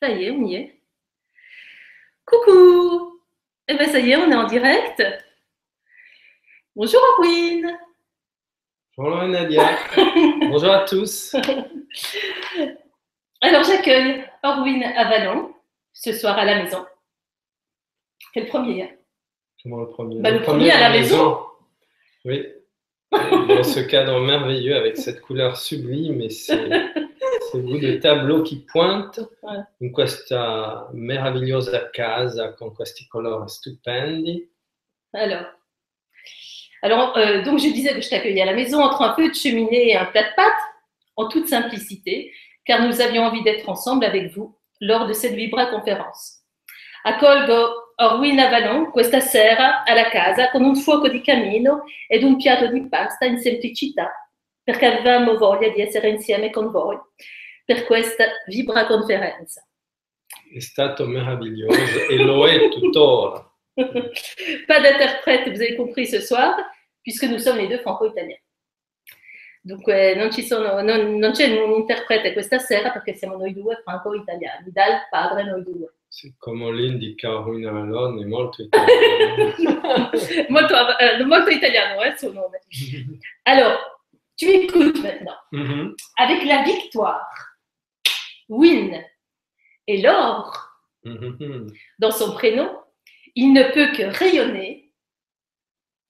Ça y est, on y est. Coucou Eh bien, ça y est, on est en direct. Bonjour, Arwin Bonjour Nadia. Bonjour à tous. Alors, j'accueille Orwin Avalon ce soir à la maison. C'est le premier. hein? Comment le premier? Bah, le premier à la maison. Oui. Dans ce cadre merveilleux avec cette couleur sublime et ces, ces bouts de tableau qui pointent. Ouais. In questa meravigliosa casa con questi colori stupendi. Alors, alors euh, donc je disais que je t'accueillais à la maison entre un peu de cheminée et un plat de pâtes, en toute simplicité, car nous avions envie d'être ensemble avec vous lors de cette Vibra conférence. Accolgo Orwin Avalon questa sera alla casa con un fuoco di camino ed un piatto di pasta in semplicità, perché avevamo voglia di essere insieme con voi per questa Vibra conferenza. È stato meraviglioso e lo è tuttora. Pas d'interprète, vous avez compris ce soir, puisque nous sommes les deux franco-italiens. Dunque non, ci sono, non, non c'è un interprete questa sera perché siamo noi due franco-italiani, dal padre noi due. Come l'indica Avalon, è molto italiano. molto, euh, molto italiano, il suo nome. Alors, tu écoutes maintenant. Mhm. Avec la victoire, win et l'or Mhm. dans son prénom, il ne peut que rayonner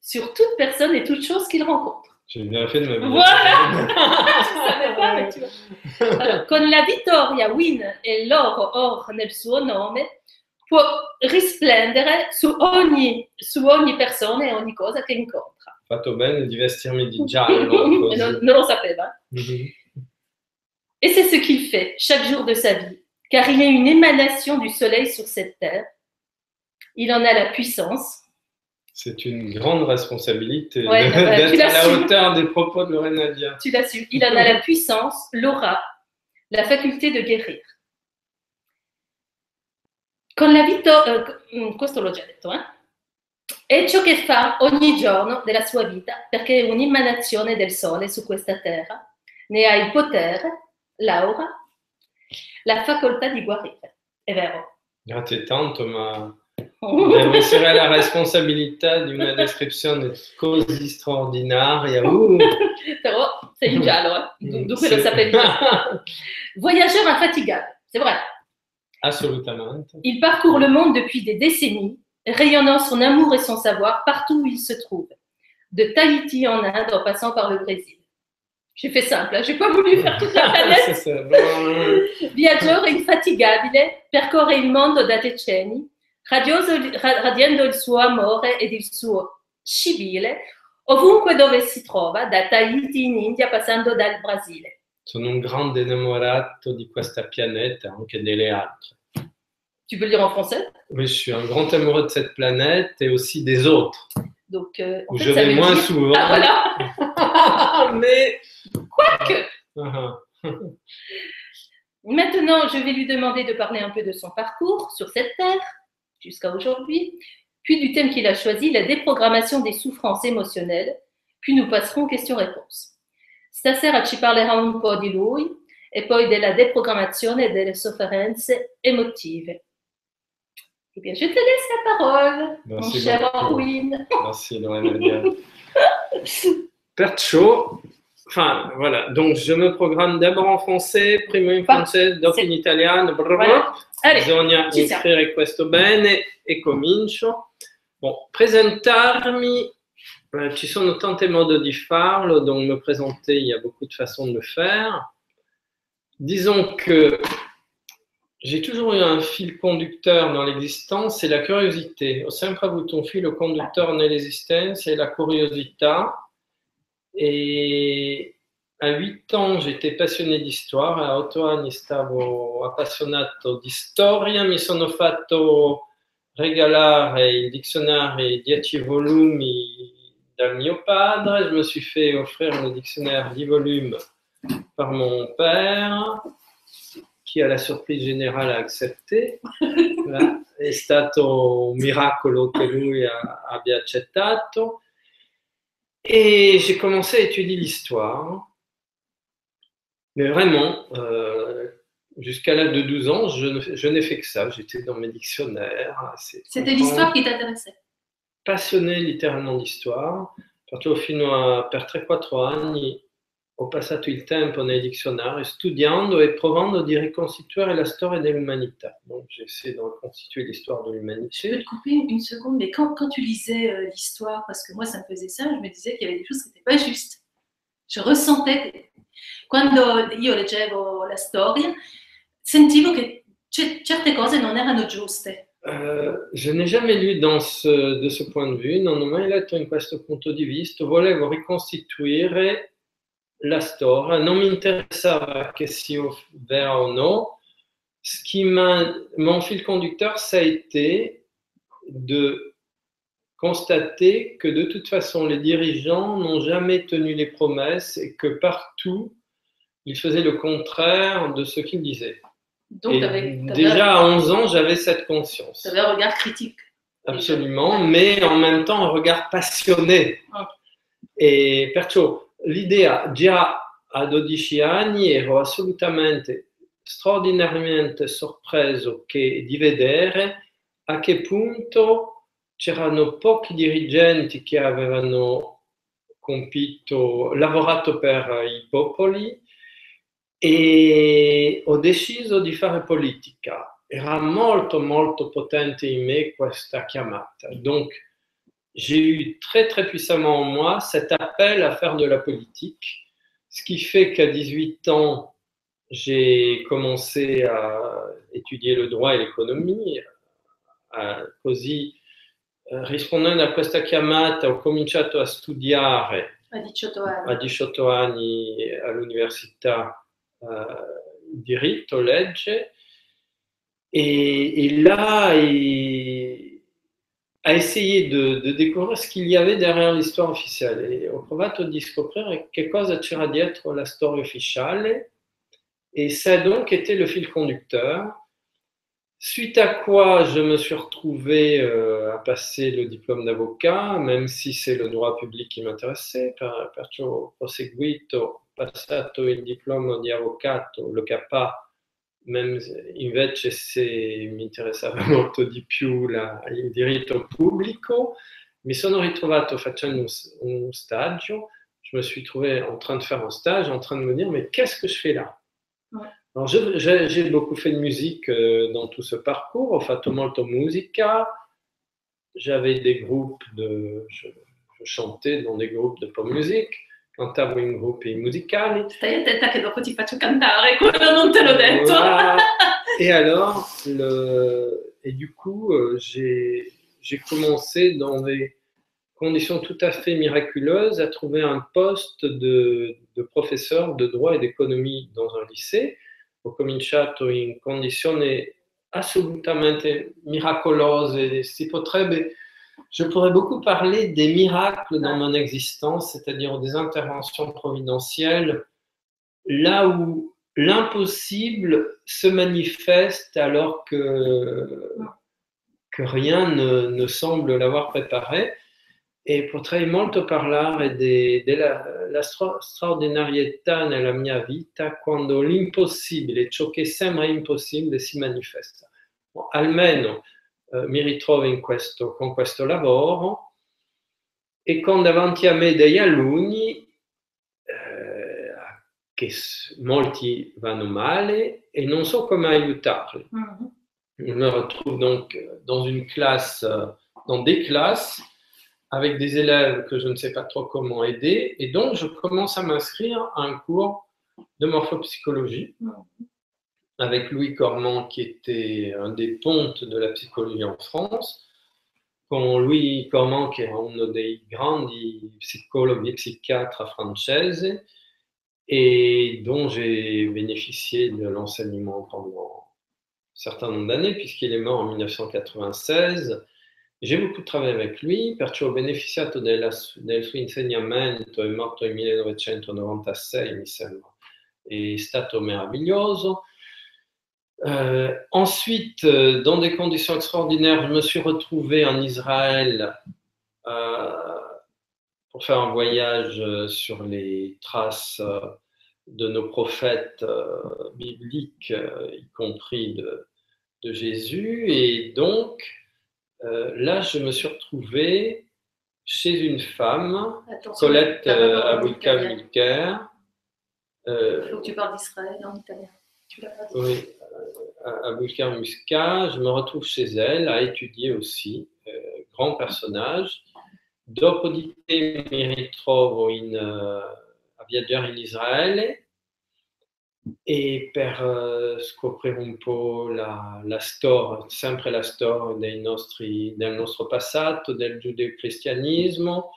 sur toute personne et toute chose qu'il rencontre. J'ai bien fait de m'habiller. Voilà. Je savais pas, mais tu vois. Allora, con la vittoria win e l'oro or nel suo nome può risplendere su ogni, su ogni persona e ogni cosa che incontra. Fatto bene di vestirmi di giallo. Non, non lo sapeva. Mhm. Et c'est ce qu'il fait chaque jour de sa vie, car il est une émanation du soleil sur cette terre. Il en a la puissance. C'est une grande responsabilité Ouais, d'être à la l'assumes. hauteur des propos de Lorraine Nadia. Tu l'as su. Il en a la puissance, l'aura, la faculté de guérir. Con la vittoria, questo l'ho già detto, eh? È ciò che fa ogni giorno della sua vita perché è un'emanazione del sole su questa terra. Ne ha il potere, l'aura, la facoltà di guarire. È vero. Grazie tanto, ma devo essere la responsabilità di una descrizione così straordinaria. Uh, Però sei in giallo, eh? Dunque sì. lo sapevi. Voyageur infatigable, c'est vrai. Assolutamente. Il parcourt le monde depuis des décennies, rayonnant son amour et son savoir partout où il se trouve, de Tahiti en Inde en passant par le Brésil. J'ai fait simple, hein, j'ai pas voulu faire toute la planète. Viaggiatore infatigabile, percorre il mondo da decenni, radiando il suo amore ed il suo scibile ovunque dove si trova, da Tahiti in India passando dal Brasile. Sono un grande innamorato di questa pianeta, anche delle altre. Tu peux le dire en français? Oui, je suis un grand amoureux de cette planète et aussi des autres. Donc, euh, en où fait, je ça vais moins dire- souvent. Ah, voilà Mais. Quoique Ah, Maintenant, je vais lui demander de parler un peu de son parcours sur cette terre jusqu'à aujourd'hui, puis du thème qu'il a choisi, la déprogrammation des souffrances émotionnelles, puis nous passerons aux questions-réponses. Stasera ci parlerà un po' di lui e poi della deprogrammazione delle sofferenze emotive. Eh bien, je te laisse la parole, mon cher. Orwin. Merci Lorraine. Perciò, enfin voilà, donc je me programme d'abord en français, prima in Bah, francese, dopo in italiano, blablabla. Voilà. Allez, bisogna iscrivere questo bene e comincio. Bon, presentarmi, eh, ci sono tanti modi di farlo, donc me présenter, il y a beaucoup de façons de le faire. Disons que j'ai toujours eu un fil conducteur dans l'existence, c'est la curiosité. Ho sempre avuto un filo conduttore nell'esistenza, è la curiosità. E a 8 ans, j'étais passionné di storia, a 8 anni stavo appassionato di storia, mi sono fatto regalare il dizionario 10 volumi dal mio padre, je me suis fait offrir le dictionnaire 10 volumes par mon père, qui à la surprise générale a accepté. È stato un miracolo che lui abbia accettato. Et j'ai commencé à étudier l'histoire. Mais vraiment, euh, jusqu'à l'âge de 12 ans, je, je n'ai fait que ça. J'étais dans mes dictionnaires. C'était l'histoire qui t'intéressait? Passionné littéralement d'histoire, perciò fino a, per 3-4 anni ho passato il tempo nei dizionari studiando e provando di ricostituire la storia dell'umanità. Donc j'ai essayé de reconstituer l'histoire de Je l'humanité. peux te couper une, seconde, mais quand, quand tu lisais euh, l'histoire, parce que moi ça me faisait ça, je me disais qu'il y avait des choses qui n'étaient pas justes. Je ressentais, quando io leggevo la storia, sentivo che ce- certe cose non erano giuste. Euh, je n'ai jamais lu dans ce- de ce point de vue, non ho mai letto in questo punto di vista, volevo ricostituire la storia, non mi interessava che sia vera o no, ce qui m'a, mon fil conducteur, ça a été de constater que de toute façon, les dirigeants n'ont jamais tenu les promesses et que partout, ils faisaient le contraire de ce qu'ils disaient. Donc tu avais, déjà à 11 ans, j'avais cette conscience. un regard critique. Absolument, mais en même temps un regard passionné. Ah. E perciò l'idea già a 12 anni ero assolutamente straordinariamente sorpreso che, di vedere a che punto c'erano pochi dirigenti che avevano compito, lavorato per i popoli e ho deciso di fare politica. Era molto molto potente in me questa chiamata. Donc j'ai eu très très puissamment en moi cet appel à faire de la politique, ce qui fait qu'à 18 ans, j'ai commencé à étudier le droit et l'économie. Eh, rispondendo a questa chiamata, ho cominciato a studiare À 18 anni. a 18 anni all'università eh, diritto, legge, et, et là, et- a essayé de, de découvrir ce qu'il y avait derrière l'histoire ufficiale. E ho provato di scoprire che cosa c'era dietro la storia ufficiale, et ça a donc été le fil conducteur. Suite à quoi je me suis retrouvé euh, à passer le diplôme d'avocat, même si c'est le droit public qui m'intéressait, per- perciò ho proseguito, passato il diploma di avvocato, lo CAPA, même invece se mi interessava molto di più la- il diritto pubblico, mi sono ritrovato facendo un, un je me suis trouvé en train de faire un stage, en train de me dire, mais qu'est-ce que je fais là? J'ai beaucoup fait de musique euh, dans tout ce parcours, ho fatto molto musica, j'avais des groupes de... Je, je chantais dans des groupes de pop music, cantavo in gruppi musicali, Stai attenta che dopo ti faccio cantare, quello non te l'ho detto. voilà. Et alors, le... et du coup, euh, j'ai j'ai commencé dans des conditions tout à fait miraculeuses à trouver un poste de, de professeur de droit et d'économie dans un lycée. Ho cominciato in condizioni assolutamente miracolose. Si je pourrais beaucoup parler des miracles dans mon existence, c'est-à-dire des interventions providentielles, là où l'impossible se manifeste alors que, rien ne semble l'avoir préparé. E potrei molto parlare de- della la stra- straordinarietà nella mia vita quando l'impossibile, ciò che sembra impossibile, si manifesta. Bon, almeno eh, mi ritrovo in questo, con questo lavoro e con davanti a me degli alunni eh, che molti vanno male e non so come aiutarli. Mhm. Je me retrouve donc dans une classe, dans des classes, avec des élèves que je ne sais pas trop comment aider, et donc je commence à m'inscrire à un cours de morphopsychologie avec Louis Cormand, qui était un des pontes de la psychologie en France, con Louis Cormand, che è uno dei grandi psicologi e psichiatra francesi, et dont j'ai bénéficié de l'enseignement pendant un certain nombre d'années, puisqu'il est mort en 1996. J'ai beaucoup travaillé avec lui, perciò ho beneficiato della del suo insegnamento, è morto nel 1996, mi sembra. È stato meraviglioso. Euh, ensuite, dans des conditions extraordinaires, je me suis retrouvé en Israël euh, pour faire un voyage euh, sur les traces euh, de nos prophètes euh, bibliques, euh, y compris de, de, Jésus. Et donc, euh, là, je me suis retrouvé chez une femme, Attention, Colette euh, Abouika. Il Euh, faut que tu parles d'Israël en italien. Tu l'as pas dit. oui, à Abouika Musca, je me retrouve chez elle à étudier aussi, euh, grand personnage. Dopo di te mi ritrovo in, a viaggiare in Israele e per eh, scoprire un po' la, la storia, sempre la storia nostri, del nostro passato, del giudeo-cristianismo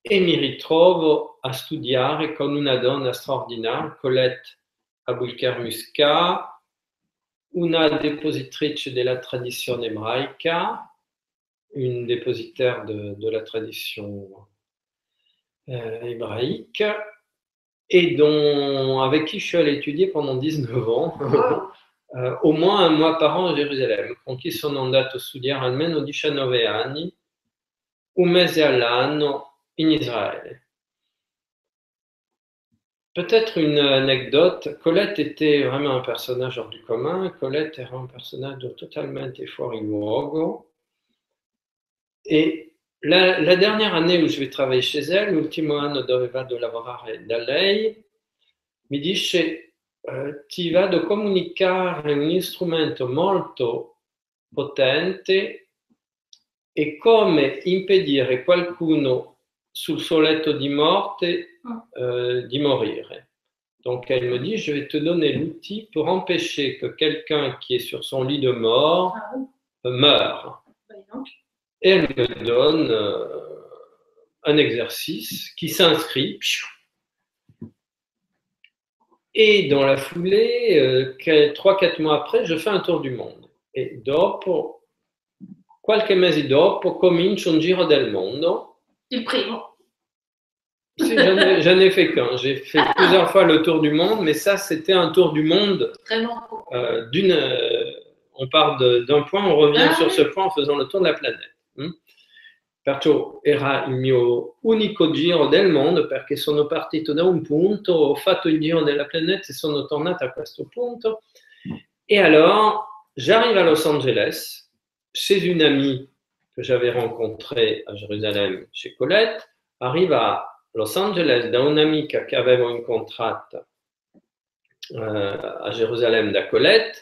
e mi ritrovo a studiare con una donna straordinaria, Colette Abulker Musca, una depositrice della tradizione ebraica, une dépositaire de, de la tradition euh, hébraïque, et dont, avec qui je suis allé étudier pendant 19 ans, Wow. eh, au moins un mois par an a Gerusalemme. Con chi sono andato a studiare almeno 19 anni, un mese all'anno in Israele. Peut-être une anecdote, Colette était vraiment un personnage hors du commun, Colette era un personaggio totalmente fuori luogo, la, la dernière année où je vais travailler chez elle, l'ultimo anno dove vado a lavorare da lei, mi dice eh, ti vado a comunicare un strumento molto potente e come impedire qualcuno sul suo letto di morte euh, d'y mourir. Donc elle me dit, je vais te donner l'outil pour empêcher que quelqu'un qui est sur son lit de mort Ah oui, meure. Et elle me donne euh, un exercice qui s'inscrit. Et dans la foulée, euh, que- trois, quatre mois après, je fais un tour du monde. Et dopo, qualche mese dopo, comincio un giro del mondo. Il primo. J'en ai, ai fait qu'un. J'ai fait plusieurs fois le tour du monde, mais ça, c'était un tour du monde Vraiment. euh, d'une. euh, on part d'un point, on revient Ah sur oui. ce point en faisant le tour de la planète. Hm? Perciò era il mio unico giro del mondo perché sono partito da un punto, ho fatto il giro della planète e sono tornato a questo punto. Et alors, j'arrive à Los Angeles chez une amie que j'avais rencontrée à Jérusalem chez Colette, arrive à Los Angeles da un'amica che avevo incontrata eh, a Jérusalem da Colette,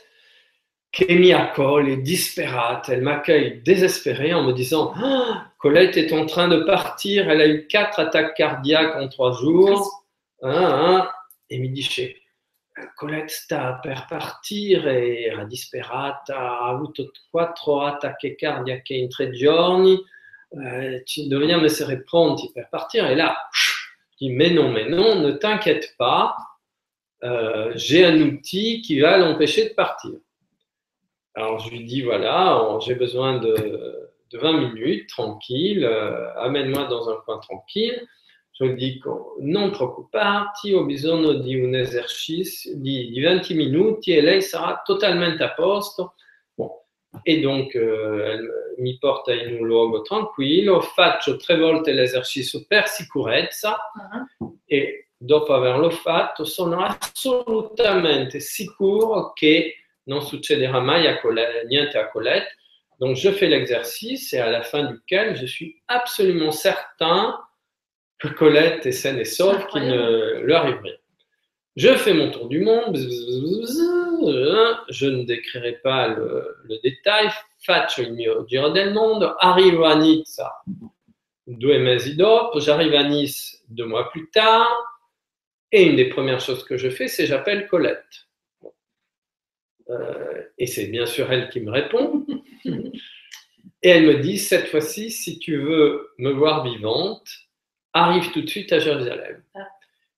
che mi accoglie disperate. Elle m'accueille désespérée en me disant Ah, Colette est en train de partir, elle a eu quatre attaques cardiaques en trois jours. Ah, ah. E mi dice Colette sta per partire, era disperata, ha avuto quattro attacchi cardiache in tre giorni, eh, dobbiamo essere pronti per partire. Et là, je dis mais non, mais non, ne t'inquiète pas, euh, j'ai un outil qui va l'empêcher de partir. Alors je lui dis voilà, j'ai besoin de, de 20 minutes, tranquille, euh, amène-moi dans un coin tranquille. Je lui dis non preoccuparti, ho bisogno di un esercizio di, di 20 minuti e lei sarà totalmente a posto. Bon. E donc euh, elle mi porta in un luogo tranquillo, faccio tre volte l'esercizio per sicurezza Ah, e dopo averlo fatto sono assolutamente sicuro che non succederà mai niente a Colette. Donc je fais l'exercice et à la fin duquel je suis absolument certain que Colette est saine et sauve, qu'il ne lui arrive rien. Je fais mon tour du monde, je ne décrirai pas le, le détail, faccio il mio giro del mondo, arrivo a Nizza due mesi dopo, j'arrive à Nice deux mois plus tard, et une des premières choses que je fais, c'est j'appelle Colette. Euh, et c'est bien sûr elle qui me répond. Et elle me dit, cette fois-ci, si tu veux me voir vivante, arrive tout de suite à Jérusalem. Ah.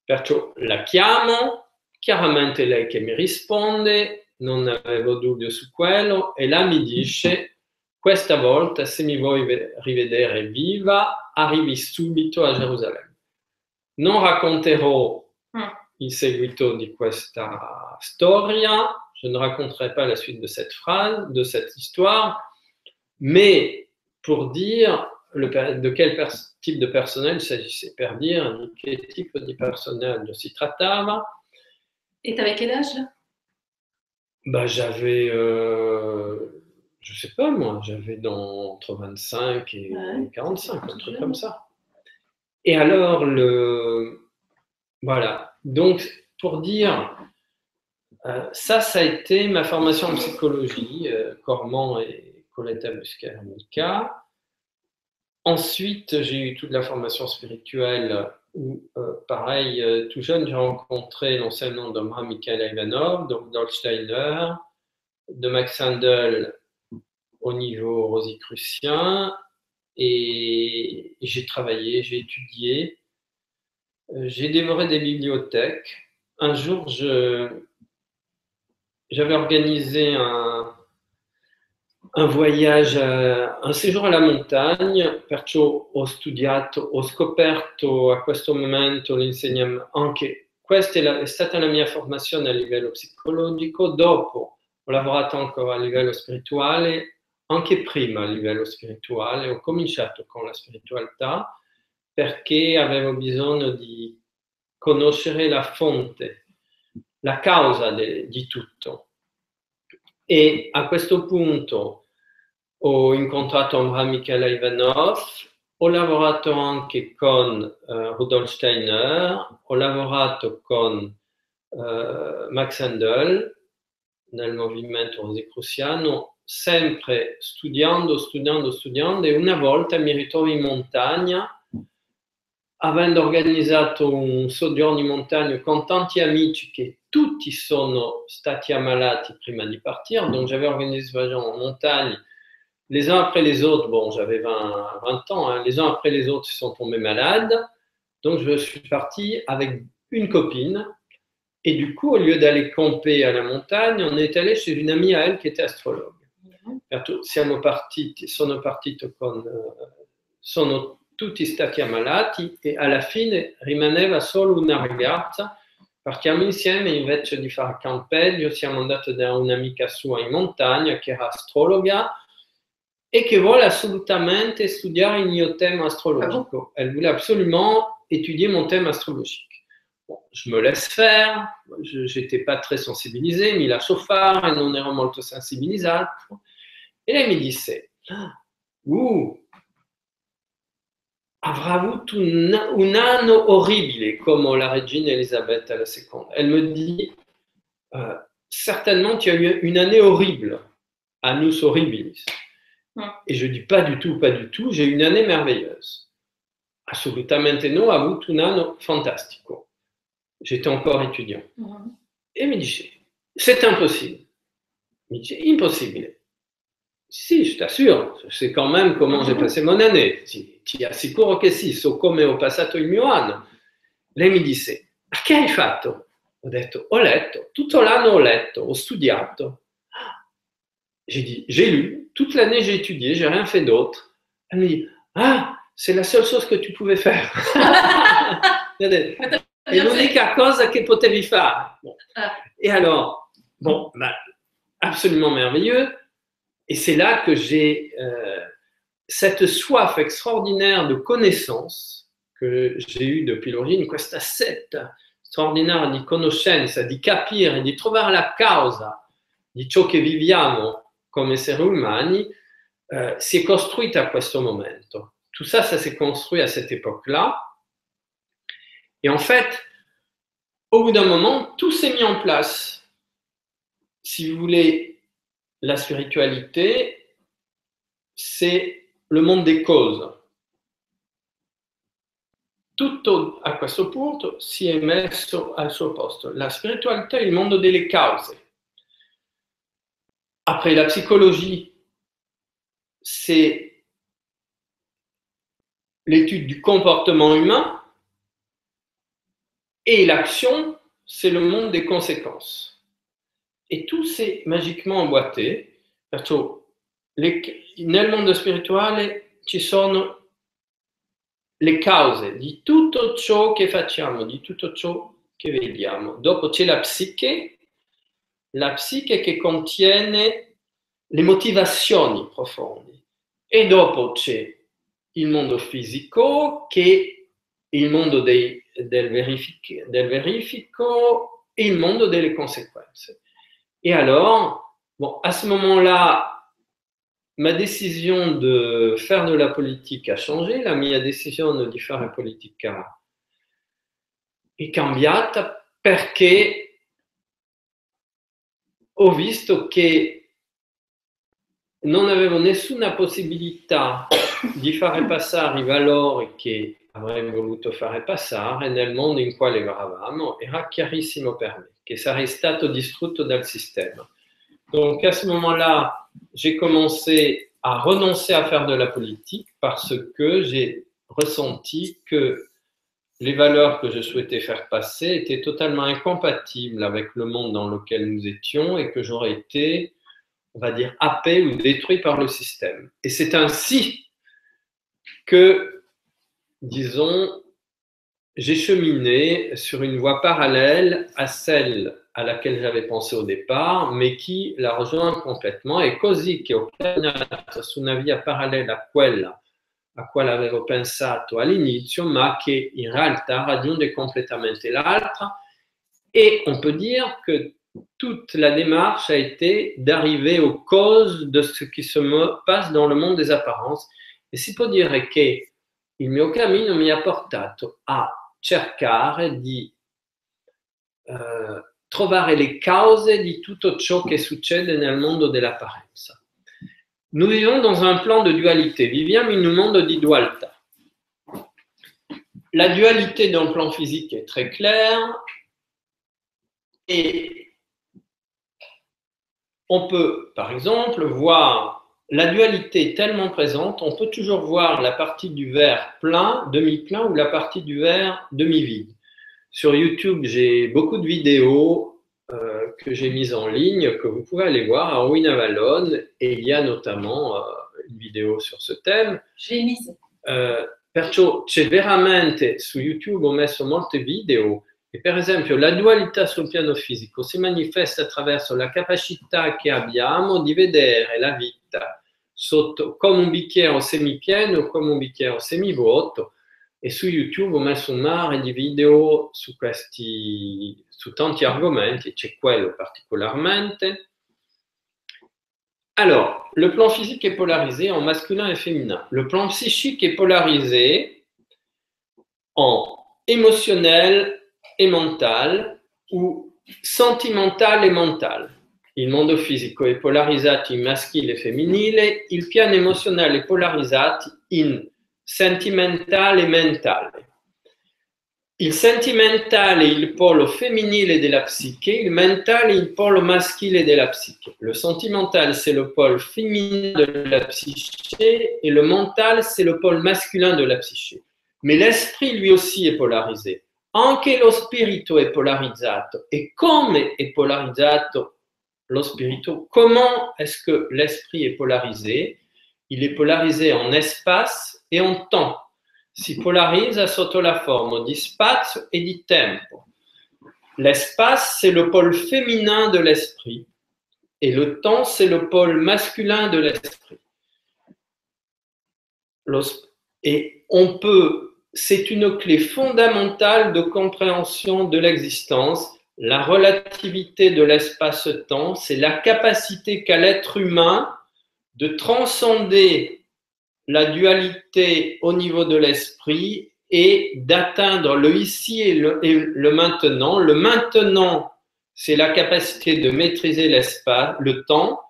Perciò la chiamo, chiaramente lei che mi risponde, non avevo dubbio su quello, e là mi dice, questa volta se mi vuoi ve- rivedere viva, arrivi subito a Gerusalemme. Non racconterò Mm. il seguito di questa storia, je ne raconterai pas la suite de cette phrase, de cette histoire, mais pour dire le, de quel type de personnel il s'agissait per dire di che tipo di personaggio si trattava. Et t'avais quel âge là? Bah, j'avais, euh, je sais pas moi, j'avais entre 25 et Ouais, 45, un truc comme ça. Et alors, le, voilà. Donc, pour dire, euh, ça, ça a été ma formation en psychologie, euh, Cormand et Coletta Musca. Ensuite, j'ai eu toute la formation spirituelle où, euh, pareil, euh, tout jeune, j'ai rencontré l'enseignement d'Omra Mikhail Ivanov, de Rudolf Steiner, de Max Handel au niveau rosicrucien, et j'ai travaillé, j'ai étudié, j'ai dévoré des bibliothèques. Un jour, je, j'avais organisé un, voyage, à- un séjour à la montagne, perciò ho studiato, ho scoperto a questo momento l'insegnamento, anche questa è, la- è stata la mia formazione a livello psicologico, dopo ho lavorato ancora a livello spirituale, anche prima a livello spirituale, ho cominciato con la spiritualità perché avevo bisogno di conoscere la fonte, la causa de- di tutto. E a questo punto ho incontrato Omra Mikhail Ivanov, ho lavorato anche con eh, Rudolf Steiner, ho lavorato con eh, Max Handel nel movimento rosicruciano, sempre studiando, studiando, studiando e una volta mi ritrovo in montagna avendo organizzato un soggiorno in montagna con tanti amici che tutti sono stati ammalati prima di partire, donc j'avais organisé ce voyage en montagne. Les uns après les autres, bon, j'avais 20, 20 ans, hein, les uns après les autres, ils sont tombés malades. Donc je suis parti avec une copine. Et du coup, au lieu d'aller camper à la montagne, on est allé chez une amie à elle qui était astrologue. Siamo partiti, sono partito con, sono tutti stati ammalati e alla fine rimaneva solo una ragazza. Partiamo insieme invece di fare campeggio, siamo andati da un'amica sua in montagna che era astrologa e che vuole assolutamente studiare il mio tema astrologico. Elle voulait absolument étudier mon thème astrologique. Bon, je me laisse faire, je n'étais pas très sensibilisé, mi lascio fare, non ero molto sensibilizzato. E lei mi disse, "Ah, uh, avrà avuto un, anno orribile come la regina Elisabetta II. Elle me dit, euh, certainement tu as eu une année horrible, annus horribilis. Et je dis, pas du tout, pas du tout, j'ai eu une année merveilleuse. Assolutamente no, avuto un anno fantastico. J'étais encore étudiant. Mhm. E mi dice, c'est impossible. Mi dice, impossibile. Si, je t'assure, je sais quand même comment j'ai passé mon année. Assicuro che sì, so come ho passato il mio anno. Lei mi disse, ma che hai fatto? Ho detto, ho letto, tutto l'anno ho letto, ho studiato. J'ai dit, j'ai lu, toute l'année j'ai étudié, j'ai rien fait d'autre. Elle me dit, ah, c'est la seule chose que tu pouvais faire. È l'unica cosa che potevi fare. Bon. Ah. Et alors, bon, bah, absolument merveilleux. Et c'est là que j'ai euh, cette soif extraordinaire de connaissance que j'ai eue depuis l'origine, questa setta straordinaria di conoscenza, di capire, di trovare la causa di ciò che viviamo come esseri umani, euh, si è costruita a questo momento. Tout ça, ça s'est construit à cette époque-là. Et en fait, au bout d'un moment, tout s'est mis en place. Si vous voulez, la spiritualité, c'est le monde des causes. Tutto a questo punto si è messo al suo posto. La spiritualità è il mondo delle cause. Après, la psychologie, c'est l'étude du comportement humain. Et l'action, c'est le monde des conséquences. E tout s'est magiquement emboîté, perciò nel mondo spirituale ci sono le cause di tutto ciò che facciamo, di tutto ciò che vediamo. Dopo c'è la psiche, la psiche che contiene le motivazioni profonde. E dopo c'è il mondo fisico che il mondo dei, del, verific, del verifico et il mondo delle conseguenze. Et alors, bon, à ce moment-là, ma décision de faire de la politique a changé, la mia decisione di fare politica è cambiata perché ho visto che non avevo nessuna possibilità di fare passare i valori che avrei voluto fare passare nel mondo in quale eravamo, era chiarissimo per me che sarei stato distrutto dal sistema. Donc à ce moment-là, j'ai commencé à renoncer à faire de la politique parce que j'ai ressenti que les valeurs que je souhaitais faire passer étaient totalement incompatibles avec le monde dans lequel nous étions et que j'aurais été, on va dire, happé ou détruit par le système. Et c'est ainsi que, disons, j'ai cheminé sur une voie parallèle à celle à laquelle j'avais pensé au départ, mais qui la rejoint complètement. E così che ho camminato su una via parallela a quella a quale avevo pensato all'inizio, ma che in realtà raggiunge completamente l'altra. Et on peut dire que toute la démarche a été d'arriver aux causes de ce qui se passe dans le monde des apparences. E si può dire che il mio cammino mi ha portato a cercare di eh, trovare le cause di tutto ciò che succede nel mondo dell'apparenza. Nous vivons dans un plan de dualité. Viviamo in un mondo di dualità. La dualité d'un plan physique est très claire et on peut, par exemple, voir la dualité tellement présente, on peut toujours voir la partie du verre plein, demi-plein ou la partie du verre demi-vide. Sur YouTube, j'ai beaucoup de vidéos euh, que j'ai mises en ligne, que vous pouvez aller voir à Winavalon, et il y a notamment euh, une vidéo sur ce thème. J'ai mise. Euh, perciò c'è veramente su YouTube ho messo molte video e per esempio la dualità sul piano fisico si manifesta attraverso la capacità che abbiamo di vedere la vita sotto, come un bicchiere semipieno o come un bicchiere semivuoto e su YouTube ho messo un mare di video su questi, su tanti argomenti, c'è quello particolarmente. Alors, le plan physique est polarisé en masculin et féminin. Le plan psychique est polarisé en émotionnel et mental ou sentimental e mental. Il mondo fisico è polarizzato in maschile e femminile, il piano emozionale è polarizzato in sentimentale e mentale. Il sentimentale è il polo femminile della psiche, il mentale è il polo maschile della psiche. Le sentimental, c'est le pôle féminin de la psyché et le mental, c'est le pôle masculin de la psyché. Mais l'esprit, lui aussi, est polarisé. Anche lo spirito è polarizzato. E come è polarizzato? Comment est-ce que l'esprit est polarisé? Il est polarisé en espace et en temps. Si polarise sotto la forme di spazio e di tempo. L'espace, c'est le pôle féminin de l'esprit et le temps, c'est le pôle masculin de l'esprit. Et on peut, c'est une clé fondamentale de compréhension de l'existence. La relativité de l'espace-temps, c'est la capacité qu'a l'être humain de transcender la dualité au niveau de l'esprit et d'atteindre le ici et le, maintenant. Le maintenant, c'est la capacité de maîtriser l'espace, le temps,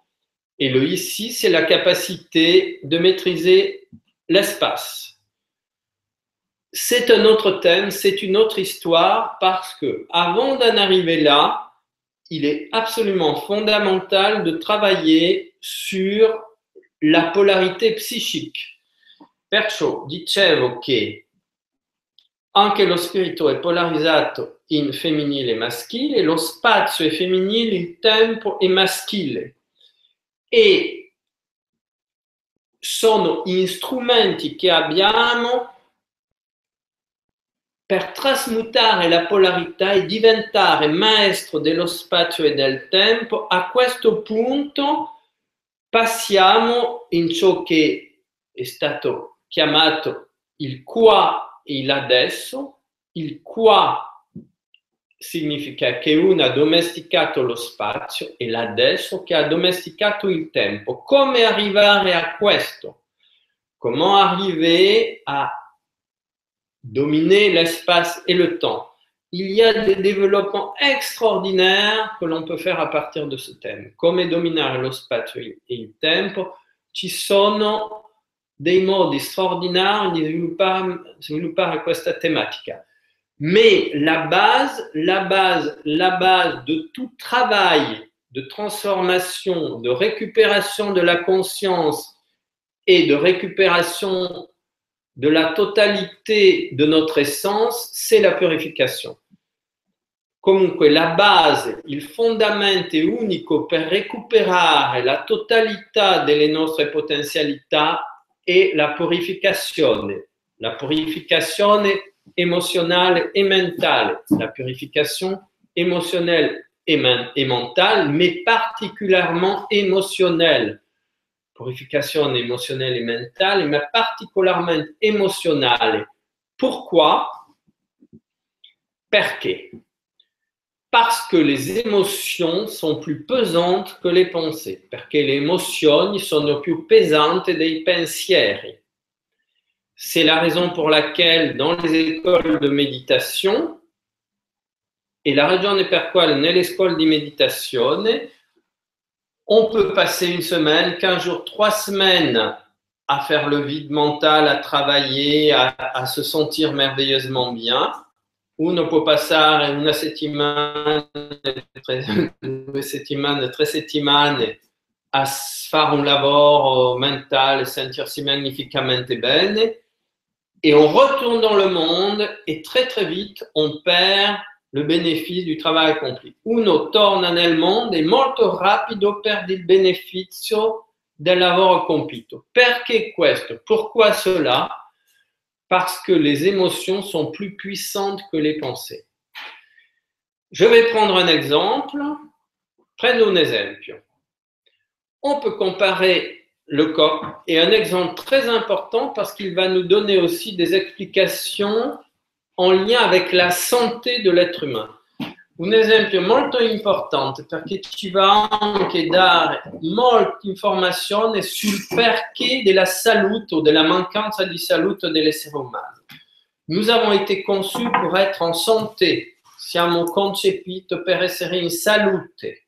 et le ici, c'est la capacité de maîtriser l'espace. C'est un autre thème, c'est une autre histoire parce que avant d'en arriver là, il est absolument fondamental de travailler sur la polarité psychique. Perciò dicevo che anche lo spirito è polarizzato in femminile e maschile, lo spazio è femminile, il tempo è maschile e sono strumenti che abbiamo per trasmutare la polarità e diventare maestro dello spazio e del tempo. A questo punto passiamo in ciò che è stato chiamato il qua e il adesso. Il qua significa che uno ha domesticato lo spazio e l'adesso che ha domesticato il tempo. Come arrivare a questo? Comment arriver à dominer l'espace et le temps Il y a des développements extraordinaires que l'on peut faire à partir de ce thème. Come dominare lo spazio e il tempo. Ci sono dei modi straordinari di sviluppare, sviluppare questa tematica. Mais la base, la base, la base de tout travail de transformation, de récupération de la conscience et de récupération de la totalité de notre essence, c'est la purification. Comunque la base, il fondamento unico per recuperare la totalità delle nostre potenzialità è la purificazione. La purificazione émotionnelle et mentale, la purification émotionnelle et, mentale, mais particulièrement émotionnelle. Purification émotionnelle et mentale, mais particulièrement émotionnelle. Pourquoi? Perché Parce que les émotions sont plus pesantes que les pensées, perché le emozioni sono più pesanti dei pensieri. C'est la raison pour laquelle dans les écoles de méditation, et la ragione per quale nelle scuole di meditazione, on peut passer une semaine, 15 jours, 3 semaines à faire le vide mental, à travailler, à, se sentir merveilleusement bien. Uno può passare una settimana, due settimane, tre settimane a fare un lavoro mentale, sentirsi magnificamente bene et on retourne dans le monde et très très vite on perd le bénéfice du travail accompli. Uno torna nel mondo e molto rapido perde il beneficio del lavoro compito. Perché questo? Pourquoi cela? Parce que les émotions sont plus puissantes que les pensées. Je vais prendre un exemple. Prendo un esempio. On peut comparer le corps est un exemple très important parce qu'il va nous donner aussi des explications en lien avec la santé de l'être humain. Un esempio molto importante perché ci va anche dare molte informazioni sul perché della salute o della mancanza di salute dell'essere umano. Nous avons été conçus pour être en santé. Siamo concepiti per essere in salute.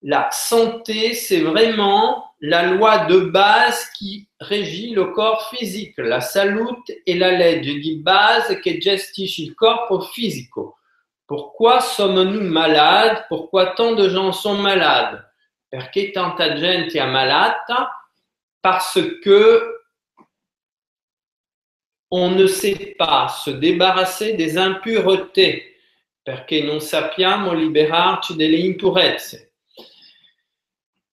La santé, c'est vraiment la loi de base qui régit le corps physique. La salute est la legge di base che gestisce il corpo fisico. Pourquoi sommes-nous malades? Pourquoi tant de gens sont malades? Perché tanta gente è malata Parce que on ne sait pas se débarrasser des impuretés, perché non sappiamo liberarci delle impurezze.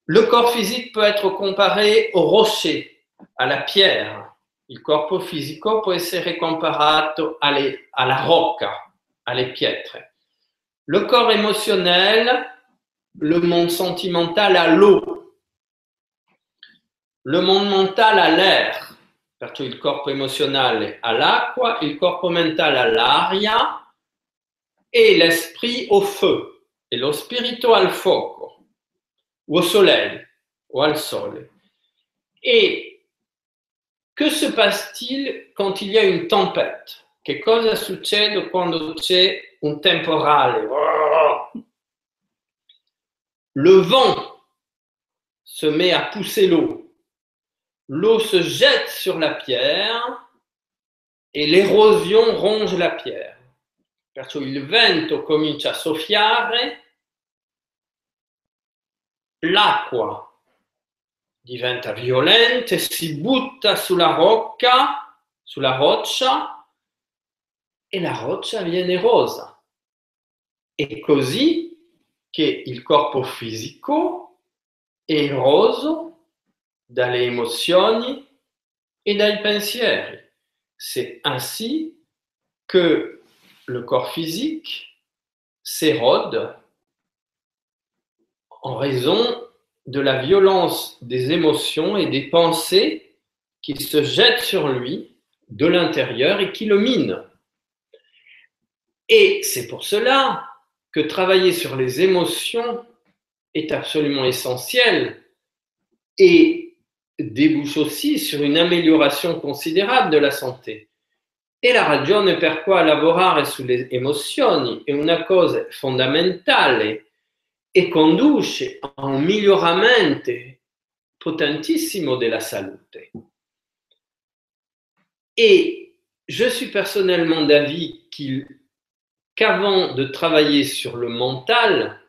Le corps physique peut être comparé au rocher, à la pierre. Il corpo fisico può essere comparato alle, alla rocca, alle pietre. Le corps émotionnel, le monde sentimental à l'eau. Le monde mental à l'air. Perciò il corpo emozionale all'acqua, il corpo mentale all'aria e l'esprit au feu e lo spirito al fuoco au soleil ou al sole. Et que se passe-t-il quand il y a une tempête? Che cosa succede quando c'è un temporale? Le vent se met à pousser l'eau. L'eau se jette sur la pierre et l'érosion ronge la pierre. Perciò il vento comincia a soffiare l'acqua diventa violenta si butta sulla rocca, sulla roccia e la roccia viene rosa. È così che il corpo fisico è eroso dalle emozioni e dai pensieri. C'est ainsi que le corps physique s'érode en raison de la violence des émotions et des pensées qui se jette sur lui de l'intérieur et qui le mine. Et c'est pour cela que travailler sur les émotions est absolument essentiel et débouche aussi sur une amélioration considérable de la santé. E la ragione per quale lavorare sulle emozioni è una cosa fondamentale e conduce a un miglioramento potentissimo della salute. Et je suis personnellement d'avis qu'avant de travailler sur le mental,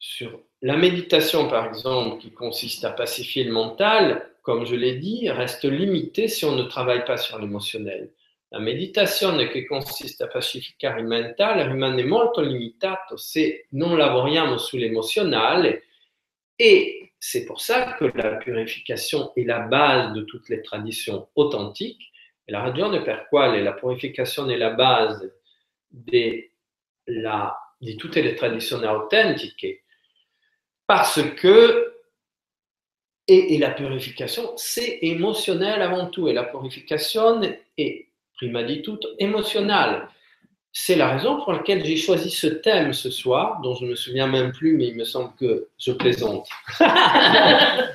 sur la méditation par exemple, qui consiste à pacifier le mental, comme je l'ai dit, reste limitée si on ne travaille pas sur l'émotionnel. La meditazione che consiste a pacificare il mentale rimane molto limitato se non lavoriamo sull'emozionale et c'est pour ça que la purification est la base de toutes les traditions authentiques et la ragione per quale la purification est la base de, la, di tutte le tradizioni autentiche parce que et la purification, c'est émotionnel avant tout. Et la purification est prima di tutto, émotionnel. C'est la raison pour laquelle j'ai choisi ce thème ce soir, dont je ne me souviens même plus, mais il me semble que je plaisante.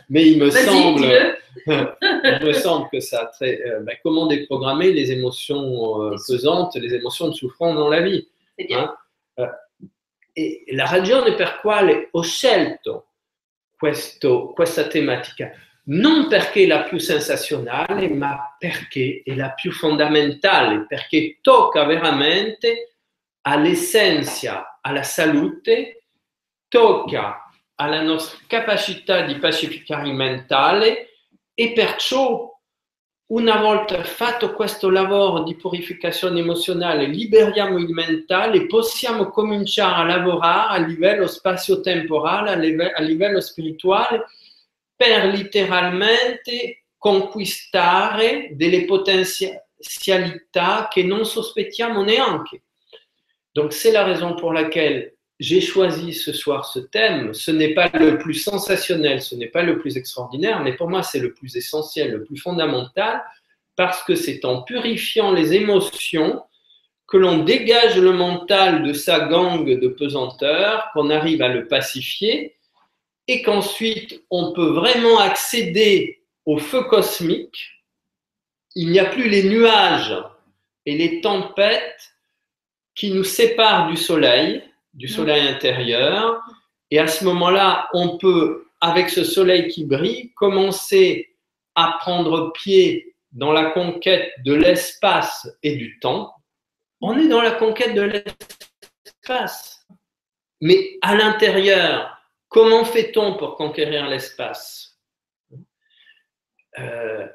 mais il me semble, il me semble que ça a très, euh, ben, comment déprogrammer les émotions euh, pesantes, les émotions de souffrance dans la vie. Hein? Euh, et la ragione per quale ho scelto questo, questa tematica non perché la più sensazionale, ma perché è la più fondamentale, perché tocca veramente all'essenza, alla salute, tocca alla nostra capacità di pacificare il mentale e perciò una volta fatto questo lavoro di purificazione emozionale, liberiamo il mentale, possiamo cominciare a lavorare a livello spazio-temporale, a livello spirituale, per letteralmente conquistare delle potenzialità che non sospettiamo neanche. Donc c'est la raison pour laquelle j'ai choisi ce soir ce thème. Ce n'est pas le plus sensationnel, ce n'est pas le plus extraordinaire, mais pour moi c'est le plus essentiel, le plus fondamental, parce que c'est en purifiant les émotions que l'on dégage le mental de sa gangue de pesanteur, qu'on arrive à le pacifier et qu'ensuite on peut vraiment accéder au feu cosmique, il n'y a plus les nuages et les tempêtes qui nous séparent du soleil, du soleil intérieur, et à ce moment-là, on peut, avec ce soleil qui brille, commencer à prendre pied dans la conquête de l'espace et du temps. On est dans la conquête de l'espace, mais à l'intérieur, Comment fait-on pour conquérir l'espace? Euh,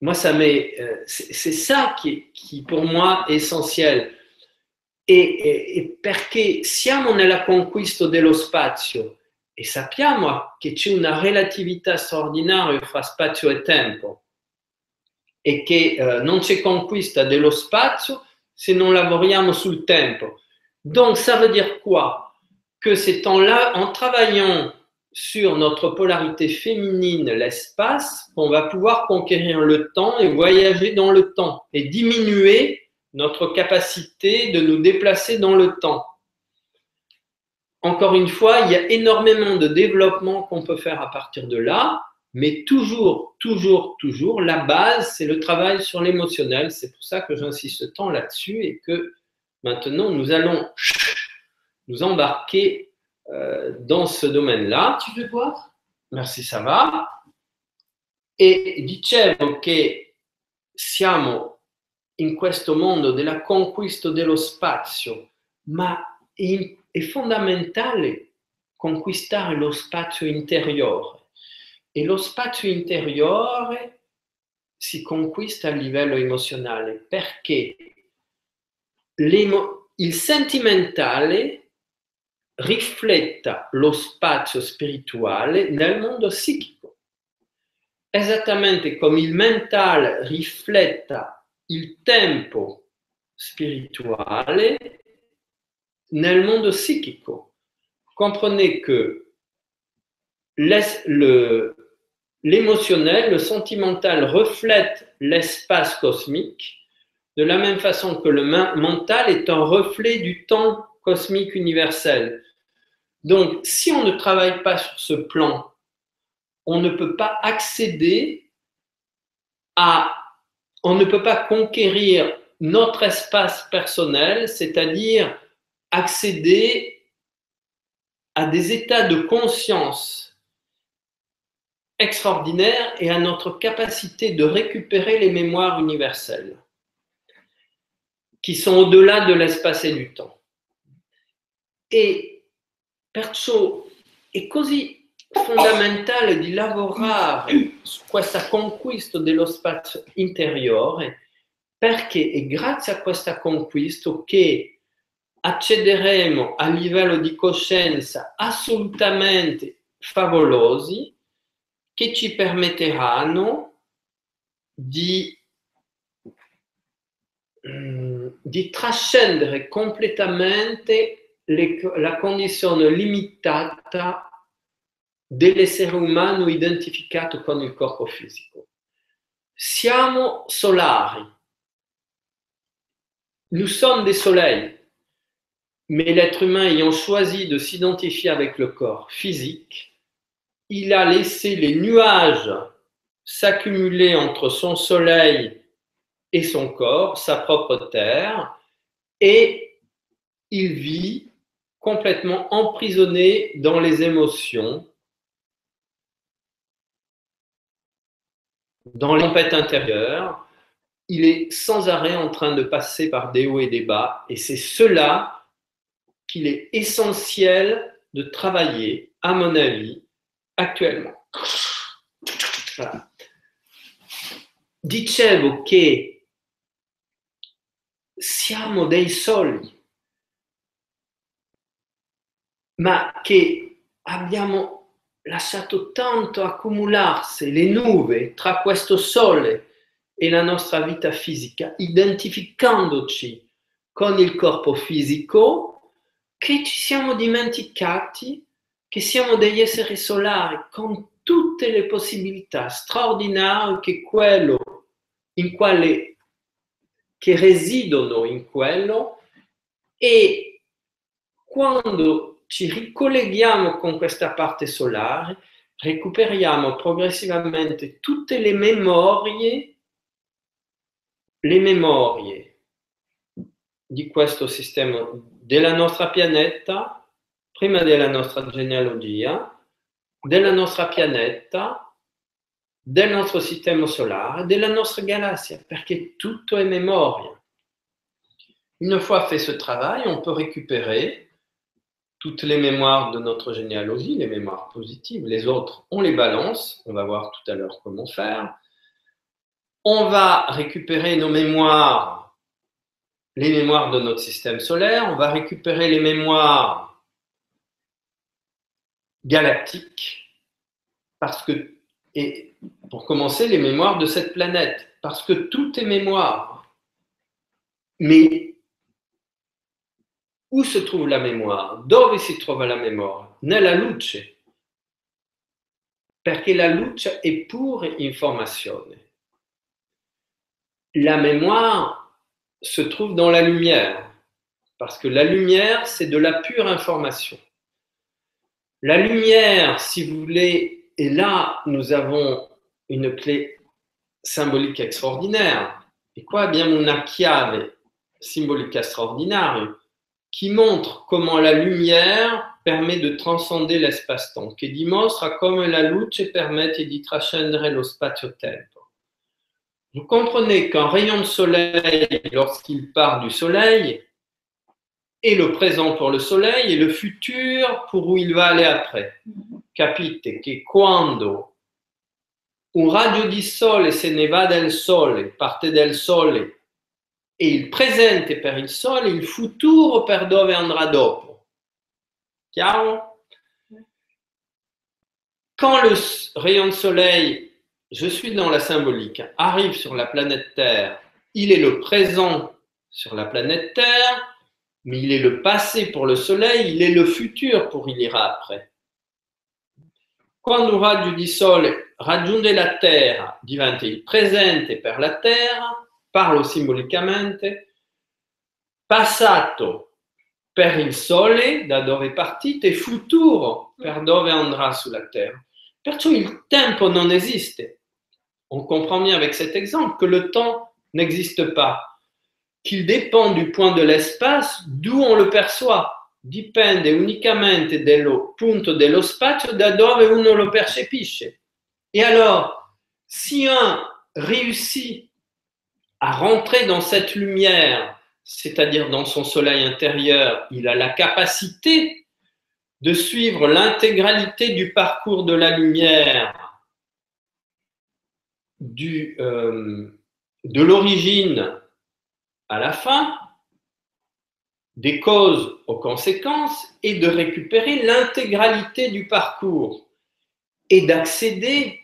Moi, ça euh, c'est ça qui, qui, pour moi, est essentiel. E, e perché siamo nella conquista dello spazio e sappiamo che c'è una relatività straordinaria fra spazio e tempo e che eh, non c'è conquista dello spazio se non lavoriamo sul tempo. Donc, ça veut dire quoi? Que c'est en, en travaillant sur notre polarité féminine, l'espace, qu'on va pouvoir conquérir le temps et voyager dans le temps et diminuer notre capacité de nous déplacer dans le temps. Encore une fois, il y a énormément de développement qu'on peut faire à partir de là, mais toujours, toujours, toujours, la base, c'est le travail sur l'émotionnel. C'est pour ça que j'insiste tant là-dessus et que maintenant, nous allons nous embarquer euh, dans ce domaine-là. Tu veux boire Merci, ça va. E dicevo che siamo in questo mondo della conquista dello spazio, ma è, è fondamentale conquistare lo spazio interiore. E lo spazio interiore si conquista a livello emozionale perché il sentimentale rifletta lo spazio spirituale nel mondo psichico, esattamente come il mentale rifletta il tempo spirituale nel mondo psichico. Comprenez que le, l'émotionnel, le sentimental reflète l'espace cosmique de la même façon que le mental est un reflet du temps cosmique universel. Donc, si on ne travaille pas sur ce plan, on ne peut pas accéder à, on ne peut pas conquérir notre espace personnel, c'est-à-dire accéder à des états de conscience extraordinaires et à notre capacité de récupérer les mémoires universelles qui sont au-delà de l'espace et du temps. E perciò è così fondamentale di lavorare su questa conquista dello spazio interiore perché è grazie a questa conquista che accederemo a livello di coscienza assolutamente favolosi che ci permetteranno di Mm, di trascendere completamente la condizione limitata dell'essere umano identificato con il corpo fisico. Siamo solari. Nous sommes des soleils. Mais l'être humain ayant choisi de s'identifier avec le corps physique, il a laissé les nuages s'accumuler entre son soleil et son corps, sa propre terre, et il vit complètement emprisonné dans les émotions, dans les tempêtes intérieures. Il est sans arrêt en train de passer par des hauts et des bas, et c'est cela qu'il est essentiel de travailler, à mon avis, actuellement. Dicevo che siamo dei soli, ma che abbiamo lasciato tanto accumularsi le nuvole tra questo sole e la nostra vita fisica, identificandoci con il corpo fisico, che ci siamo dimenticati che siamo degli esseri solari con tutte le possibilità straordinarie che quello in quale che residono in quello e quando ci ricolleghiamo con questa parte solare, recuperiamo progressivamente tutte le memorie, le memorie di questo sistema della nostra pianeta, prima della nostra genealogia, della nostra pianeta, del nostro sistema solare, della nostra galassia, perché tutto è memoria. Une fois fait ce travail, on peut récupérer toutes les mémoires de notre généalogie, les mémoires positives. Les autres, on les balance. On va voir tout à l'heure comment faire. On va récupérer nos mémoires, les mémoires de notre système solaire. On va récupérer les mémoires galactiques parce que et pour commencer, les mémoires de cette planète, parce que tout est mémoire. Mais où se trouve la mémoire? Dove si trova la mémoire? Nella luce. Perché la luce è pure informazione. La mémoire se trouve dans la lumière, parce que la lumière, c'est de la pure information. La lumière, si vous voulez, et là, nous avons une clé symbolique extraordinaire. Et quoi? Bien una chiave symbolique extraordinaire qui montre comment la lumière permet de transcender l'espace-temps, che dimostra come la luce permette di trascendere lo spazio-tempo. Vous comprenez qu'un rayon de soleil, lorsqu'il part du soleil, est le présent pour le soleil et le futur pour où il va aller après. capite che quando un raggio di sole se ne va dal sole, parte dal sole, il presente per il sole, il futuro per dove andrà dopo. Chiaro? Quand le rayon de soleil, je suis dans la symbolique, arrive sur la planète Terre, il est le présent sur la planète Terre, mais il est le passé pour le soleil, il est le futur pour il ira après. quando un raggio di sole raggiunge la Terra, diventa il presente per la Terra, parlo simbolicamente, passato per il sole, da dove è partito, e futuro per dove andrà sulla Terra. Perciò il tempo non esiste. On comprend bien avec cet exemple que le temps n'existe pas, qu'il dépend du point de l'espace d'où on le perçoit. Dipende unicamente dello punto dello spazio da dove uno lo percepisce. Et alors, si un réussit à rentrer dans cette lumière, c'est-à-dire dans son soleil intérieur, il a la capacité de suivre l'intégralité du parcours de la lumière, euh, de l'origine à la fin, des causes aux conséquences, et de récupérer l'intégralité du parcours et d'accéder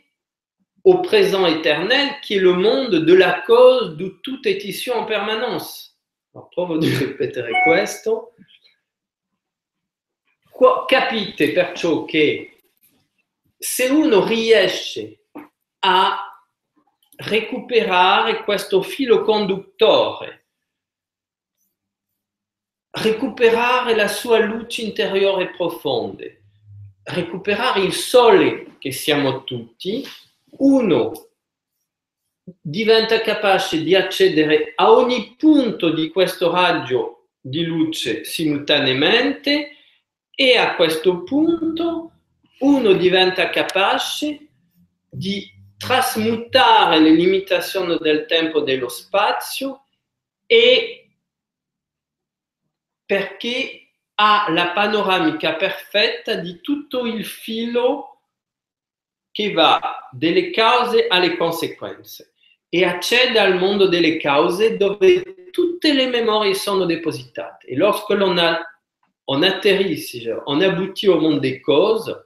au présent éternel qui est le monde de la cause d'où tout est issu en permanence. Alors, provo di ripetere questo. Capite perciò che se uno riesce a recuperare questo filo conduttore, recuperare la sua luce interiore profonda, recuperare il sole che siamo tutti, uno diventa capace di accedere a ogni punto di questo raggio di luce simultaneamente e a questo punto uno diventa capace di trasmutare le limitazioni del tempo e dello spazio e perché ha la panoramica perfetta di tutto il filo che va dalle cause alle conseguenze e accede al mondo delle cause dove tutte le memorie sono depositate. Et lorsque l'on atterrit, on aboutit au monde des causes,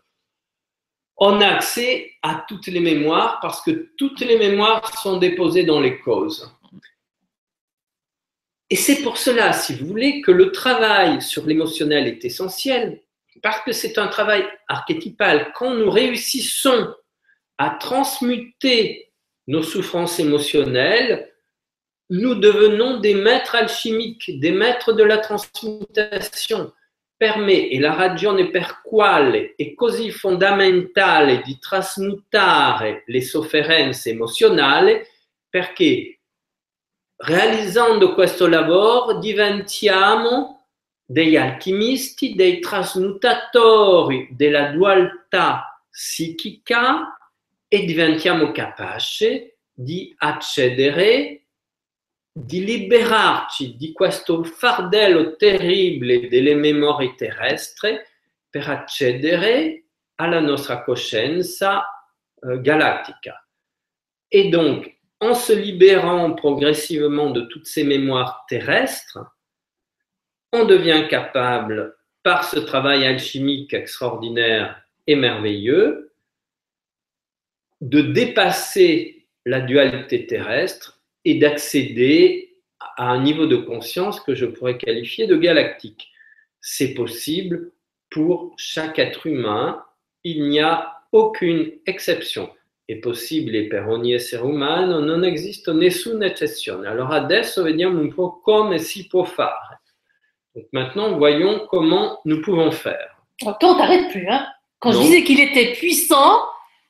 on a accès à toutes les mémoires parce que toutes les mémoires sont déposées dans les causes. Et c'est pour cela, si vous voulez, que le travail sur l'émotionnel est essentiel, parce que c'est un travail archétypal. Quand nous réussissons à transmuter nos souffrances émotionnelles, nous devenons des maîtres alchimiques, des maîtres de la transmutation. Permet, e la ragione per quale è così fondamentale di trasmutare le sofferenze emozionali, perché realizzando questo lavoro diventiamo degli alchimisti, dei trasmutatori della dualità psichica e diventiamo capaci di accedere, di liberarci di questo fardello terribile delle memorie terrestri per accedere alla nostra coscienza euh, galactica. Et donc, en se libérant progressivement de toutes ces mémoires terrestres, on devient capable, par ce travail alchimique extraordinaire et merveilleux, de dépasser la dualité terrestre et d'accéder à un niveau de conscience que je pourrais qualifier de galactique. C'est possible pour chaque être humain, il n'y a aucune exception. È possibile per ogni essere umano, non esiste nessuna eccezione. Alors adesso vediamo un po' come si può fare. Donc maintenant, voyons comment nous pouvons faire. Toi, on t'arrête plus. Hein Quand je disais qu'il était puissant,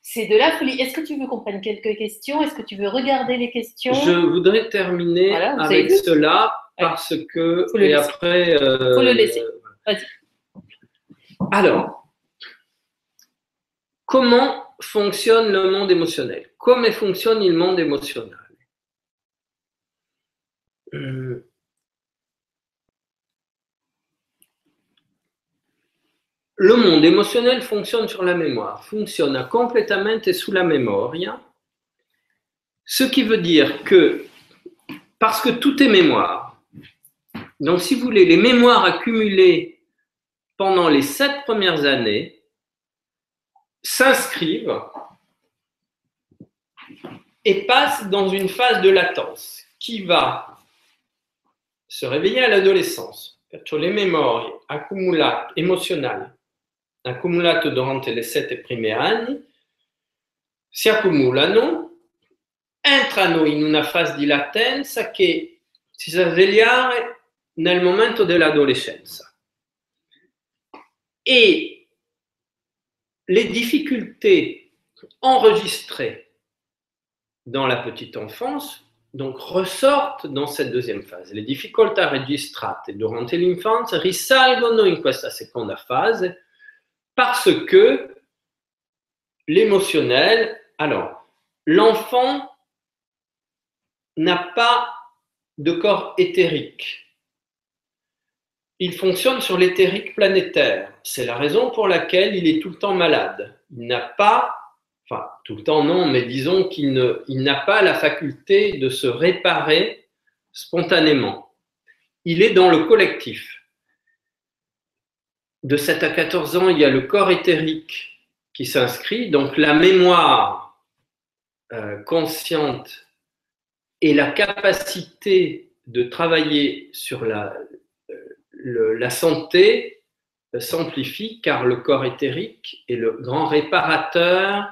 c'est de la folie. Est-ce que tu veux qu'on prenne quelques questions? Est-ce que tu veux regarder les questions? Je voudrais terminer avec cela parce que et après. Euh, Faut le laisser. Vas-y. Alors, comment fonctionne le monde émotionnel? Comment fonctionne le monde émotionnel? Euh, Le monde émotionnel fonctionne sur la mémoire, fonctionne complètement sous la mémoire. Ce qui veut dire que, parce que tout est mémoire, donc si vous voulez, les mémoires accumulées pendant les sept premières années s'inscrivent et passent dans une phase de latence qui va se réveiller à l'adolescence. Les mémoires accumulées émotionnelles accumulato durante le sette primi anni, si accumulano, entrano in una fase di latenza che si sa svegliare nel momento dell'adolescenza. Et les difficultés enregistrées dans la petite enfance donc ressortent dans cette deuxième phase. Le difficoltà registrate durante l'infanzia risalgono in questa seconda fase parce que l'émotionnel, alors, l'enfant n'a pas de corps éthérique. Il fonctionne sur l'éthérique planétaire. C'est la raison pour laquelle il est tout le temps malade. Il n'a pas enfin tout le temps non, mais disons qu'il n'a pas la faculté de se réparer spontanément. Il est dans le collectif. De 7 à 14 ans, il y a le corps éthérique qui s'inscrit, donc la mémoire euh, consciente et la capacité de travailler sur la, euh, santé s'amplifie car le corps éthérique est le grand réparateur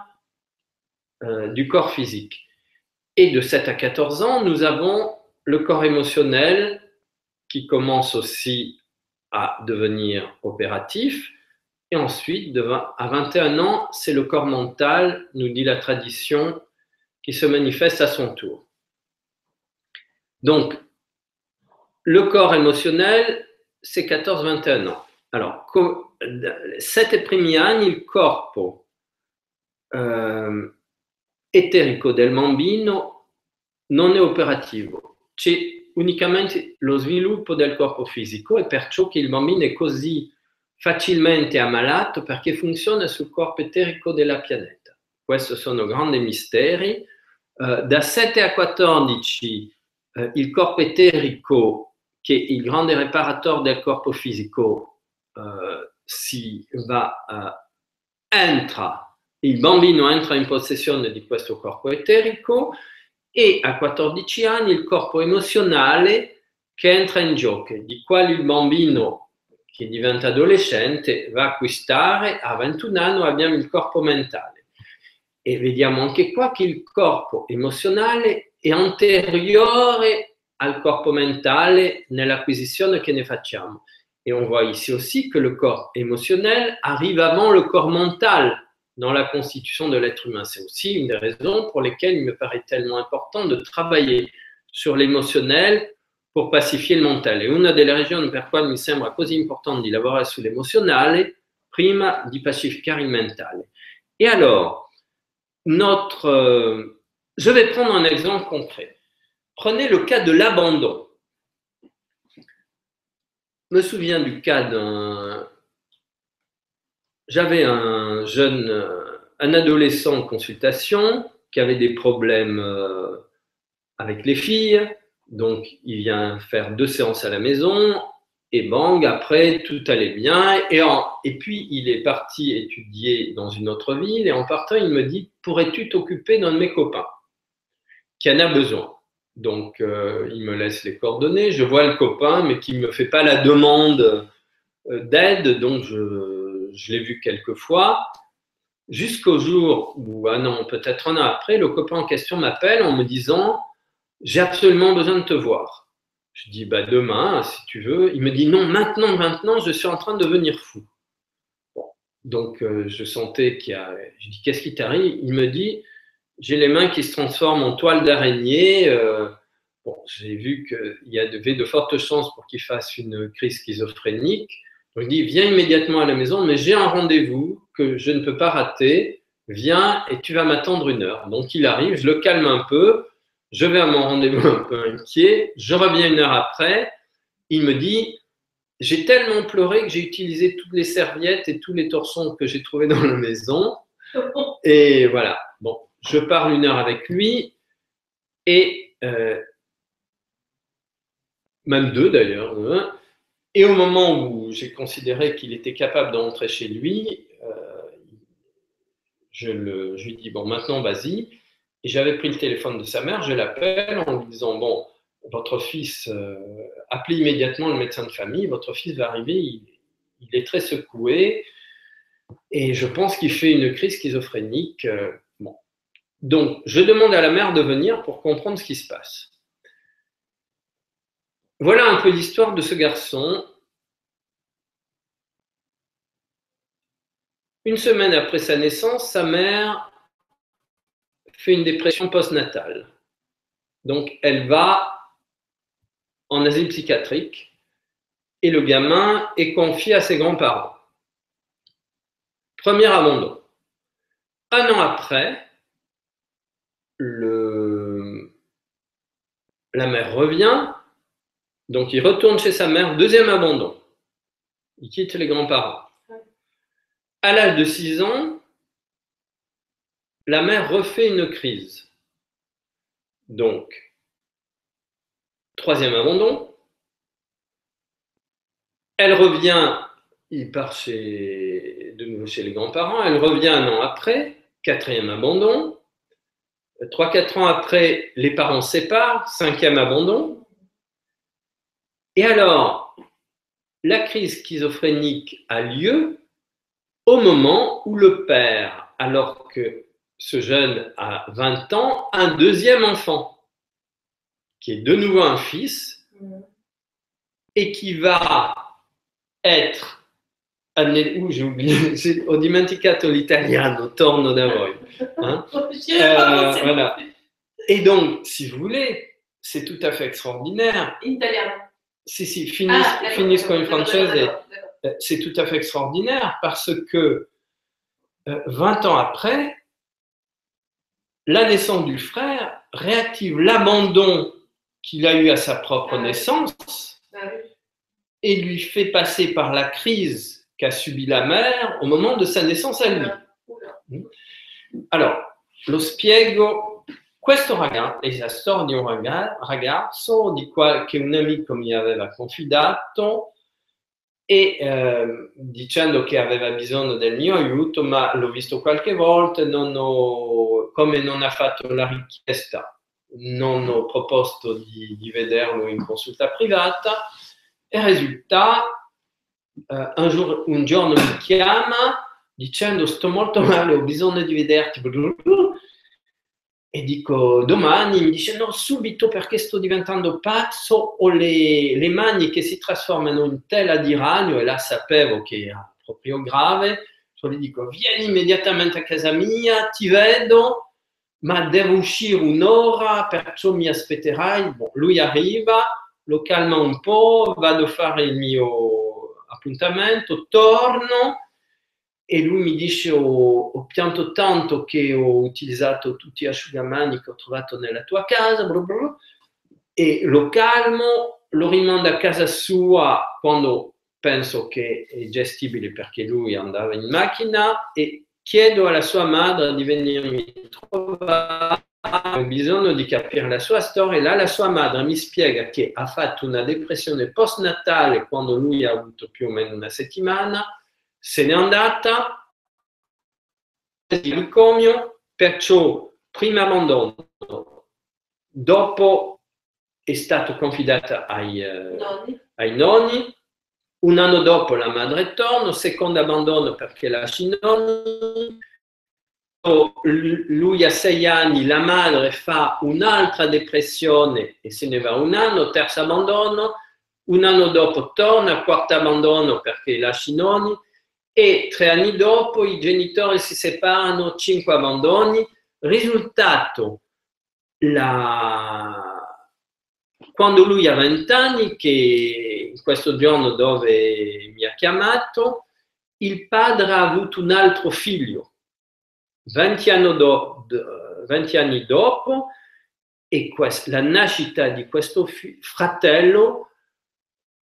euh, du corps physique. Et de 7 à 14 ans, nous avons le corps émotionnel qui commence aussi à devenir opératif. Et ensuite, à 21 ans, c'est le corps mental, nous dit la tradition, qui se manifeste à son tour. Donc, le corps émotionnel, c'est 14-21 ans. Alors, 7 primi il corpo euh, eterico del bambino non è operativo, c'è unicamente lo sviluppo del corpo fisico e perciò che il bambino è così facilmente ammalato perché funziona sul corpo eterico della pianeta. Questi sono grandi misteri. Uh, da 7 a 14 uh, il corpo eterico, che è il grande riparatore del corpo fisico, uh, si va, entra il bambino entra in possessione di questo corpo eterico e a 14 anni il corpo emozionale che entra in gioco, di quale il bambino che diventa adolescente va a acquistare a 21 anni abbiamo il corpo mentale. E vediamo anche qua che il corpo emozionale è anteriore al corpo mentale nell'acquisizione che ne facciamo. Et on voit ici aussi que le corps émotionnel arrive avant le corps mental dans la constitution de l'être humain. C'est aussi une des raisons pour lesquelles il me paraît tellement important de travailler sur l'émotionnel pour pacifier le mental. Et una delle ragioni per cui mi sembra così importante di lavorare sull'emozionale prima di pacificare il mentale. Et alors, notre, euh, je vais prendre un exemple concret. Prenez le cas de l'abandon. Je me souviens du cas d'un j'avais un jeune, euh, un adolescent en consultation qui avait des problèmes euh, avec les filles. Donc, il vient faire deux séances à la maison et bang, après, tout allait bien. Et, puis, il est parti étudier dans une autre ville et en partant, il me dit, pourrais-tu t'occuper d'un de mes copains qui en a besoin? Donc, euh, il me laisse les coordonnées. Je vois le copain, mais qui ne me fait pas la demande d'aide. Donc, je, je l'ai vu quelques fois, jusqu'au jour où, un an, peut-être un an après, le copain en question m'appelle en me disant J'ai absolument besoin de te voir. Je dis bah, Demain, si tu veux. Il me dit Non, maintenant, maintenant, je suis en train de devenir fou. Donc, euh, je sentais qu'il y a. Je dis Qu'est-ce qui t'arrive? Il me dit J'ai les mains qui se transforment en toile d'araignée. Euh, bon, j'ai vu qu'il y avait de fortes chances pour qu'il fasse une crise schizophrénique. Je dis, viens immédiatement à la maison, mais j'ai un rendez-vous que je ne peux pas rater. Viens et tu vas m'attendre une heure. Donc il arrive, je le calme un peu, je vais à mon rendez-vous un peu inquiet, je reviens une heure après, il me dit, j'ai tellement pleuré que j'ai utilisé toutes les serviettes et tous les torsons que j'ai trouvés dans la maison. Et voilà, bon, je parle une heure avec lui et euh, même deux d'ailleurs. Hein. Et au moment où j'ai considéré qu'il était capable d'entrer chez lui, euh, je, lui dis Bon, maintenant, vas-y. Et j'avais pris le téléphone de sa mère, je l'appelle en lui disant Bon, votre fils, euh, appelez immédiatement le médecin de famille, votre fils va arriver, il, est très secoué. Et je pense qu'il fait une crise schizophrénique. euh, bon. Donc, je demande à la mère de venir pour comprendre ce qui se passe. Voilà un peu l'histoire de ce garçon. Une semaine après sa naissance, sa mère fait une dépression postnatale. Donc, elle va en asile psychiatrique et le gamin est confié à ses grands-parents. Premier abandon. Un an après, la mère revient, donc il retourne chez sa mère, deuxième abandon. Il quitte les grands-parents. À l'âge de 6 ans, la mère refait une crise. Donc, troisième abandon. Elle revient, il part de nouveau chez les grands-parents, elle revient un an après, quatrième abandon. Trois, quatre ans après, les parents séparent, cinquième abandon. Et alors, la crise schizophrénique a lieu au moment où le père, alors que ce jeune a 20 ans, a un deuxième enfant, qui est de nouveau un fils, et qui va être, où j'ai oublié, c'est- ho dimenticato l'italiano, torno da voi. Hein Euh, voilà. Et donc, si vous voulez, c'est tout à fait extraordinaire. Italien. Si, si, finis, Ah, d'accord, francese. d'accord, d'accord. Euh, c'est tout à fait extraordinaire parce que euh, 20 ans après, la naissance du frère réactive l'abandon qu'il a eu à sa propre Ah naissance Ah oui. et lui fait passer par la crise qu'a subie la mère au moment de sa naissance à lui. Oula. Allora, lo spiego. Questo ragazzo è la storia di un raga- ragazzo di qua, che un amico mi aveva confidato e ehm, dicendo che aveva bisogno del mio aiuto, ma l'ho visto qualche volta, non ho- come non ha fatto la richiesta, non ho proposto di, di vederlo in consulta privata. E risulta, eh, un, gior- un giorno mi chiama dicendo sto molto male, ho bisogno di vederti. E dico domani, mi dice no, subito perché sto diventando pazzo, ho le, le mani che si trasformano in tela di ragno e là sapevo che era proprio grave. Cioè gli dico vieni immediatamente a casa mia, ti vedo, ma devo uscire un'ora, perciò mi aspetterai. Bon, lui arriva, lo calma un po', vado a fare il mio appuntamento, torno e lui mi dice ho, ho pianto tanto che ho utilizzato tutti gli asciugamani che ho trovato nella tua casa bla bla bla. e lo calmo, lo rimando a casa sua quando penso che è gestibile perché lui andava in macchina e chiedo alla sua madre di venirmi trovare ho bisogno di capire la sua storia e là la sua madre mi spiega che ha fatto una depressione postnatale quando lui ha avuto più o meno una settimana se n'è andata di manicomio, perciò prima abbandono, dopo è stato confidato ai, eh, Nonni. ai nonni, un anno dopo la madre torna, secondo abbandono perché lascia i nonni, lui a sei anni, la madre fa un'altra depressione e se ne va un anno, terzo abbandono, un anno dopo torna, quarto abbandono perché lascia i nonni, e tre anni dopo i genitori si separano, cinque abbandoni. Risultato, la... quando lui ha 20 anni, che in questo giorno dove mi ha chiamato, il padre ha avuto un altro figlio, 20 anni, do- d- 20 anni dopo, e quest- la nascita di questo fratello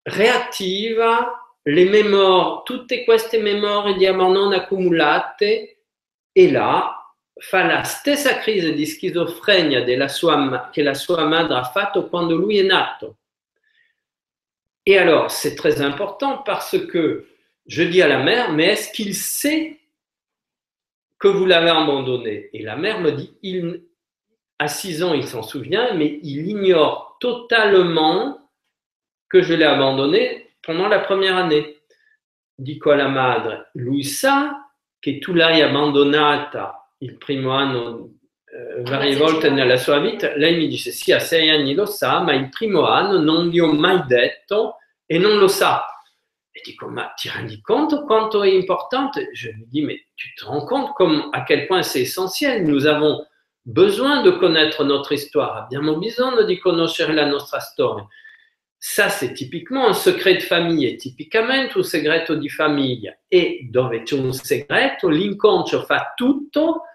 reattiva le memorie, tutte queste memorie di abbandono accumulate e là fa la stessa crisi di schizofrenia della sua che la sua madre ha fatto quando lui è nato. Et alors, c'est très important parce que je dis à la mère, mais est-ce qu'il sait que vous l'avez abandonné? Et la mère me dit, il, à 6 ans, il s'en souvient, mais il ignore totalement que je l'ai abandonné pendant la première année. Dico alla madre, lui sa che tu l'hai abbandonata il primo anno eh, varie volte nella sua vita, lei mi dice sì, a sei anni lo sa, ma il primo anno non gli ho mai detto e non lo sa. E dico, ma ti rendi conto quanto è importante? Je lui dis, mais tu te rends compte comme, à quel point c'est essentiel? Nous avons besoin de connaître notre histoire, abbiamo bisogno di conoscere la nostra storia. Ça, c'est typiquement un secret de famille, è tipicamente un segreto di famiglia. E dove c'è un segreto, l'inconscio fa tutto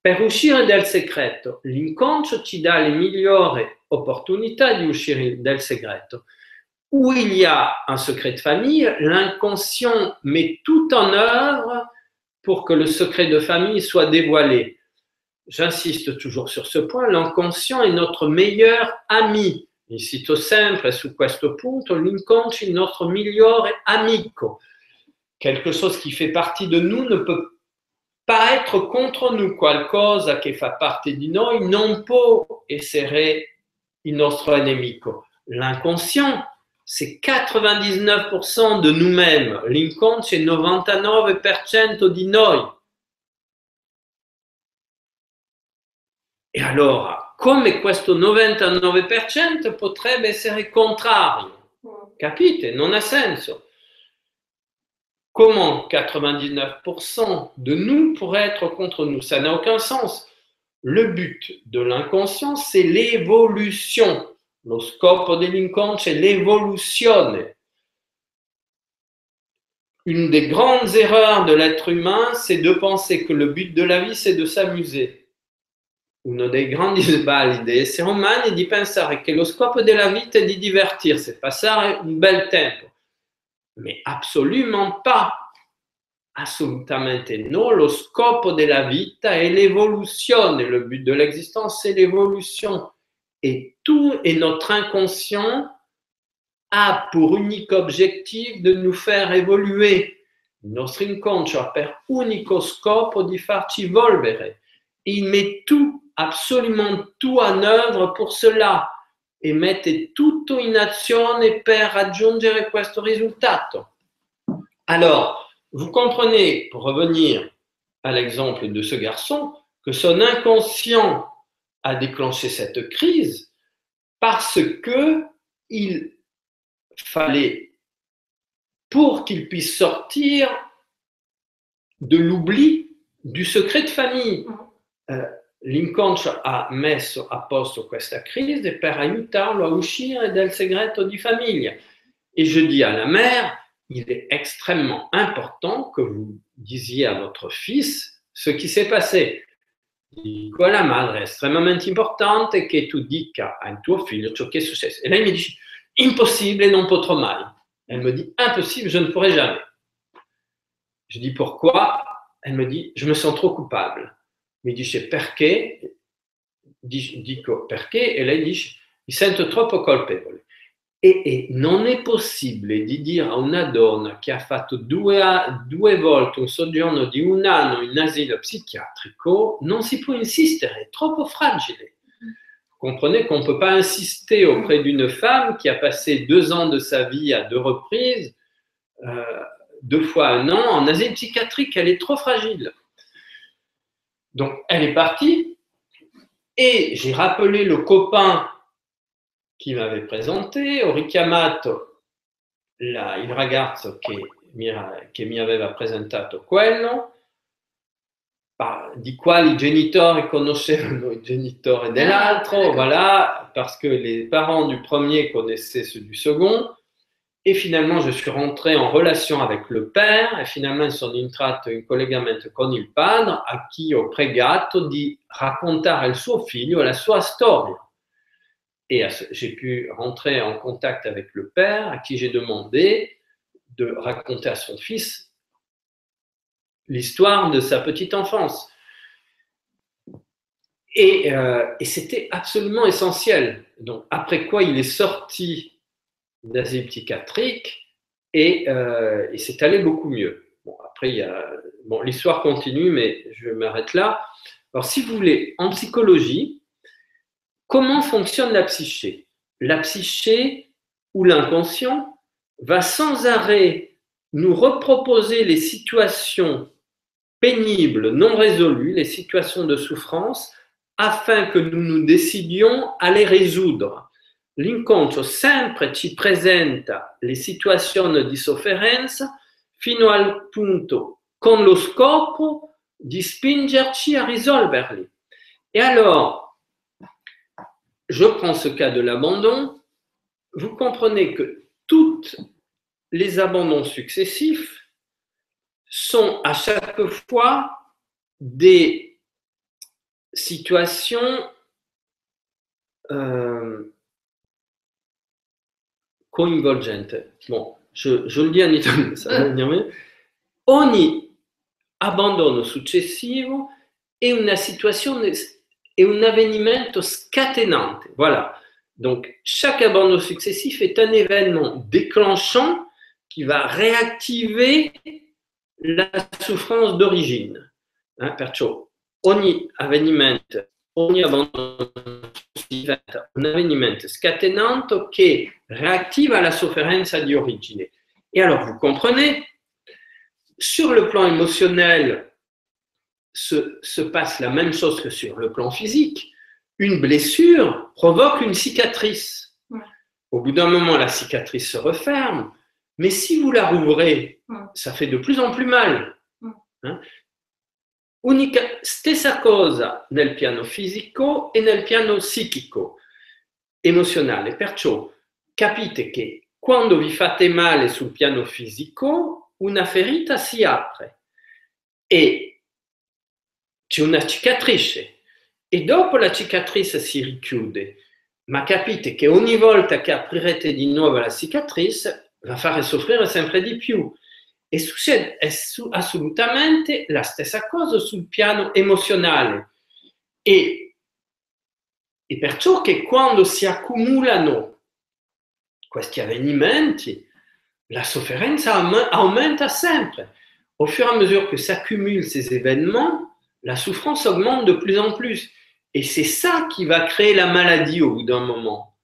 per uscire dal segreto. L'inconscio ci dà le migliori opportunità di uscire dal segreto. Où il y a un secret de famille, l'inconscient met tout en œuvre pour que le secret de famille soit dévoilé. J'insiste toujours sur ce point, l'inconscient est notre meilleur ami. Il cito sempre su questo punto, l'inconscio est notre migliore amico. Quelque chose qui fait partie de nous ne peut pas être contre nous, qualcosa che fa parte di noi non può essere il nostro nemico. L'inconscient, c'est 99% de nous-mêmes. L'inconscient, c'est 99% di noi. E allora, come questo 99% potrebbe essere contrario? Capite? Non ha senso. Comment 99% de nous pourrait être contre nous? Ça n'a aucun sens. Le but de l'inconscient, c'est l'évolution. Lo scopo dell'inconscio è l'evoluzione. Une des grandes erreurs de l'être humain, c'est de penser que le but de la vie, c'est de s'amuser. Uno dei grandi sbagli degli esseri umani è di pensare che lo scopo della vita è di divertirsi, passare un bel tempo. Mais absolument pas. Assolutamente no. Lo scopo della vita è l'evoluzione. Le but de l'existence, c'est l'évolution. Et tout et notre inconscient a pour unique objectif de nous faire évoluer. Il nostro inconscio ha per unico scopo di farci evolvere. Il met tout, absolument tout en œuvre pour cela e mette tutto in azione per raggiungere questo risultato. Alors, vous comprenez, pour revenir à l'exemple de ce garçon, que son inconscient a déclenché cette crise parce que il fallait, pour qu'il puisse sortir de l'oubli du secret de famille. Euh, l'inconscio ha messo a posto questa crisi per aiutarlo a uscire dal segreto di famiglia. Et je dis à la mère, il est extrêmement important que vous disiez à votre fils ce qui s'est passé. Dico alla madre, è estremamente importante che tu dica a tuo figlio ciò che è successo. E lei mi dice, impossible, non potrò mai. Elle me dit, impossible, je ne pourrai jamais. Je dis, pourquoi? Elle me dit, je me sens trop coupable. Mi dice perché, dico perché e lei dice mi sento troppo colpevole. E, e, non è possibile di dire a una donna che ha fatto due, due, volte un soggiorno di un anno in asilo psichiatrico, non si può insistere, è troppo fragile. Comprenez qu'on ne peut pas insister auprès d'une femme qui a passé deux ans de sa vie à deux reprises, euh, deux fois un an en asile psychiatrique, elle est trop fragile. Donc, elle est partie. Et j'ai rappelé le copain qui m'avait présenté, ho richiamato la, il ragazzo che mi, che mi aveva presentato quello, di quali genitori conoscevano i genitori dell'altro, voilà, parce que les parents du premier connaissaient ceux du second. Et finalement, je suis rentré en relation avec le père, e finalement sono entrato in collegamento con il padre, a chi ho pregato di raccontare al suo figlio la sua storia. Et j'ai pu rentrer en contact avec le père, à qui j'ai demandé de raconter à son fils l'histoire de sa petite enfance. Et, euh, et c'était absolument essentiel. Donc, après quoi il est sorti d'asile psychiatrique et, euh, et c'est allé beaucoup mieux. Bon, après, il y a, bon, l'histoire continue, mais je m'arrête là. Alors, si vous voulez, en psychologie, comment fonctionne la psyché? La psyché ou l'inconscient va sans arrêt nous reproposer les situations pénibles non résolues, les situations de souffrance, afin que nous nous décidions à les résoudre. L'incontro sempre ci presenta le situazioni di sofferenza fino al punto con lo scopo di spingerci a risolverli. Et alors, je prends ce cas de l'abandon. Vous comprenez que toutes les abandons successifs sont à chaque fois des situations euh, coinvolgentes. Bon, je, je, le dis en italien, ça va venir mieux. Ogni abbandono successivo è una situazione, è un avvenimento scatenante. Voilà. Donc, chaque abandon successif est un événement déclenchant qui va réactiver la souffrance d'origine. Hein, perciò ogni avvenimento, ogni abbandono un avvenimento scatenante che réactiva la sofferenza di origine. Et alors, vous comprenez, sur le plan émotionnel, se, se passe la même chose que sur le plan physique une blessure provoque une cicatrice. Au bout d'un moment, la cicatrice se referme, mais si vous la rouvrez, ça fait de plus en plus mal. Hein? Unica, stessa cosa nel piano fisico e nel piano psichico, emozionale. Perciò capite che quando vi fate male sul piano fisico, una ferita si apre e c'è una cicatrice e dopo la cicatrice si richiude, ma capite che ogni volta che aprirete di nuovo la cicatrice va fare soffrire sempre di più. E succede assolutamente la stessa cosa sul piano emozionale. E, e perciò che quando si accumulano questi la sofferenza aumenta sempre. Au fur et à mesure que s'accumulent ces événements, la souffrance augmente de plus en plus. Et c'est ça qui va créer la maladie au bout d'un moment.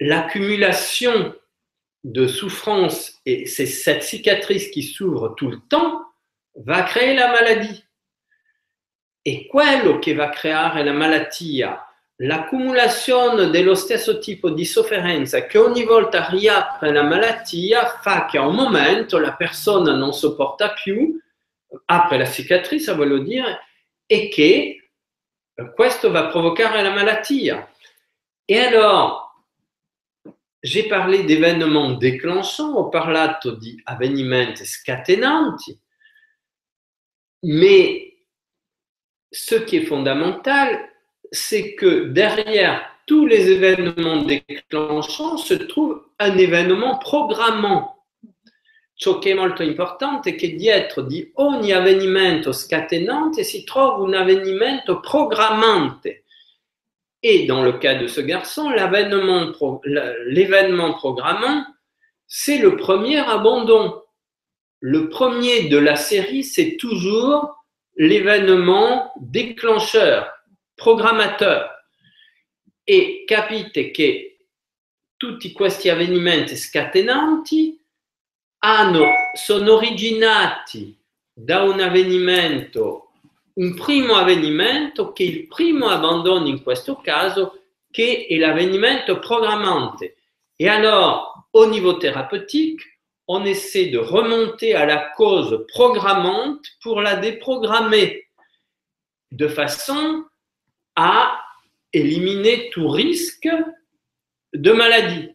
L'accumulation de souffrance et c'est cette cicatrice qui s'ouvre tout le temps va créer la maladie. E quello che va creare la malattia, l'accumulazione dello stesso tipo di sofferenza che ogni volta riapre la malattia, fa che a un momento la persona non sopporta più, apre la cicatrice, voglio dire, e che questo va provocare la malattia. Et alors, j'ai parlé d'événements déclenchants, ho parlato di avvenimenti scatenanti, mais ce qui est fondamental, c'est que derrière tous les événements déclenchants se trouve un événement programmant. Ciò che è molto importante è che dietro di ogni avvenimento scatenante si trova un avvenimento programmante. Et dans le cas de ce garçon, l'événement programmant, c'est le premier abandon. Le premier de la série, c'est toujours l'événement déclencheur, programmateur. E capite che tutti questi avvenimenti scatenanti hanno, sono originati da un avvenimento, un primo avvenimento che il primo abbandono in questo caso, che è l'avvenimento programmante. Et alors, au niveau thérapeutique, on essaie de remonter à la cause programmante pour la déprogrammer, de façon à éliminer tout risque de maladie.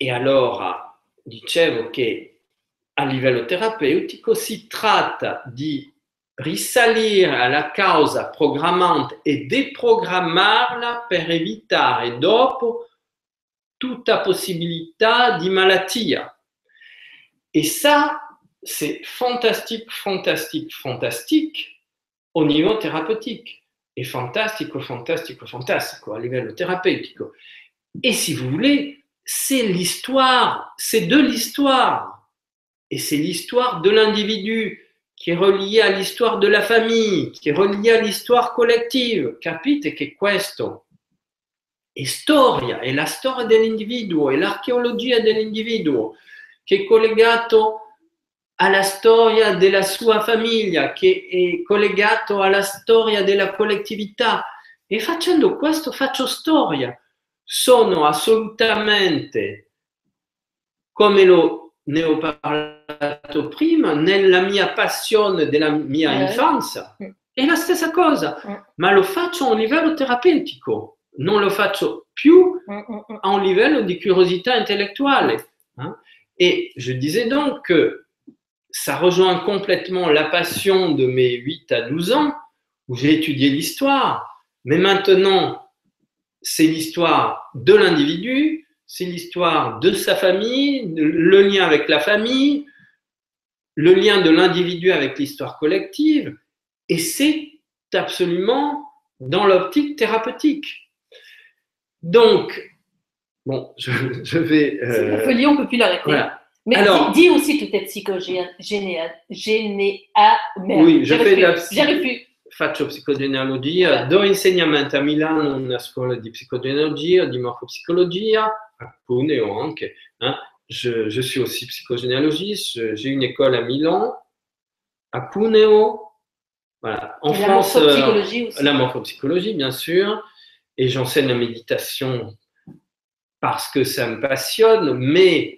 Et alors, dicevo che a livello terapeutico si tratta di risalire alla causa programmante e deprogrammarla per evitare dopo tutta possibilità di malattia. Et ça, c'est fantastique, fantastique, fantastique au niveau thérapeutique. Et fantastico, fantastico, fantastico a livello terapeutico. Et si vous voulez, c'est l'histoire, c'est de l'histoire. Et c'est l'histoire de l'individu qui est relié à l'histoire de la famille, qui est relié à l'histoire collettive. Capite che questo è storia, è la storia dell'individuo, è l'archeologia dell'individuo, che è collegato alla storia della sua famiglia, che è collegato alla storia della collettività. E facendo questo faccio storia. Sono assolutamente, come lo, ne ho parlato prima, nella mia passione della mia Eh. infanzia. Mm. È la stessa cosa, Mm. ma lo faccio a un livello terapeutico, non lo faccio più Mm, à un livello di curiosità intellectuelle. hein. Et je disais donc que ça rejoint complètement la passion de mes 8 à 12 ans, où j'ai étudié l'histoire. Mais maintenant, c'est l'histoire de l'individu, c'est l'histoire de sa famille, le lien avec la famille, le lien de l'individu avec l'histoire collective, et c'est absolument dans l'optique thérapeutique. Donc, bon, je, je vais... C'est euh, La folie, on ne peut plus l'arrêter. voilà. Mais Alors- dis, aussi que tu es psychogénéa. Généa. merde, Oui, je fais de la plus. faccio psicogenealogia, do insegnamento a Milano una scuola di psicogenealogia, di morfopsicologia, a Cuneo anche. hein. Je, je suis aussi psychogénéalogiste, j'ai une école à Milan, à Cuneo, voilà. En la France, euh, morphopsychologie aussi. la morphopsychologie, bien sûr, et j'enseigne la méditation parce que ça me passionne, mais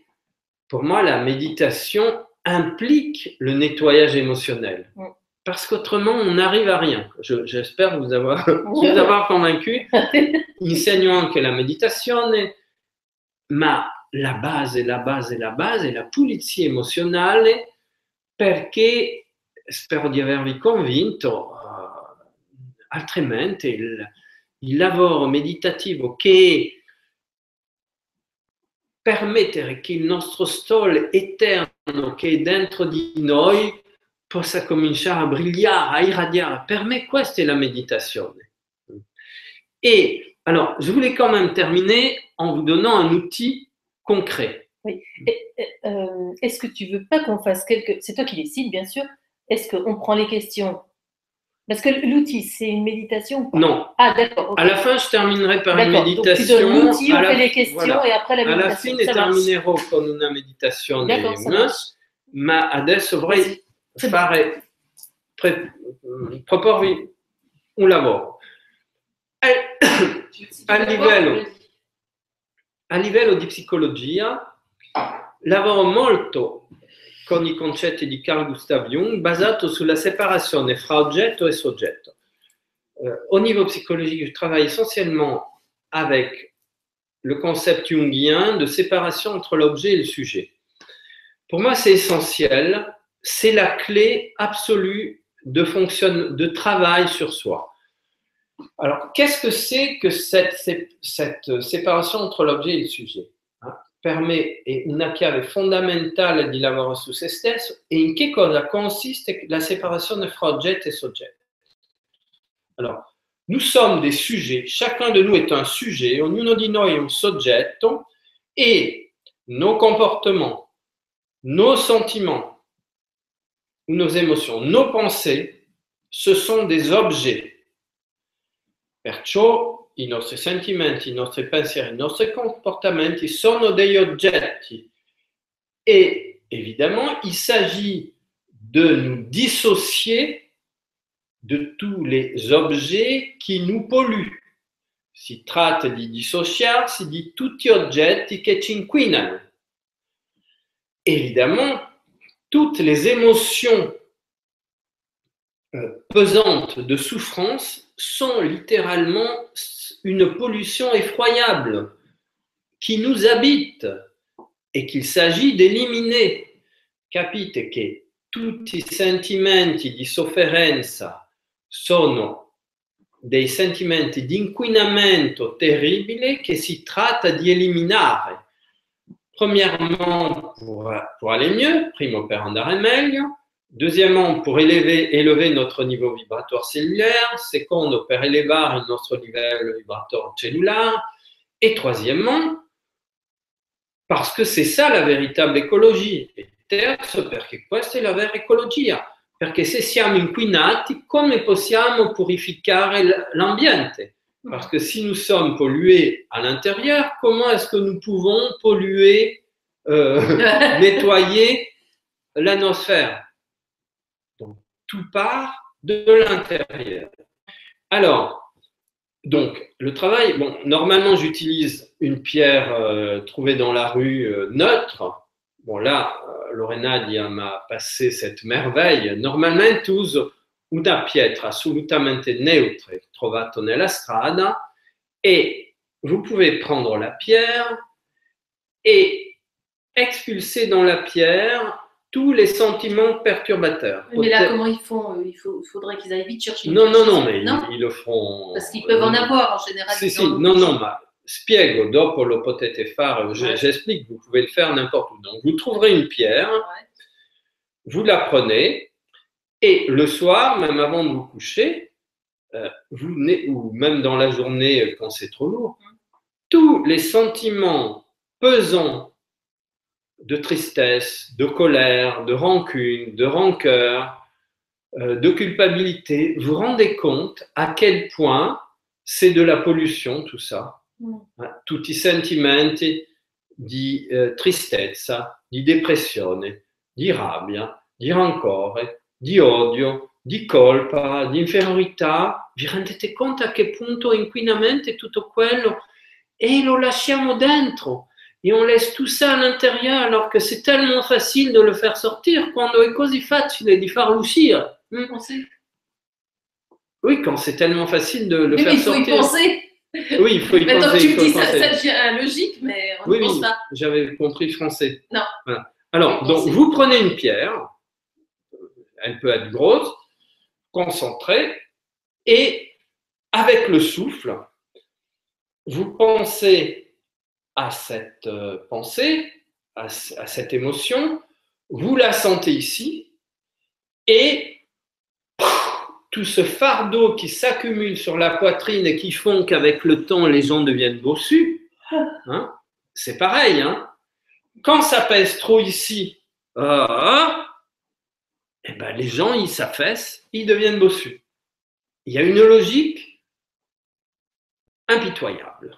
pour moi, la méditation implique le nettoyage émotionnel. Mm. Parce qu'autrement, on n'arrive à rien. Je- J'espère vous avoir, vous avoir convaincu. Insegno anche la meditazione, ma la base, la base, la base è la pulizia emozionale perché, spero di avervi convinto, eh, altrimenti il, il lavoro meditativo che permettere che il nostro stol eterno che è dentro di noi possa cominciare a brillare, a irradiare. Per me la meditazione. Et alors, je voulais quand même terminer en vous donnant un outil concret. Et, euh, Est-ce que tu veux pas qu'on fasse quelques. C'est toi qui décides, bien sûr. Est-ce qu'on prend les questions Parce que l'outil, c'est une méditation pas Non, Ah, d'accord. ok. à la fin, je terminerai par une. Donc méditation. donnes l'outil, on à la- fait les questions voilà. et après la méditation. fine Ça marche. terminerò con una meditazione D'accord, ça una, marche. ma adesso vorrei fare, pre- proporvi un lavoro. Eh, a livello, a livello di psicologia lavoro molto con i concetti di Carl Gustav Jung basato sulla separazione fra oggetto e soggetto. Euh, au niveau psychologique, je travaille essentiellement avec le concept jungien de séparation entre l'objet et le sujet. Pour moi, c'est essentiel, c'est la clé absolue de, travail sur soi. Alors, qu'est-ce que c'est que cette, séparation entre l'objet et il sujet? Permet è una chiave fondamentale di lavoro su se stesso e in che cosa consiste la separazione fra oggetto e soggetto. Alors, nous sommes des sujets, chacun de nous est un sujet, ognuno di noi è un soggetto et nos comportements, nos sentiments, nos émotions, nos pensées, ce sont des objets. Perciò i nostri sentimenti, i nostri pensieri, i nostri comportamenti sono. Et évidemment, il s'agit de nous dissocier de tous les objets qui nous polluent. Si tratta di dissociarsi di tutti gli oggetti che ci inquinano. Évidemment, toutes les émotions euh, pesantes de souffrance sont littéralement une pollution effroyable qui nous habite e qu'il s'agit d'éliminer. Capite che tutti i sentimenti di sofferenza sono dei sentimenti di inquinamento terribile che si tratta di. Premièrement, pour, pour aller mieux, primo per andare meglio. Deuxièmement, pour élever, élever notre niveau vibratoire cellulaire. Secondo, per elevare il nostro livello vibratoire cellulaire. Et troisièmement, parce que c'est ça la véritable écologie. E terzo, perché questa è la vera ecologia. Perché se siamo inquinati, come possiamo purificare l'ambiente Parce que si nous sommes pollués à l'intérieur, comment est-ce que nous pouvons polluer, euh, nettoyer l'anosphère. Tout part de l'intérieur. Alors, donc, le travail, bon, normalement, j'utilise une pierre euh, trouvée dans la rue euh, neutre. Bon, là, euh, Lorena m'a passé cette merveille. Normalement, uso una pietra assolutamente neutra trovata nella strada et vous pouvez prendre la pierre et expulser dans la pierre tous les sentiments perturbateurs. Mais là, comment ils font Il faudrait qu'ils aillent vite chercher. Non, non, non, mais Ils, le feront. Parce qu'ils peuvent en avoir en général. Si, si, non, non, ma spiego, dopo lo potete fare, j'explique, vous pouvez le faire n'importe où. Donc, vous trouverez une pierre, vous la prenez, et le soir, même avant de vous coucher, euh, vous ou même dans la journée quand c'est trop lourd, tous les sentiments pesants de tristesse, de colère, de rancune, de rancœur, euh, de culpabilité, vous rendez compte à quel point c'est de la pollution tout ça? Mm. Hein, tutti sentimenti di eh, tristezza, di depressione, di rabbia, di rancore, di odio, di colpa, di inferiorità. Vi rendete conto a che punto inquinamento è tutto quello? E lo lasciamo dentro? Et on laisse tout ça à l'intérieur alors que c'est tellement facile de le faire sortir quando è così facile di farlo uscire. Oui, quand c'est tellement facile de le faire sortir. il faut y penser. Oui, il faut y Maintenant penser. tu me dis, ça, ça devient logique, mais on ne pense oui, pas. J'avais compris français. Non. Alors, donc, vous prenez une pierre, elle peut être grosse, concentrée, et avec le souffle, vous pensez à cette euh, pensée, à, cette émotion, vous la sentez ici, et tout ce fardeau qui s'accumule sur la poitrine et qui font qu'avec le temps les gens deviennent bossus, hein, c'est pareil. Hein. Quand ça pèse trop ici, ah, eh ben les gens ils s'affaissent, ils deviennent bossus. Il y a une logique impitoyable.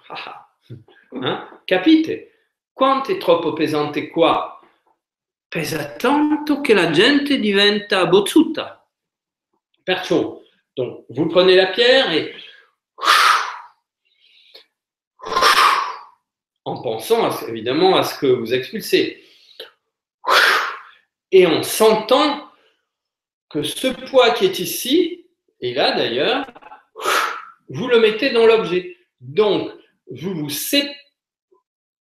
Hein? Capite? Quanto è troppo pesante qua? Pesa tanto che la gente diventa bozzuta. Perciò, donc, vous prenez la pierre et en pensant évidemment à ce que vous expulsez et en sentant que ce poids qui est ici, et là d'ailleurs, vous le mettez dans l'objet. Donc, vous vous séparez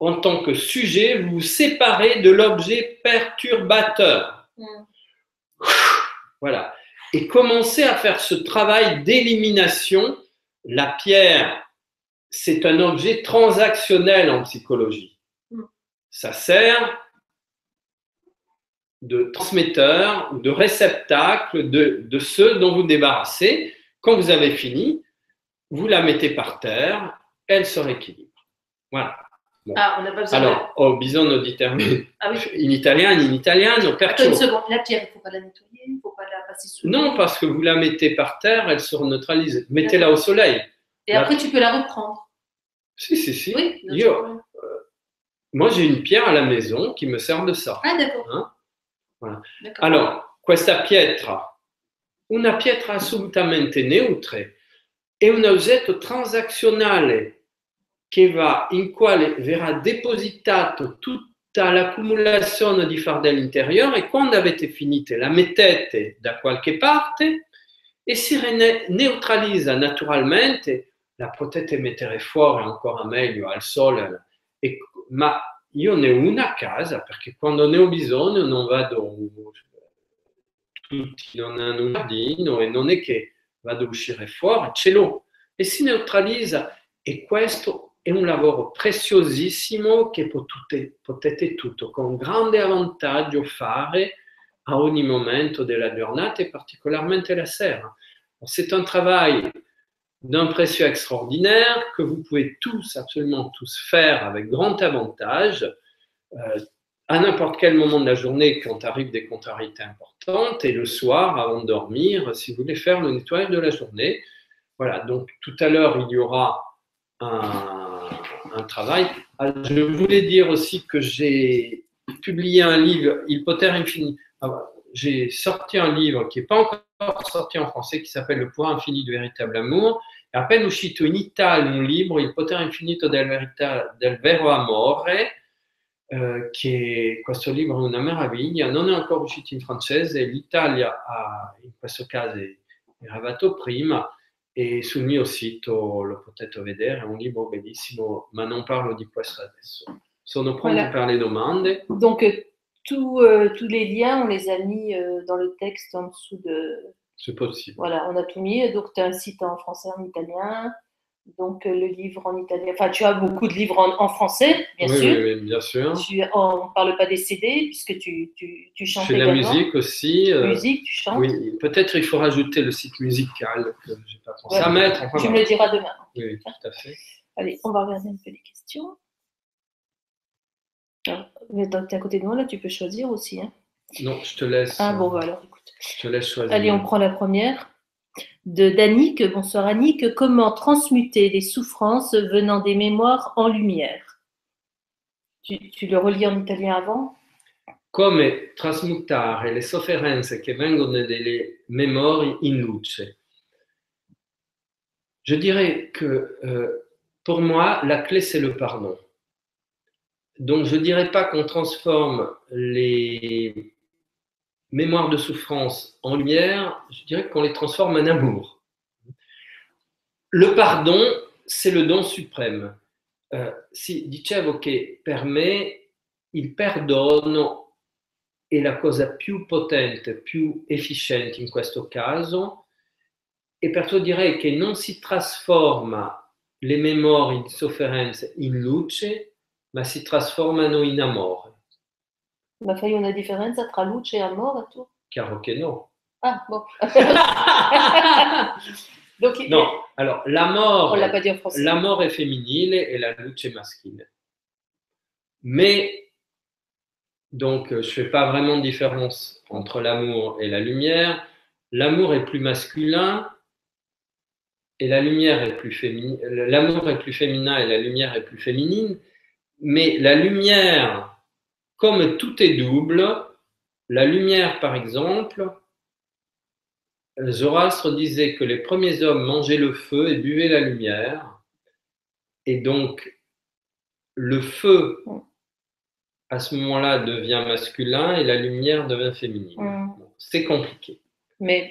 en tant que sujet, vous vous séparez de l'objet perturbateur. Mm. Voilà. Et commencez à faire ce travail d'élimination. La pierre, c'est un objet transactionnel en psychologie. Mm. Ça sert de transmetteur ou de réceptacle de, de ceux dont vous débarrassez. Quand vous avez fini, vous la mettez par terre, elle se rééquilibre. Voilà. Ah, on n'a pas besoin Alors, ho bisogno di termini ah, oui. in italiano, in italiano, une seconde, la pierre, il ne faut pas la nettoyer, il ne faut pas la passer sous Non, parce que vous la mettez par terre, elle se neutralise. Mettez-la au soleil. Et après, tu peux la reprendre. Si, si, si. Oui, Io, euh, moi, j'ai une pierre à la maison qui me sert de ça. Ah, d'accord. Hein? Voilà. Alors, questa pietra, una pietra assolutamente neutra, è un oggetto transazionale che va, in quale verrà depositato tutta l'accumulazione di fardelli interiore e quando avete finito la mettete da qualche parte e si neutralizza naturalmente, la potete mettere fuori ancora meglio al sole, e, ma io ne ho una a casa perché quando ne ho bisogno non vado, tutti non hanno un giardino e non è che vado a uscire fuori, ce l'ho. E si neutralizza e questo è un lavoro preziosissimo che potete, potete tutto con grande vantaggio fare à ogni momento della giornata et particulièrement la sera. C'est un travail d'un précieux extraordinaire que vous pouvez tous, absolument tous faire avec grand avantage euh, à n'importe quel moment de la journée quand arrivent des contrariétés importantes et le soir avant de dormir si vous voulez faire le nettoyage de la journée. Voilà, donc tout à l'heure il y aura un, un travail. Ah, je voulais dire aussi que j'ai publié un livre, Il poter infini. Ah, j'ai sorti un livre qui n'est pas encore sorti en français, qui s'appelle Le pouvoir infini du véritable amour. E appena uscito in Italia un libro, Il potere infinito del, verità, del vero amore, eh, che questo libro è una meraviglia, non è ancora uscito in francese, l'Italia ha, in questo caso è arrivato prima, e sul mio sito lo potete vedere, è un libro bellissimo, ma non parlo di questo adesso. Sono pronto Voilà. per le domande. Donc, euh, tout, euh, tous les liens, on les a mis euh, dans le texte en dessous de. C'est possible. Voilà, on a tout mis. Donc, tu as un site en français, en italien. Donc, euh, le livre en italien. Enfin, tu as beaucoup de livres en, en français, bien oui, sûr. oui, oui, bien sûr. Tu, on ne parle pas des CD, puisque tu, tu, tu Je chantes fais de la également. musique aussi. euh, Musique, tu chantes. oui, peut-être il faut rajouter le site musical que j'ai pas pensé Ouais. à mettre. Enfin, Tu me le diras demain. Oui, tout à fait. Allez, on va regarder un peu les questions. Mais tu es à côté de moi, là, tu peux choisir aussi. hein. Non, je te laisse. Ah euh, bon, bah alors, écoute. Je te laisse choisir. Allez, on prend la première. De Danique. Bonsoir Annick. Comment transmuter les souffrances venant des mémoires en lumière tu, le relis en italien avant? Come trasmutare le sofferenze che vengono delle memorie in luce. Je dirais que euh, pour moi, la clé, c'est le pardon. Donc, je ne dirais pas qu'on transforme les mémoires de souffrance en lumière, je dirais qu'on les transforme en amour. Le pardon, c'est le don suprême. Eh, sì, dicevo che per me il perdono è la cosa più potente, più efficiente in questo caso, e perciò direi che non si trasforma le memorie di sofferenza in luce, ma si trasformano in amore. Ma fai una differenza tra luce e amore, tu Chiaro che no. Ah, bon. Donc, il- No, allora, l'amore, on l'a pas dit en français. l'amore è femminile e la luce è maschile. Mais, donc, euh, je ne fais pas vraiment de différence entre l'amour et la lumière. L'amour est plus masculin et la lumière est plus féminine. L'amour est plus féminin et la lumière est plus féminine. Mais la lumière, comme tout est double, la lumière, par exemple, Zoroastre disait que les premiers hommes mangeaient le feu et buvaient la lumière. Et donc, le feu, à ce moment-là, devient masculin et la lumière devient féminine. Mm. Bon, C'est compliqué. Mais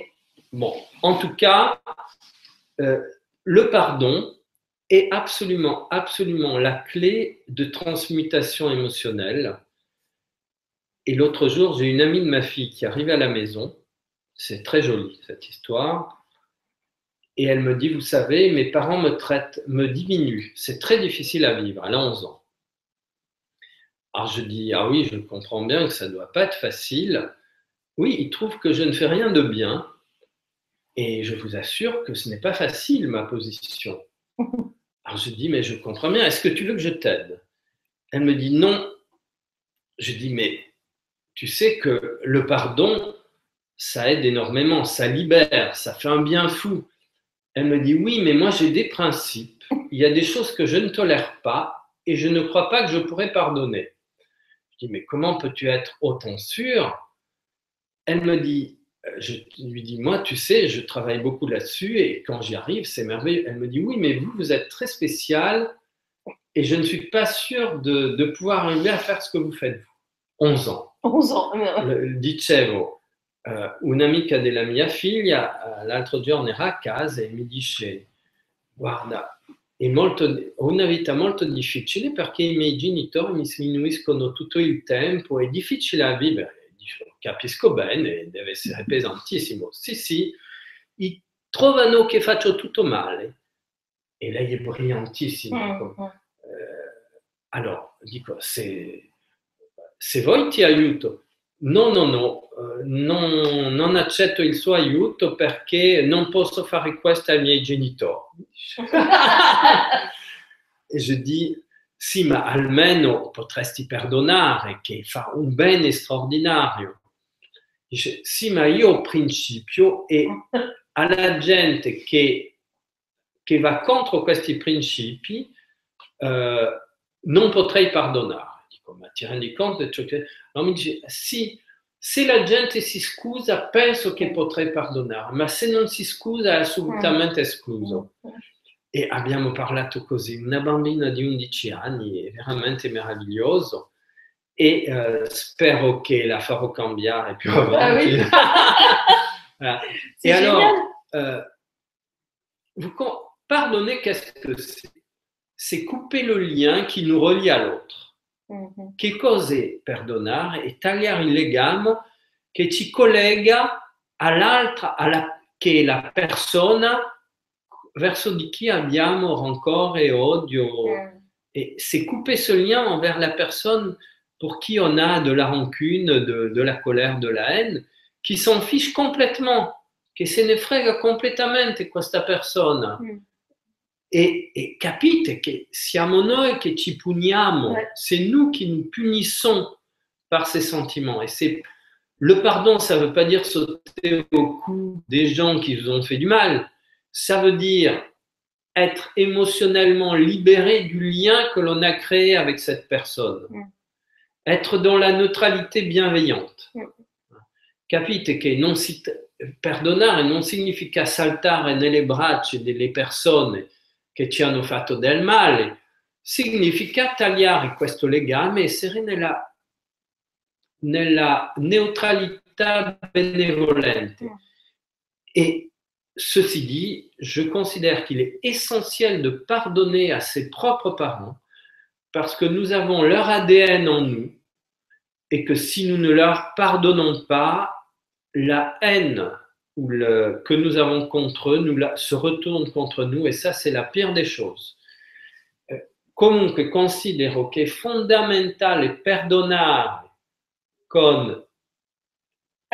Bon, en tout cas, euh, le pardon est absolument, absolument la clé de transmutation émotionnelle. Et l'autre jour, j'ai une amie de ma fille qui arrive à la maison. C'est très joli cette histoire. Et elle me dit, vous savez, mes parents me traitent, me diminuent. C'est très difficile à vivre. Elle a 11 ans. Alors je dis, ah oui, je comprends bien que ça ne doit pas être facile. Oui, ils trouvent que je ne fais rien de bien. Et je vous assure que ce n'est pas facile, ma position. Alors je dis, mais je comprends bien, est-ce que tu veux que je t'aide? Elle me dit non. Je dis, mais tu sais que le pardon, ça aide énormément, ça libère, ça fait un bien fou. Elle me dit, oui, mais moi j'ai des principes. Il y a des choses que je ne tolère pas et je ne crois pas que je pourrais pardonner. Je dis, mais comment peux-tu être autant sûr? Elle me dit, euh, je lui dis, moi, tu sais, je travaille beaucoup là-dessus et quand j'y arrive, c'est merveilleux. Elle me dit, oui, mais vous, vous êtes très spécial et je ne suis pas sûre de, de pouvoir arriver à faire ce que vous faites, vous. 11 ans. 11 ans. Le- Dicevo, eh, un'amica della mia figlia eh, l'altro giorno era a casa e mi dice, guarda, è molto, ho una vita molto difficile perché i miei genitori mi sminuiscono tutto il tempo, è difficile a vivere. Dice, capisco bene, deve essere pesantissimo. Sì, sì, i- trovano che faccio tutto male. E lei è brillantissima. come- Mm, mm. eh, allora, dico, se, se vuoi ti aiuto. No, no, no, eh, non, non accetto il suo aiuto perché non posso fare questo ai miei genitori. e je dis, sì, ma almeno potresti perdonare che fa un bene straordinario. Dice, sì, ma io ho principio e alla gente che, che va contro questi principi eh, non potrei pardonare. Dico, ma ti rendi conto di ciò che... Mi dice, sì, se la gente si scusa penso che potrei perdonare, ma se non si scusa è assolutamente escluso. E abbiamo parlato così, una bambina di 11 anni, è veramente meraviglioso e eh, spero che la farò cambiare più avanti. Voilà. Et alors, euh, vous qu'est-ce que c'est C'est couper le lien qui nous relie à l'autre. Mhm. Che cos'è perdonare? È tagliare il legame che ci collega all'altra, alla, che è la persona verso di chi abbiamo rancore e odio. Mm. Et c'est couper ce lien envers la personne pour qui on a de la rancune, de, de la colère, de la haine, qui s'en fiche complètement, che se ne frega completamente questa persona. Mm. E, e capite che siamo noi che ci puniamo, Ouais. c'est nous qui nous punissons par ces sentiments. Et c'est le pardon, ça ne veut pas dire sauter au cou des gens qui vous ont fait du mal. Ça veut dire être émotionnellement libéré du lien que l'on a créé avec cette personne. Être dans la neutralité bienveillante. Mm. Capite che non si, perdonare non significa saltare nelle braccia delle persone che ci hanno fatto del male, significa tagliare questo legame e essere nella, nella neutralità benevolente. Et ceci dit, je considère qu'il est essentiel de pardonner à ses propres parents parce que nous avons leur ADN en nous et que si nous ne leur pardonnons pas, la haine ou le- que nous avons contre eux nous la- se retourne contre nous et ça c'est la pire des choses. Eh, Comunque considero che è fondamentale perdonare con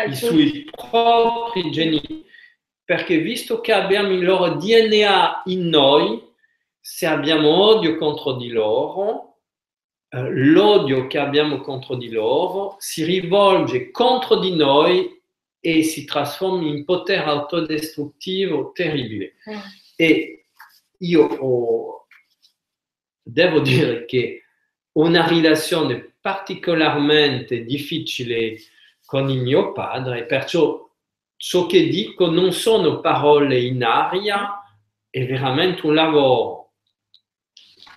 i suoi propri genitori, perché visto che abbiamo il loro DNA in noi, se abbiamo odio contro di loro, eh, l'odio che abbiamo contro di loro si rivolge contro di noi e si trasforma in potere autodistruttivo terribile. Mm. E io ho- devo dire che una relazione particolarmente difficile con il mio padre, perciò ciò che dico non sono parole in aria, è veramente un lavoro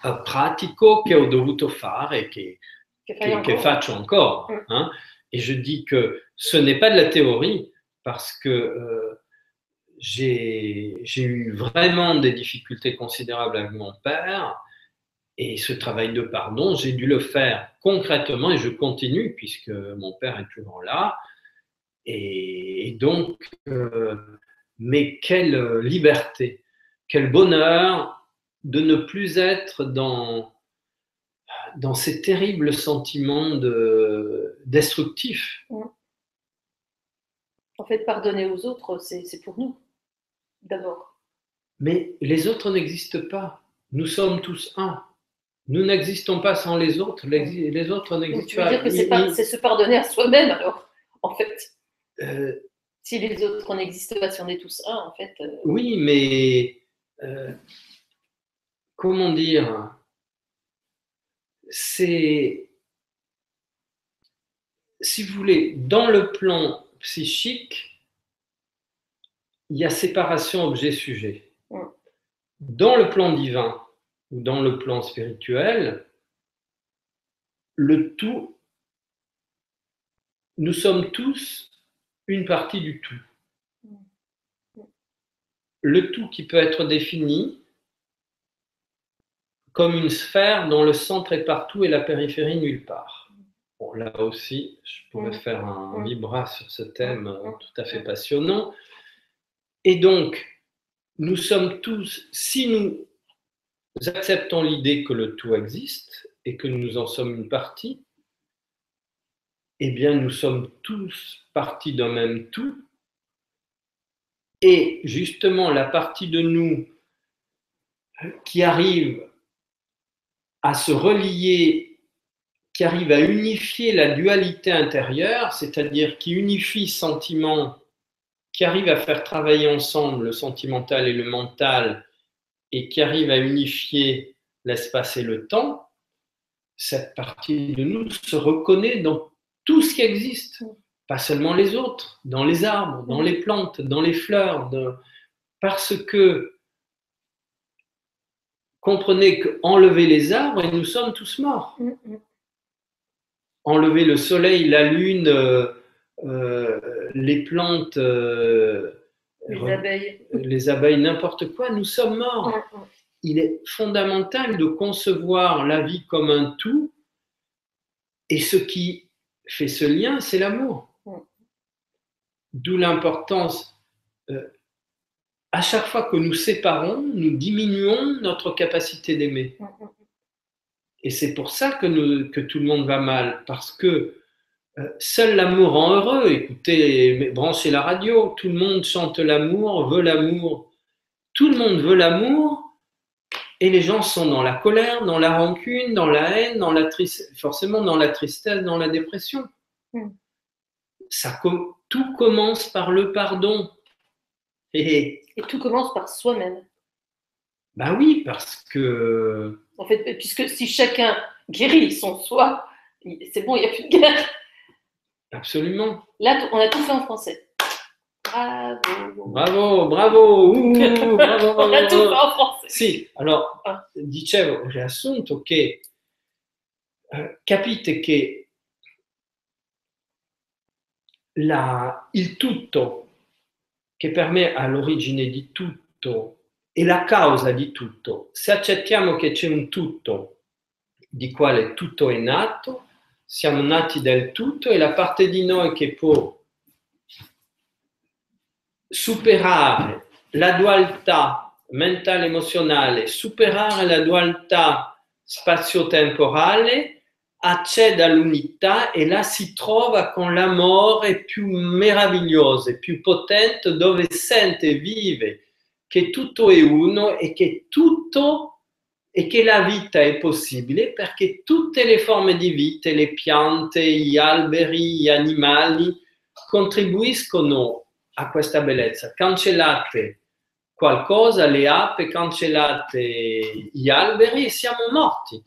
eh, pratico che ho dovuto fare, che, Che che, encore. che faccio encore. Mm. Et je dis que ce n'est pas de la théorie, parce que euh, j'ai eu vraiment des difficultés considérables avec mon père, et ce travail de pardon, j'ai dû le faire concrètement, et je continue, puisque mon père est toujours là. Et, et donc, euh, mais quelle liberté, quel bonheur de ne plus être dans, dans ces terribles sentiments de, destructifs. En fait, pardonner aux autres, c'est pour nous, d'abord. Mais les autres n'existent pas. Nous sommes tous un. Nous n'existons pas sans les autres. Les, les autres n'existent tu veux pas. dire que pas- c'est se pardonner à soi-même, alors, en fait. euh, Si les autres n'existent pas, si on est tous un, en fait. euh, oui, mais euh, comment dire? C'est, si vous voulez, dans le plan psychique, il y a séparation objet-sujet. Dans le plan divin ou dans le plan spirituel, le tout, nous sommes tous une partie du tout. Le tout qui peut être défini comme une sphère dont le centre est partout et la périphérie nulle part. Bon, là aussi, je pourrais Mm. faire un Mm. vibra sur ce thème euh, Mm. tout à fait passionnant. Et donc, nous sommes tous, si nous acceptons l'idée que le tout existe et que nous en sommes une partie, eh bien, nous sommes tous partie d'un même tout. Et justement, la partie de nous qui arrive à se relier, qui arrive à unifier la dualité intérieure, c'est-à-dire qui unifie sentiment, qui arrive à faire travailler ensemble le sentimental et le mental, et qui arrive à unifier l'espace et le temps, cette partie de nous se reconnaît dans tout ce qui existe. pas seulement les autres, dans les arbres, dans les plantes, dans les fleurs, parce que comprenez qu'enlever les arbres et nous sommes tous morts. Mm, mm. Enlever le soleil, la lune, euh, euh, les plantes, euh, les abeilles, les abeilles n'importe quoi, nous sommes morts. Mm, Il est fondamental de concevoir la vie comme un tout et ce qui fait ce lien, c'est l'amour. D'où l'importance à chaque fois que nous séparons, nous diminuons notre capacité d'aimer. Mm, mm, mm. Et c'est pour ça que, que, tout le monde va mal, parce que euh, seul l'amour rend heureux. Écoutez, branchez la radio, tout le monde chante l'amour, veut l'amour. Tout le monde veut l'amour, et les gens sont dans la colère, dans la rancune, dans la haine, dans la forcément dans la tristesse, dans la dépression. Ça, tout commence par le pardon. Et, tout commence par soi-même. Ben oui, parce que. En fait, puisque si chacun guérit son soi, c'est bon, il n'y a plus de guerre. Absolument. Là, on a tout fait en français. Bravo. Bravo, bravo. bravo, on a tout fait en français. Si, alors, ah. dicevo, riassunto che eh, capite che la, il tutto che per me ha l'origine di tutto e la causa di tutto. Se accettiamo che c'è un tutto di quale tutto è nato, siamo nati del tutto e la parte di noi che può superare la dualità mentale emozionale, superare la dualità spazio-temporale, accede all'unità e là si trova con l'amore più meraviglioso, più potente, dove sente e vive che tutto è uno e che tutto e che la vita è possibile perché tutte le forme di vita, le piante, gli alberi, gli animali contribuiscono a questa bellezza. Cancellate qualcosa, le api, cancellate gli alberi e siamo morti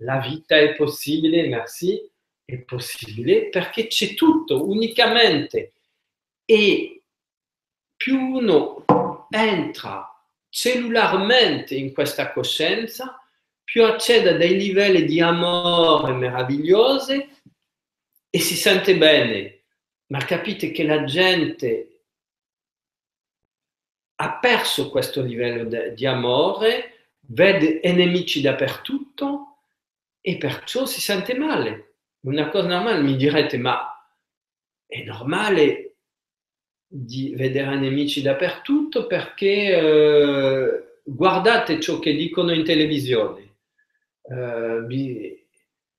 la vita è possibile, merci, è possibile perché c'è tutto unicamente e più uno entra cellularmente in questa coscienza, più accede a dei livelli di amore meravigliosi e si sente bene. Ma capite che la gente ha perso questo livello di amore, vede nemici dappertutto e perciò si sente male. Una cosa normale, mi direte, ma è normale di vedere nemici dappertutto perché eh, guardate ciò che dicono in televisione. Eh,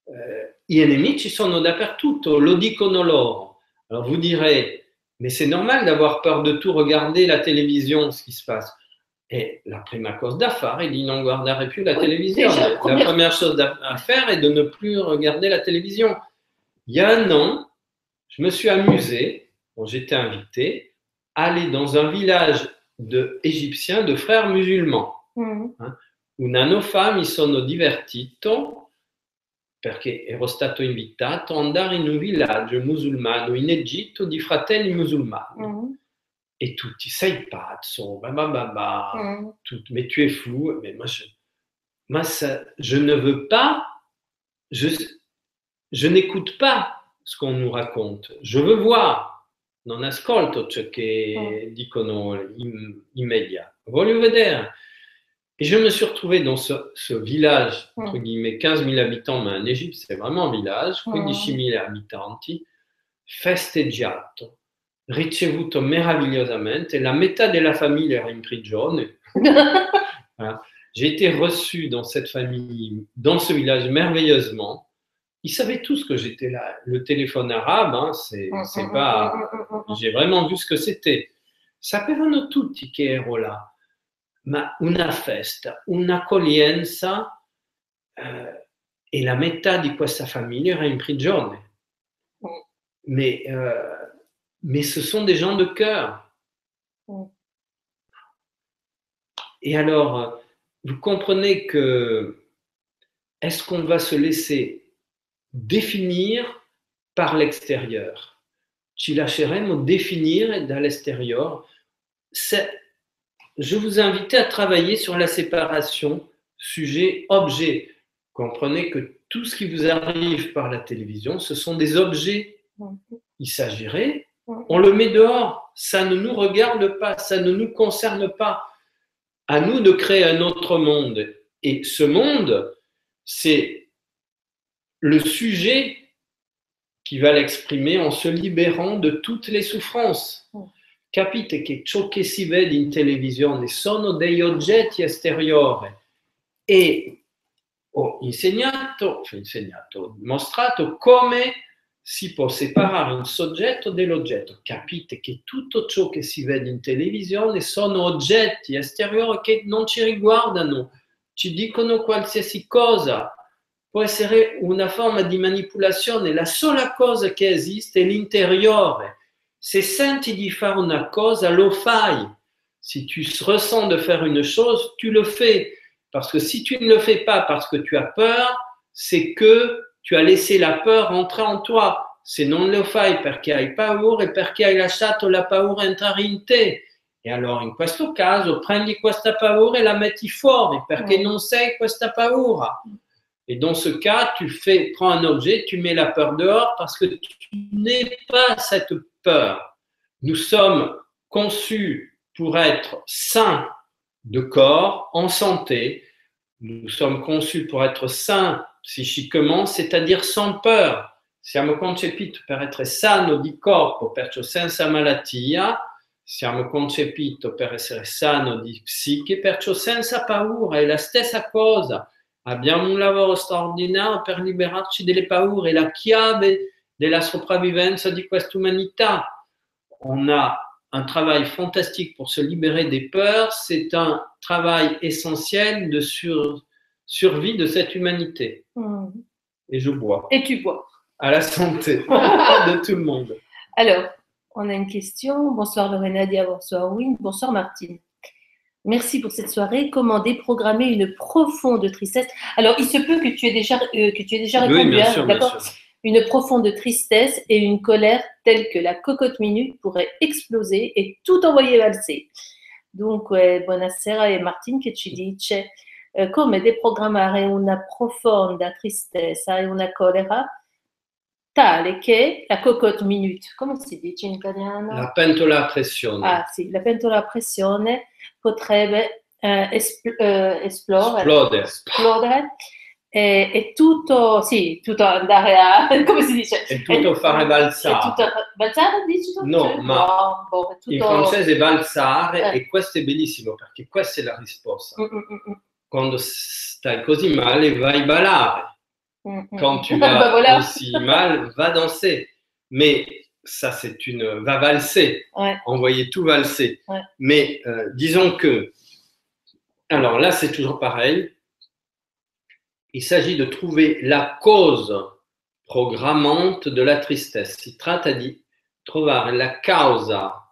eh, I nemici sono dappertutto, lo dicono loro. Alors vous direz, mais c'est normal d'avoir peur de tout regarder la télévision, ce qui se passe. Et la première cause d'affaires, il non guardare plus la télévision. la première chose à faire est de ne plus regarder la télévision. Il y a un an, je me suis amusé, quand j'étais invité, à aller dans un village de, de frères musulmans. Mm. Hein, où nano fammi sono divertito perché ero stato invitato ad andare in un villaggio musulmano in Egitto di fratelli musulmani. Mm et tutti sei pazzo, bah, bah, bah, bah, mm. tout, mais tu es fou. Mais moi, je, moi ça, je ne veux pas, je, je n'écoute pas ce qu'on nous raconte. Je veux voir. Non ascolto ciò che mm. dicono i, media. Voglio vedere. Et je me suis retrouvé dans ce, ce village, mm. entre guillemets, 15 000 habitants, mais en Égypte, c'est vraiment un village, 15 000 abitanti, festeggiato ricevuto meravigliosamente, la metà della famille era in prigione. voilà. J'ai été reçu dans cette famille, dans ce village merveilleusement. Ils savaient tous que j'étais là. Le téléphone arabe, hein, c'est pas. J'ai vraiment vu ce que c'était. Sapevano tutti che ero là, ma una festa, un'accoglienza eh, e la metà di questa famiglia era in prigione. Mais euh, mais ce sont des gens de cœur. Et alors, vous comprenez que est-ce qu'on va se laisser définir par l'extérieur? Ci lasceremo définire dall'esteriore. C'est- Je vous invite à travailler sur la séparation sujet-objet. Comprenez que tout ce qui vous arrive par la télévision, ce sont des objets. Il s'agirait, on le met dehors. Ça ne nous regarde pas, ça ne nous concerne pas. À nous de créer un autre monde. Et ce monde, c'est le sujet qui va l'exprimer en se libérant de toutes les souffrances. Capite che ciò che si vede in televisione sono degli oggetti esteriori e ho insegnato, cioè insegnato, mostrato come si può separare un soggetto dall'oggetto. Capite che tutto ciò che si vede in televisione sono oggetti esteriori che non ci riguardano, ci dicono qualsiasi cosa. Può essere una forma di manipolazione, la sola cosa che esiste è l'interiore. Se senti di fare una cosa, lo fai. Si tu ressens de faire une chose, tu le fais. Parce que si tu ne le fais pas parce que tu as peur, c'est que tu as laissé la peur entrer en toi. Se non lo fai perché hai paura e perché hai lasciato la paura entrare in te. E allora in questo caso prendi questa paura e la metti fuori perché Mm. non sei questa paura. Et dans ce cas, tu fais, prends un objet, tu mets la peur dehors parce que tu n'es pas cette peur. Nous sommes conçus pour être sains de corps, en santé. Nous sommes conçus pour être sains psichiquement, c'est-à-dire sans peur. Siamo concepiti per essere sano di corpo, perciò senza malattia. Siamo concepiti per essere sano di psiche, perciò senza paura. È la stessa cosa. Abbiamo un lavoro straordinario per liberarci delle paure, è la chiave della sopravvivenza di questa umanità. On a un travail fantastique pour se libérer des peurs, c'est un travail essentiel de sur- survie de cette humanité. Mm. Et je bois. Et tu bois. À la santé de tout le monde. Alors, on a une question. Bonsoir Lorenadia, bonsoir Win, bonsoir Martine. Merci pour cette soirée. Comment déprogrammer une profonde tristesse? Alors, il se peut que tu aies déjà, euh, que tu aies déjà répondu, Oui, bien hein, sûr, bien sûr. Une profonde tristesse et une colère telle que la cocotte minute pourrait exploser e tout envoyer valser. Dunque, buonasera e Martin che ci dice eh, come deprogrammare una profonda tristezza e una colera tale che la cocotte minute, come si dice in italiano? La pentola a pressione. Ah sì, la pentola a pressione potrebbe eh, espl- eh, esplodere, Esplode. esplodere e, e tutto, sì, tutto andare a, come si dice? E tutto fare È balzare. tutto balzare, dici tu? No, Cioè, ma no, boh, è In tutto... francese balzare Eh. e questo è bellissimo perché questa è la risposta. Mm, mm, mm, Quando stai così male vai a ballare. mm, mm. Quand tu Bah, vas voilà. aussi mal, va danser. Mais ça, c'est une. va valser. Ouais. Envoyer tout valser. Ouais. Mais euh, disons que. Alors là, c'est toujours pareil. Il s'agit de trouver la cause programmante de la tristesse. Si tratta di trovare la causa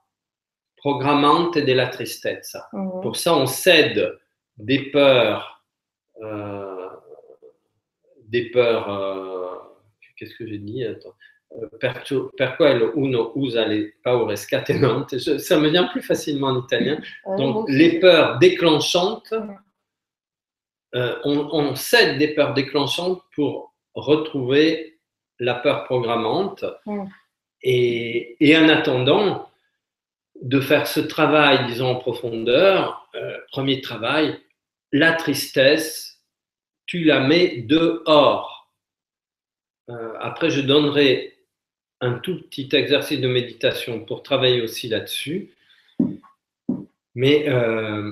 programmante della tristezza. Mm. Pour ça, on cède des peurs, euh, des peurs, euh, qu'est-ce que j'ai dit? Attends. Euh, perciò- per quello uno usa le paure scatenanti, Je- ça me vient plus facilement en italien. Donc, les peurs déclenchantes, euh, on, on cède des peurs déclenchantes pour retrouver la peur programmante. Mm. Et, et en attendant de faire ce travail, disons, en profondeur, euh, premier travail, la tristesse, tu la mets dehors. Euh, après, je donnerai un tout petit exercice de méditation pour travailler aussi là-dessus. Mais euh,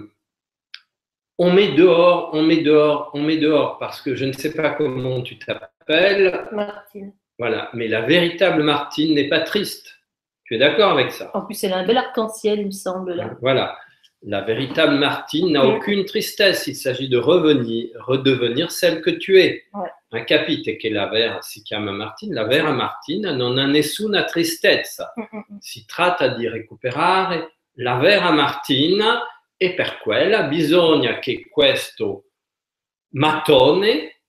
on met dehors, on met dehors, on met dehors, parce que je ne sais pas comment tu t'appelles, Martine. voilà. Mais la véritable Martine n'est pas triste. Tu es d'accord avec ça? En plus, elle a un bel arc-en-ciel, il me semble, là. Voilà. La véritable Martine n'a Mm. aucune tristesse. Il s'agit de revenir, redevenir celle que tu es. Ouais. Un capite che la vera si chiama Martine, la vera Martina non ha nessuna tristezza. Mm, mm, mm. Si tratta di recuperare la vera Martina e per quella bisogna che questo mattone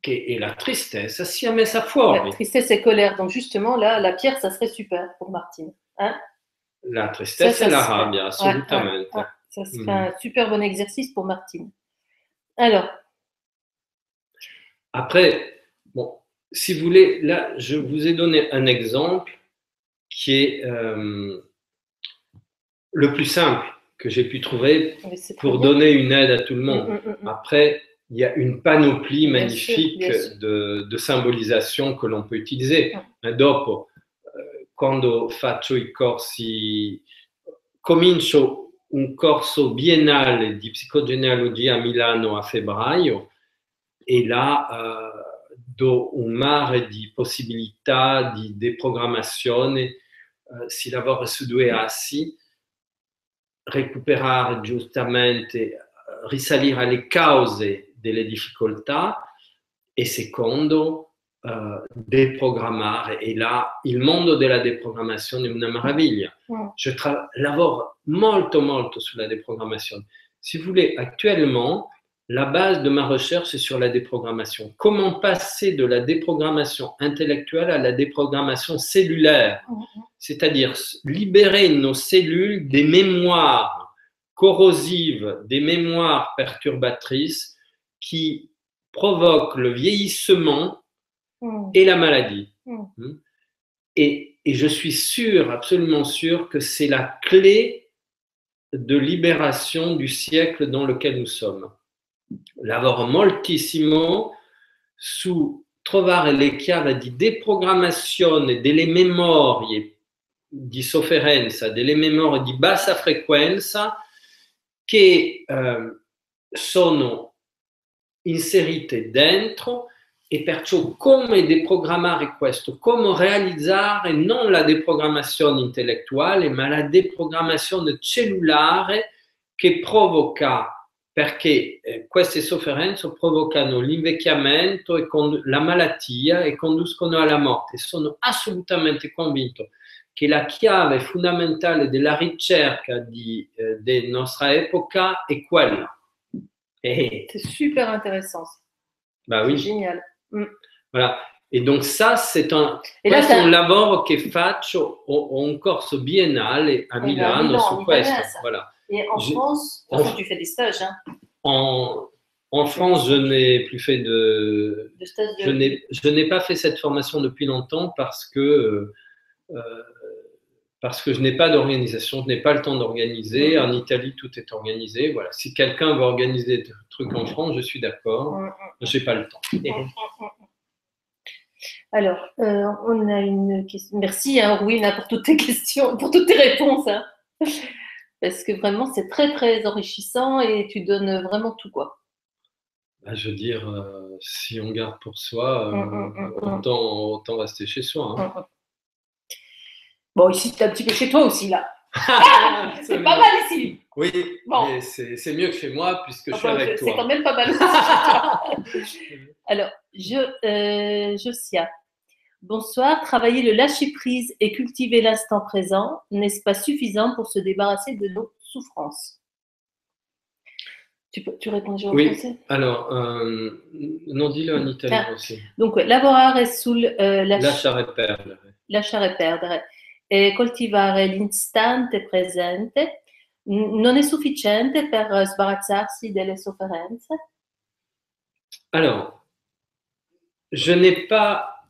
che è la tristezza sia messa fuori. Ouais, tristesse et colère. Donc justement, là, la pierre, ça serait super pour Martine. Hein? La tristezza Ça, e ça la serait- rabbia. Ouais, ça serait Mhm. un super bon exercice pour Martine. Alors, Après, bon, si vous voulez, là, je vous ai donné un exemple qui est euh, le plus simple que j'ai pu trouver très pour bien. donner une aide à tout le Mm, monde. mm, mm, mm. Après, il y a une panoplie Bien magnifique sûr, de, de symbolisation que l'on peut utiliser. Mm. Ma dopo, quando faccio i corsi, comincio un corso biennale di psicogenealogia a Milano a febbraio e là eh, do un mare di possibilità di deprogrammazione, eh, si lavora su due assi, recuperare giustamente, eh, risalire alle cause delle difficoltà e secondo eh, deprogrammare e là il mondo della deprogrammazione è una meraviglia. Mm. Je tra- lavoro molto molto sulla déprogrammation. Si vous voulez, actuellement, la base de ma recherche est sur la déprogrammation. Comment passer de la déprogrammation intellectuelle à la déprogrammation cellulaire? C'est-à-dire libérer nos cellules des mémoires corrosives, des mémoires perturbatrices qui provoquent le vieillissement mm. et la maladie. Mm. Hmm. Et, et je suis sûr, absolument sûr, que c'est la clé de libération du siècle dans lequel nous sommes. Lavoro moltissimo su trovare le chiavi di deprogrammazione delle memorie di sofferenza, delle memorie di bassa frequenza che eh, sono inserite dentro e perciò come deprogrammare questo, come realizzare non la deprogrammazione intellettuale, ma la deprogrammazione cellulare che provoca, perché eh, queste sofferenze provocano l'invecchiamento e con, la malattia e conducono alla morte. Sono assolutamente convinto che la chiave fondamentale della ricerca di, eh, della nostra epoca è quella. E, C'est super intéressant. bah oui. génial. Voilà. Et donc ça, c'est un, Et là, questo un lavoro che faccio, ho, un corso biennale a Eh ben, Milano Milan, su questo. Voilà. Et en Je- France, en- enfin, tu fais des stages, hein, En, en France, je n'ai plus fait de... de stages de... Je n'ai, pas fait cette formation depuis longtemps parce que, euh, parce que je n'ai pas d'organisation, je n'ai pas le temps d'organiser. Mhm. En Italie, tout est organisé. Voilà. Si quelqu'un veut organiser des trucs en France, je suis d'accord. Mm, mm. Je n'ai pas le temps. Et- Alors, euh, on a une question. Merci, hein, pour toutes tes questions, pour toutes tes réponses. hein. Parce que vraiment, c'est très, très enrichissant et tu donnes vraiment tout, quoi. Bah, je veux dire, euh, si on garde pour soi, euh, Mm, mm, mm, mm. autant, autant rester chez soi. hein. Bon, ici, tu un petit peu chez toi aussi, là. c'est C'est pas mal ici. Oui, Bon. mais c'est mieux que chez moi puisque je suis Enfin, avec c'est quand toi. même pas mal aussi chez toi. Alors, je, euh, Josia. Bonsoir. Travailler le lâcher-prise et cultiver l'instant présent, n'est-ce pas suffisant pour se débarrasser de nos souffrances? Tu, peux, tu réponds en Oui. français Alors, euh, non, dis-le en italien Ah. aussi. Dunque, lavorare sul eh, lasci- Lasciare perdere. lasciare perdere e coltivare l'istante presente non è sufficiente per sbarazzarsi delle sofferenze? Alors, je n'ai pas.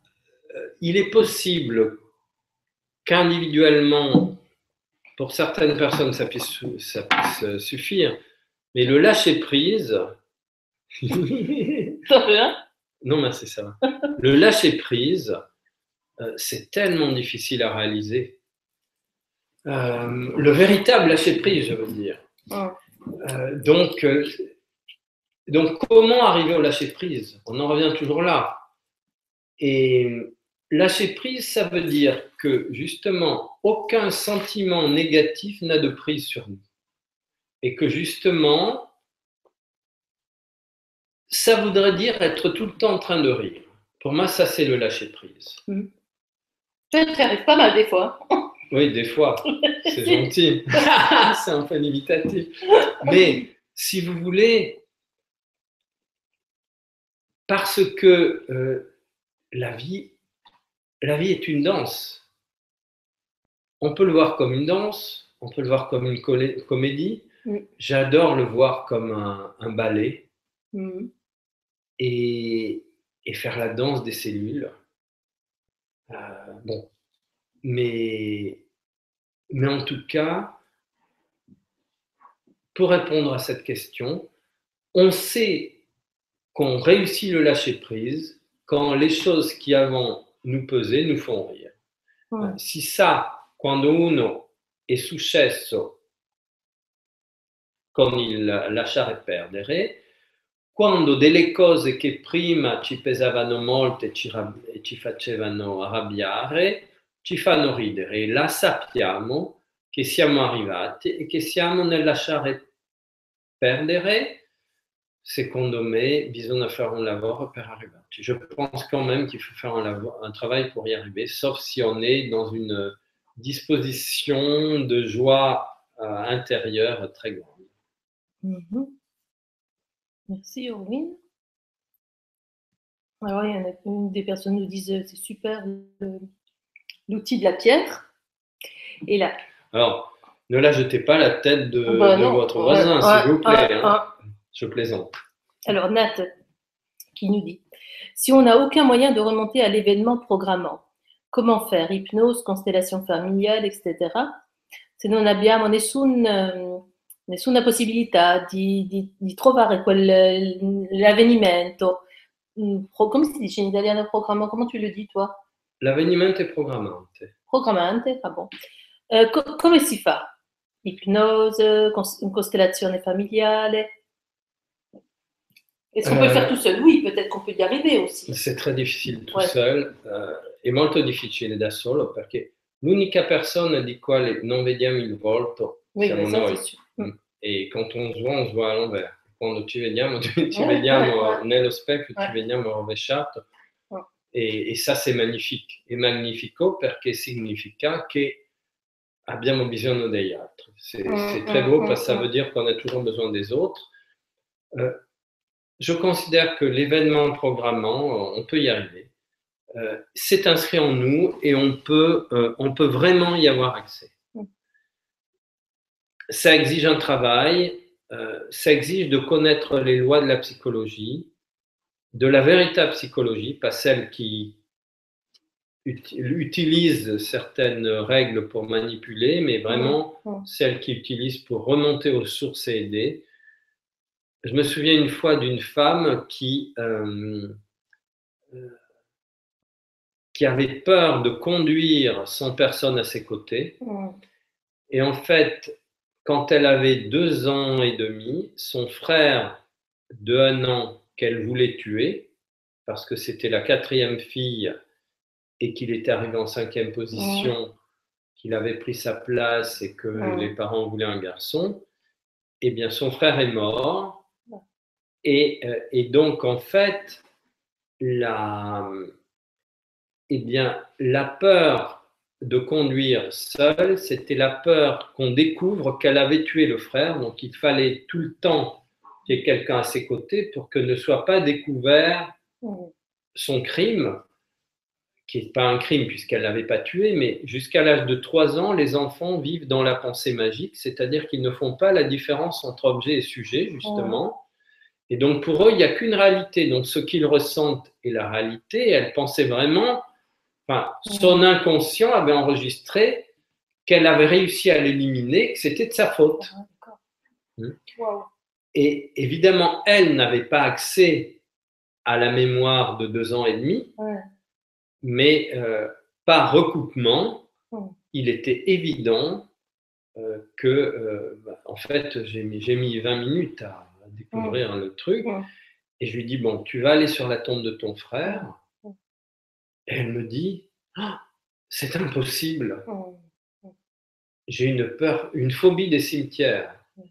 euh, il est possible qu'individuellement, pour certaines personnes, ça puisse, ça puisse suffire, mais le lâcher prise. Hein non, merci, ça va. Le lâcher prise, euh, c'est tellement difficile à réaliser. Euh, le véritable lâcher prise, je veux dire. Mm. Euh, donc, euh, donc, comment arriver au lâcher prise On en revient toujours là. Et lâcher prise, ça veut dire que justement, aucun sentiment négatif n'a de prise sur nous. Et que justement, ça voudrait dire être tout le temps en train de rire. Pour moi, ça, c'est le lâcher prise. Tu arrives pas mal des fois. Oui, des fois, c'est gentil. c'est un peu limitatif. Mais si vous voulez, parce que euh, la, vie, la vie est une danse. On peut le voir comme une danse, on peut le voir comme une comédie. Mm. J'adore le voir comme un, un ballet Mhm. et, et faire la danse des cellules. Euh, bon, mais, mais en tout cas, pour répondre à cette question, on sait qu'on réussit le lâcher prise quand les choses qui avant nous pesaient nous font rire. Mhm. Si sa, quando uno è successo con il lasciare perdere, quando delle cose che prima ci pesavano molto e ci, e ci facevano arrabbiare, ci fanno ridere. E la sappiamo che siamo arrivati e che siamo nel lasciare perdere. Secondo me, bisogna fare un lavoro per arrivarci. Je pense quand même qu'il faut faire un, travail pour y arriver, sauf si on est dans une disposition de joie euh, intérieure très grande. Mhm. Merci, Orwin. Alors, il y en a une des personnes nous disent euh, c'est super l'outil de la pierre. Et là, Alors, ne la jetez pas la tête de, bah de non, votre voisin, s'il vous plaît. hein. Je plaisante. Alors, Nat, qui nous dit Si on n'a aucun moyen de remonter à l'événement programmant, comment faire? Hypnose, constellation familiale, etc. Se non abbiamo nessun, nessuna possibilità di, di, di trovare quel, l'avvenimento, mm, come si dice in italiano programma Comment tu le dis, toi L'avvenimento è programmante. Programmante, ah bon. Eh, co- come si fa? Ipnose, cons- costellazione familiare Est-ce qu'on peut le faire tout seul Oui, peut-être qu'on peut y arriver aussi. C'est très difficile tout Ouais. seul, è molto difficile da solo perché l'unica persona di quale non vediamo il volto Oui, siamo noi. sûr. Mm. E quand on se voit, on se voit à l'envers. Quando ci vediamo, ci vediamo nello specchio, ci vediamo rovesciato. E, e ça, c'est magnifique. È magnifico perché significa che abbiamo bisogno degli altri. C'est Mm, c'est très mm, beau mm, parce que ça mm. veut dire qu'on a toujours besoin des autres. Euh, je considère que l'événement programmant, euh, on peut y arriver. Euh, c'est inscrit en nous et on peut, euh, on peut vraiment y avoir accès. Ça exige un travail, euh, ça exige de connaître les lois de la psychologie, de la véritable psychologie, pas celle qui ut- utilise certaines règles pour manipuler, mais vraiment celle qui utilise pour remonter aux sources et aider. Je me souviens une fois d'une femme qui, euh, euh, qui avait peur de conduire sans personne à ses côtés. Et en fait, quand elle avait deux ans et demi, son frère de un an qu'elle voulait tuer, parce que c'était la quatrième fille et qu'il était arrivé en cinquième position, qu'il avait pris sa place et que les parents voulaient un garçon, eh bien son frère est mort. Et, euh, et donc, en fait, la, eh bien, la peur de conduire seule, c'était la peur qu'on découvre qu'elle avait tué le frère. Donc, il fallait tout le temps qu'il y ait quelqu'un à ses côtés pour que ne soit pas découvert son crime, qui n'est pas un crime puisqu'elle ne l'avait pas tué, mais jusqu'à l'âge de 3 ans, les enfants vivent dans la pensée magique, c'est-à-dire qu'ils ne font pas la différence entre objet et sujet, justement. Et donc pour eux, il n'y a qu'une réalité. Donc ce qu'ils ressentent est la réalité. Elle pensait vraiment, son inconscient avait enregistré qu'elle avait réussi à l'éliminer, que c'était de sa faute. Ah. Mm. Wow. Et évidemment, elle n'avait pas accès à la mémoire de deux ans et demi, Ouais. mais euh, par recoupement, Mm. il était évident euh, que, euh, bah, en fait, j'ai mis, mis 20 minutes à, découvrir le truc, et je lui dis, bon, tu vas aller sur la tombe de ton frère. Et elle me dit, Ah, c'est impossible, Mm. j'ai une peur, une phobie des cimetières. Mm.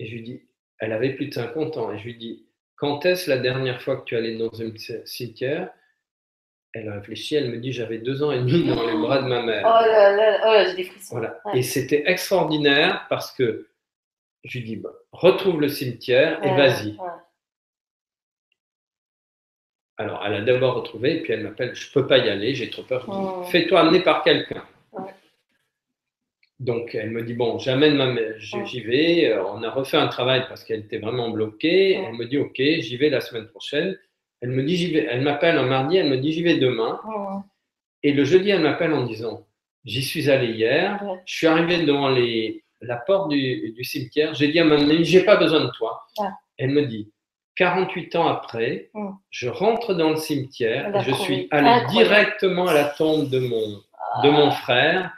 Et je lui dis, elle avait plus de 50 ans, et je lui dis, quand est-ce la dernière fois que tu allé dans un cimetière? Elle réfléchit, elle me dit, j'avais deux ans et demi dans les bras de ma mère. Oh là là, oh là, j'ai des frissons. Voilà. Ouais. Et c'était extraordinaire parce que je lui dis, bah, retrouve le cimetière et Ouais, vas-y. ouais. Alors, elle a d'abord retrouvé, et puis elle m'appelle, je ne peux pas y aller, j'ai trop peur. Oh. Fais-toi amener par quelqu'un. Ouais. Donc, elle me dit, bon, j'amène ma mère, j'y vais. Euh, On a refait un travail parce qu'elle était vraiment bloquée. Ouais. Elle me dit, OK, j'y vais la semaine prochaine. Elle me dit, j'y vais. Elle m'appelle un mardi, elle me dit, j'y vais demain. Oh. Et le jeudi, elle m'appelle en disant, j'y suis allé hier, Ouais. je suis arrivé devant les, la porte du, du cimetière, j'ai dit à ma mamie, j'ai pas besoin de toi. Elle me dit, 48 ans après, Mm. je rentre dans le cimetière, et je suis allé incroyable. directement à la tombe de mon, de mon frère.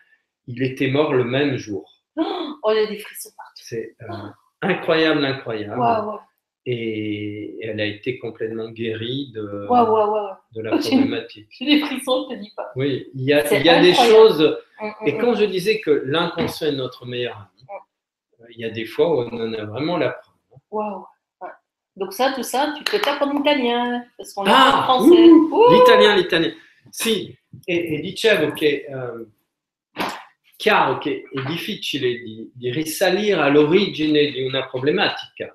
Il était mort le même jour. Oh, il y a des frissons partout. C'est euh, incroyable, incroyable. Et elle a été complètement guérie de, de la problématique. J'ai des frissons, je te dis pas. Oui, il y a, il y a des choses. Hum, Et hum, quand je disais que l'inconscient est notre meilleur ami, euh, il y a des fois où on en a vraiment la preuve. Waouh. Donc ça, tout ça, tu te tapes en italien, parce qu'on Ah, en français. ouh, Ouh. L'italien, l'italien. Sì, e, e dicevo che ehm, chiaro che è difficile di, di risalire all'origine di una problematica,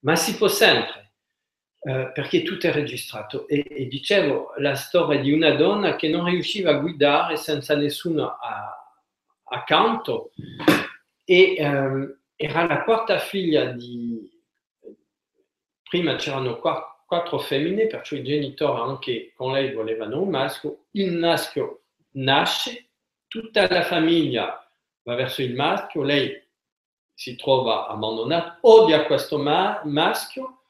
ma si può sempre, eh, perché tutto è registrato. E, e dicevo la storia di una donna che non riusciva a guidare senza nessuno a- accanto e ehm, era la quarta figlia di... Prima c'erano qua- quattro femmine, perciò i genitori anche con lei volevano un maschio. Il maschio nasce, tutta la famiglia va verso il maschio, lei si trova abbandonata, odia questo ma- maschio,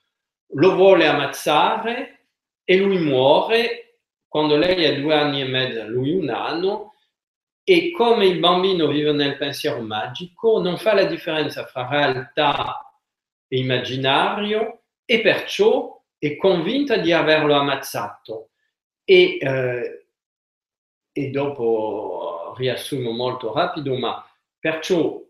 lo vuole ammazzare e lui muore quando lei ha due anni e mezzo, lui un anno, e come il bambino vive nel pensiero magico, non fa la differenza fra realtà e immaginario e perciò è convinta di averlo ammazzato. E, eh, e dopo riassumo molto rapido, ma perciò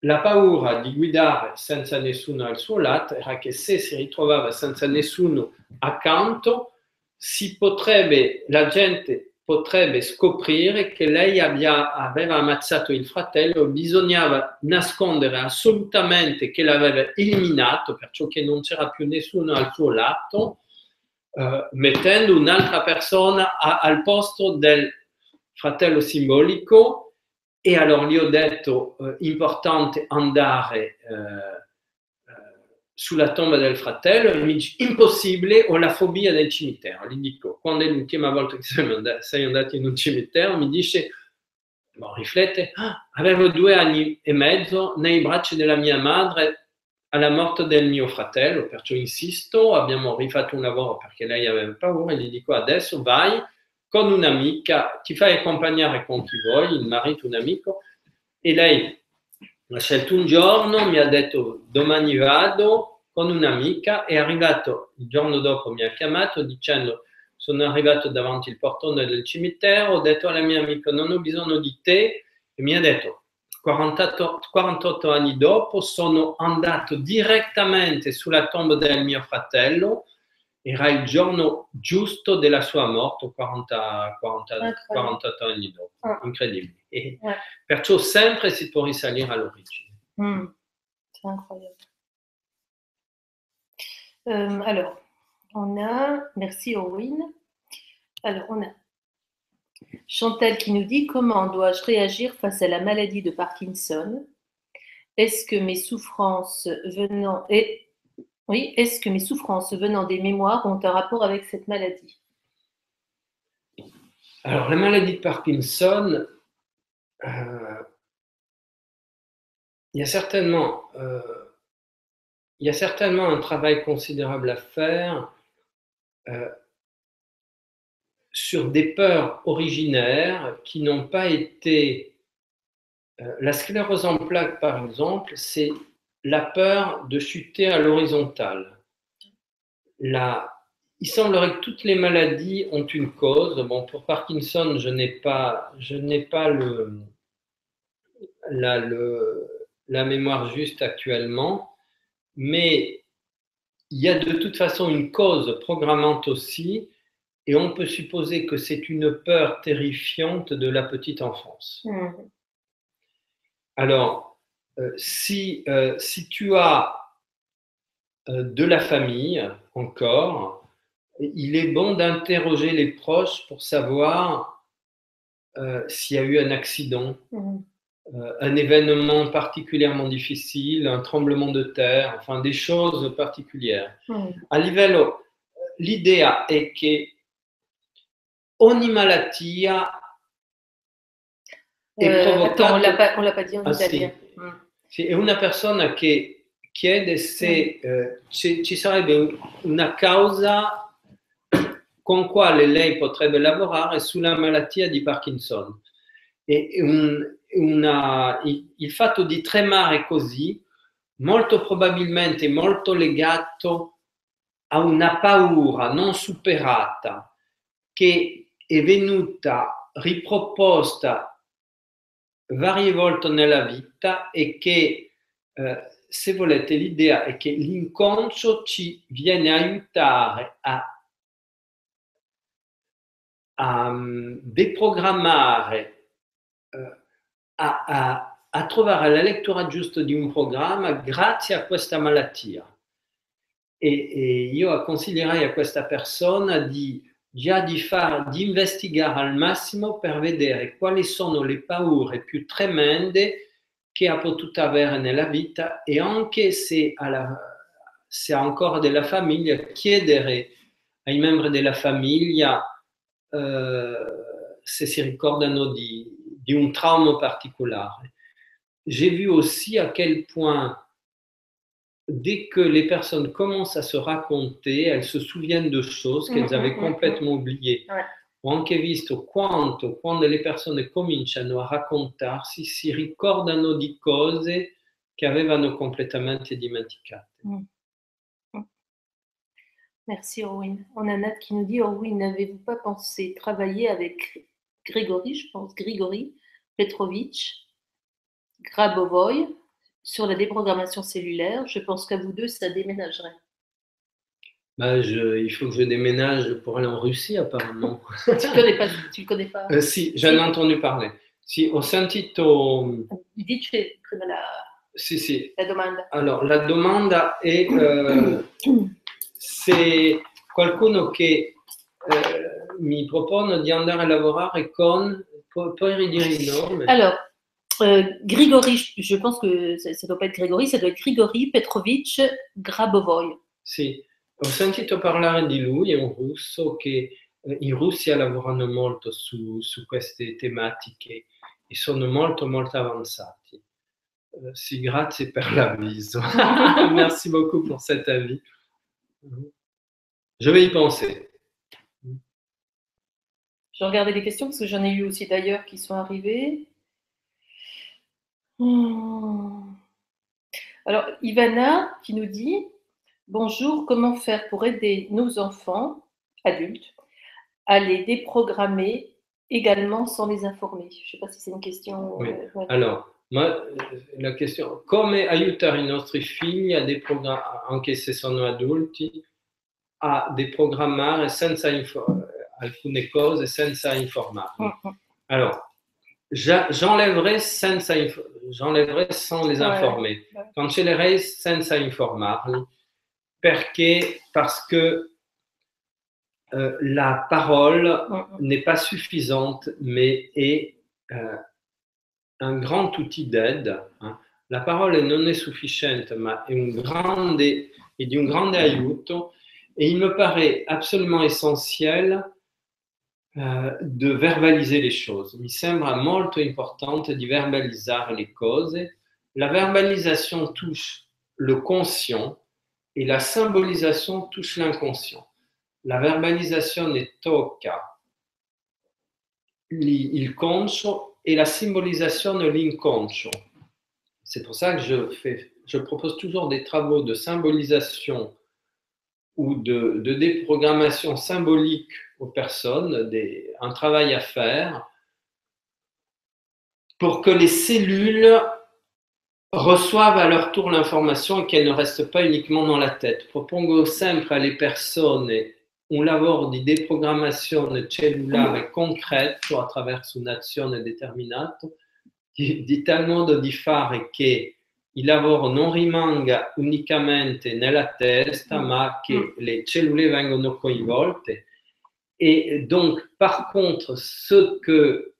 la paura di guidare senza nessuno al suo lato era che se si ritrovava senza nessuno accanto, si potrebbe, la gente potrebbe scoprire che lei abbia- aveva ammazzato il fratello, bisognava nascondere assolutamente che l'aveva eliminato, perciò che non c'era più nessuno al suo lato, eh, mettendo un'altra persona a- al posto del fratello simbolico. E allora gli ho detto, eh, importante andare eh, sulla tomba del fratello, e mi dice, impossibile, ho la fobia del cimitero. Gli dico, quando è l'ultima volta che sei andato, in un cimitero, mi dice, boh, riflette, "Ah, avevo due anni e mezzo nei bracci della mia madre alla morte del mio fratello, perciò insisto, abbiamo rifatto un lavoro perché lei aveva paura e gli dico, adesso vai con un'amica, ti fai accompagnare con chi vuoi, il marito, un amico, e lei ha scelto un giorno, mi ha detto domani vado con un'amica, è arrivato il giorno dopo, mi ha chiamato dicendo sono arrivato davanti il portone del cimitero, ho detto alla mia amica non ho bisogno di te e mi ha detto 48, 48 anni dopo sono andato direttamente sulla tomba del mio fratello, era il giorno giusto della sua morte, 40, 40 Incroyable. 48 anni dopo, Ah. incredibile. E Ouais. perciò sempre si può risalire all'origine. Hmm. C'est incroyable. Euh, alors, on a, merci Owen. Alors, on a Chantal qui nous dit comment dois-je réagir face à la maladie de Parkinson? Est-ce que mes souffrances venant et oui, est-ce que mes souffrances venant des mémoires ont un rapport avec cette maladie? Alors, la maladie de Parkinson, euh, il, y a certainement, euh, il y a certainement un travail considérable à faire euh, sur des peurs originaires qui n'ont pas été... la sclérose en plaques, par exemple, c'est la peur de chuter à l'horizontale. La, il semblerait que toutes les maladies ont une cause. Bon, pour Parkinson, je n'ai pas, je n'ai pas le, la, le, la mémoire juste actuellement, mais il y a de toute façon une cause programmante aussi, et on peut supposer que c'est une peur terrifiante de la petite enfance. Hmm. Alors, si, euh, si tu as euh, de la famille encore, il est bon d'interroger les proches pour savoir euh, s'il y a eu un accident, Mm. euh, un événement particulièrement difficile, un tremblement de terre, enfin des choses particulières. Mm. A livello, l'idea è che ogni malattia è Euh, attends, on provocata l'a pas, on l'a pas dit en Ah, sì. italien. Mm. Sì, è una persona che chiede se eh, ci, sarebbe una causa con quale lei potrebbe lavorare sulla malattia di Parkinson. E un- una- il, il fatto di tremare così, molto probabilmente molto legato a una paura non superata che è venuta riproposta varie volte nella vita e che, eh, se volete, l'idea è che l'inconscio ci viene aiutare a, a mm, deprogrammare, eh, a, a- a trovare la lettura giusta di un programma grazie a questa malattia. E, e io consiglierei a questa persona di già di, far, di investigare al massimo per vedere quali sono le paure più tremende che ha potuto avere nella vita e anche se, alla, se ha ancora della famiglia, chiedere ai membri della famiglia eh, se si ricordano di, di un trauma particolare. J'ai vu aussi à quel point dès que les personnes commencent à se raconter, elles se souviennent de choses qu'elles Mm, avaient mm, mm, complètement oubliées. Ouais. Anche visto quanto quando le persone cominciano a raccontarsi si ricordano di cose che avevano completamente dimenticate. Merci, Orwin. On a Nat qui nous dit Orwin, n'avez-vous pas pensé travailler avec Grégory, je pense, Grigory Petrovitch, Grabovoy, sur la déprogrammation cellulaire Je pense qu'à vous deux, ça déménagerait. Bah, je- il faut que je déménage pour aller en Russie apparemment. tu ne connais pas, tu le connais pas. Eh, sì, j'en ai entendu parler. Sì, ho sentito... Dice prima la, Sì, sì, la domanda. Allora, la domanda è eh, se qualcuno che eh, mi propone di andare a lavorare con, pu- puoi ridire il nome? Alors, euh, Grigory, je- pense que ça ne doit pas être Grégory, ça doit être Grigory Petrovitch Grabovoy. Sì, ho sentito parlare di lui, è un russo che eh, in Russia lavorano molto su, su queste tematiche e sono molto molto avanzati. Eh, sì, grazie per l'avviso. Merci beaucoup pour cet avis. Je vais y penser. Je regardais les questions parce que j'en ai eu aussi d'ailleurs qui sont arrivées. Hmm. Alors, Ivana qui nous dit Bonjour, comment faire pour aider nos enfants, adultes, à les déprogrammer également sans les informer? Je ne sais pas si c'est une question. Oui. euh, ouais. Allora, ma eh, la questione, come aiutare i nostri figli a deprogra- anche se sono adulti, a deprogrammare senza alcune cose senza informarli? Mm, mm. Alors, j'enlèverai j'enlèverai sans les Ouais, informer. senza informarli perché parce que euh, la parole n'est pas suffisante, mais est euh, un grand outil d'aide. hein. La parole non è sufficiente, ma è, un grande, è di un grande aiuto e il me paraît absolument essentiel de verbaliser les choses. Mi sembra molto importante di verbalizzare le cose. La verbalisation touche le conscient et la symbolisation touche l'inconscient. La verbalizzazione tocca li- il conscio et la symbolisation l'inconscio. C'est pour ça que je, fais, je propose toujours des travaux de symbolisation ou de, de déprogrammation symbolique aux personnes, des- un travail à faire pour que les cellules reçoivent à leur tour l'information et qu'elle ne reste pas uniquement dans la tête. Propongo sempre alle persone un lavoro di deprogrammazione cellulare concreto attraverso un'azione determinata, di, di tal modo di fare che il lavoro non rimanga unicamente nella testa, Mm. ma che le cellule vengono coinvolte. Et donc, par contre, ce que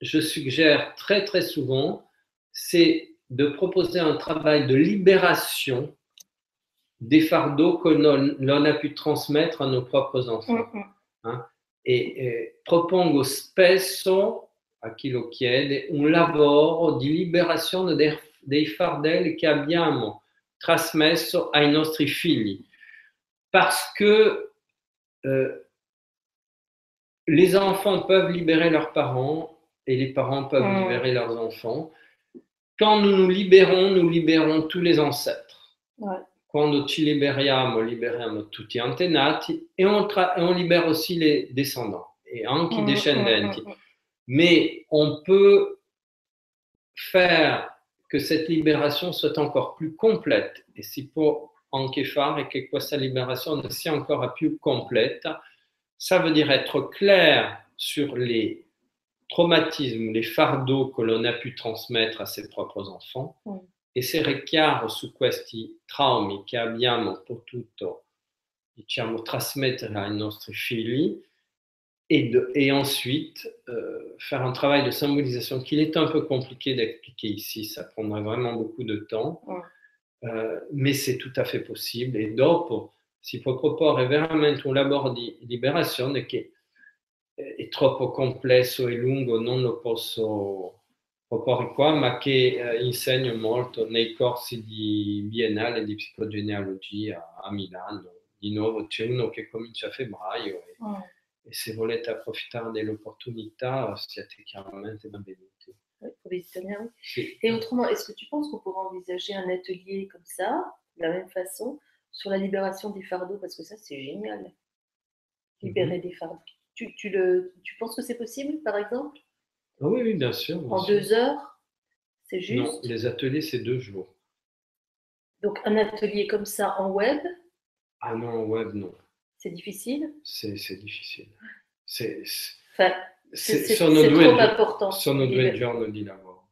je suggère très très souvent, c'est de proposer un travail de libération des fardeaux que l'on a pu transmettre à nos propres enfants. Mm, mm. E eh, propongo spesso a chi lo chiede un lavoro di liberazione dei, dei fardelli che abbiamo trasmesso ai nostri figli. Parce que euh, les enfants peuvent libérer leurs parents et les parents peuvent libérer leurs enfants. Quand nous nous libérons, nous libérons tous les ancêtres. Ouais. Quando ci liberiamo, liberiamo tutti antenati e on, tra- e on libera aussi les descendants e anche i Mm, discendenti. mm, mm, Mais on peut faire que cette libération soit encore plus complète e si può anche fare che questa liberazione sia ancora più completa. Ça veut dire être clair sur les traumatismes, les fardeaux que l'on a pu transmettre à ses propres enfants Mm. essere chiaro su questi traumi che abbiamo potuto diciamo, trasmettere ai nostri figli et, de- et ensuite euh, faire un travail de symbolisation qu'il est un peu compliqué d'expliquer ici, ça prendrait vraiment beaucoup de temps, Ouais. Euh, mais c'est tout à fait possible. E dopo si proporre veramente un lavoro di liberazione che è troppo complesso e lungo, non lo posso proporre qua, ma che eh, insegno molto nei corsi di biennale di psicogenealogia a Milano. Di nuovo c'è uno che comincia a febbraio e, mm. e se volete approfittare dell'opportunità siete chiaramente benvenuti. Ouais, pour les Italiens, oui. Et autrement, est-ce que tu penses qu'on pourrait envisager un atelier comme ça, de la même façon, sur la libération des fardeaux Parce que ça, c'est génial. Libérer des fardeaux. Tu, tu le, tu penses que c'est possible, par exemple? Ah oui, oui, bien sûr. bien En sûr. deux heures C'est Non, juste? les ateliers, c'est deux jours. Donc, un atelier comme ça en web, Ah non, web, non. c'est difficile? C'est c'est difficile. C'est c'est- Enfin, c'est c'est- sono c'est due trop gio- important. sono due giorni di lavoro.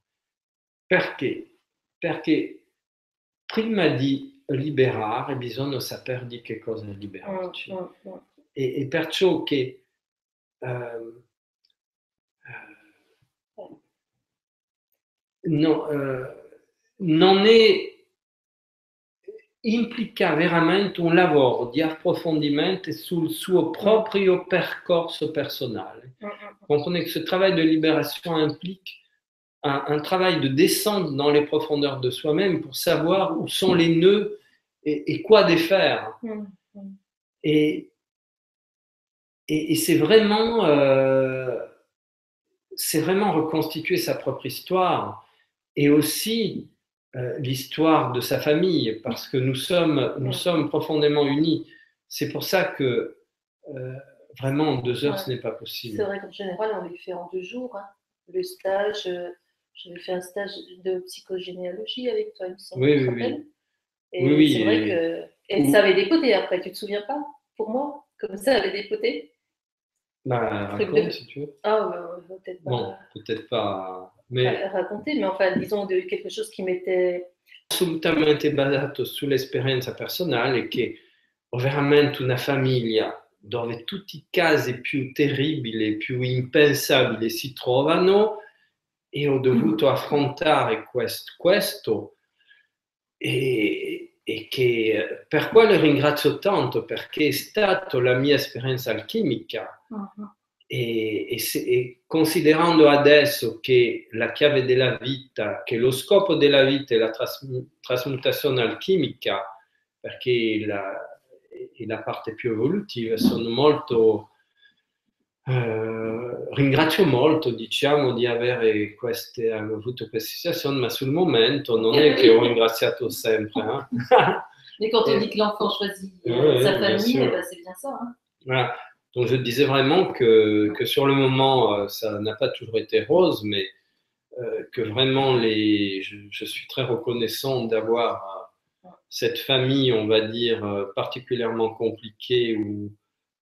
Perché? Perché prima di liberare bisogna sapere di che cosa liberarci. mm, mm. E, e perciò che ehm, eh, no, eh, non è implica veramente un lavoro di approfondimento sul suo proprio percorso personale. Mm, mm. Comprenez que ce travail de libération implique un, un travail de descente dans les profondeurs de soi-même pour savoir où sont les nœuds et, et quoi défaire. Mm, mm. Et, et, et c'est vraiment, euh, c'est vraiment reconstituer sa propre histoire et aussi euh, l'histoire de sa famille, parce que nous sommes, nous sommes profondément unis. C'est pour ça que euh, vraiment en deux heures, Ouais. ce n'est pas C'est possible. vrai qu'en général, on les fait en deux jours. hein. Le stage, j'avais fait un stage de psychogénéalogie avec toi, il me semble. Oui, oui, oui. Et Oui, c'est vrai que. Et ça avait dépoté après, tu te souviens pas? Pour moi, comme ça avait dépoté Bah, raconte de- si tu veux. Ah, va peut-être pas Bon, peut-être pas, mais ra- raconter, mais enfin, disons de quelque chose qui m'était. assolutamente basato sull'esperienza personale che veramente una famiglia dove tutti i casi più terribili, più impensabili si trovano e ho dovuto affrontare quest- questo e, e che per quello ringrazio tanto perché è stata la mia esperienza alchimica. E, e se- e considerando adesso che la chiave della vita, che lo scopo della vita è la tras- trasmutazione alchimica, perché la, è la parte più evolutiva, sono molto, eh, ringrazio molto, diciamo, di avere queste, avuto queste situazioni, ma sul momento non è che ho ringraziato sempre. eh. Mais quand on dit que l'enfant choisit euh, Ouais, sa bien famille, eh ben, c'est bien ça. hein. Voilà. Donc je disais vraiment que, que sur le moment, euh, ça n'a pas toujours été rose, mais euh, que vraiment les, je, je suis très reconnaissant d'avoir euh, cette famille, on va dire, euh, particulièrement compliquée où,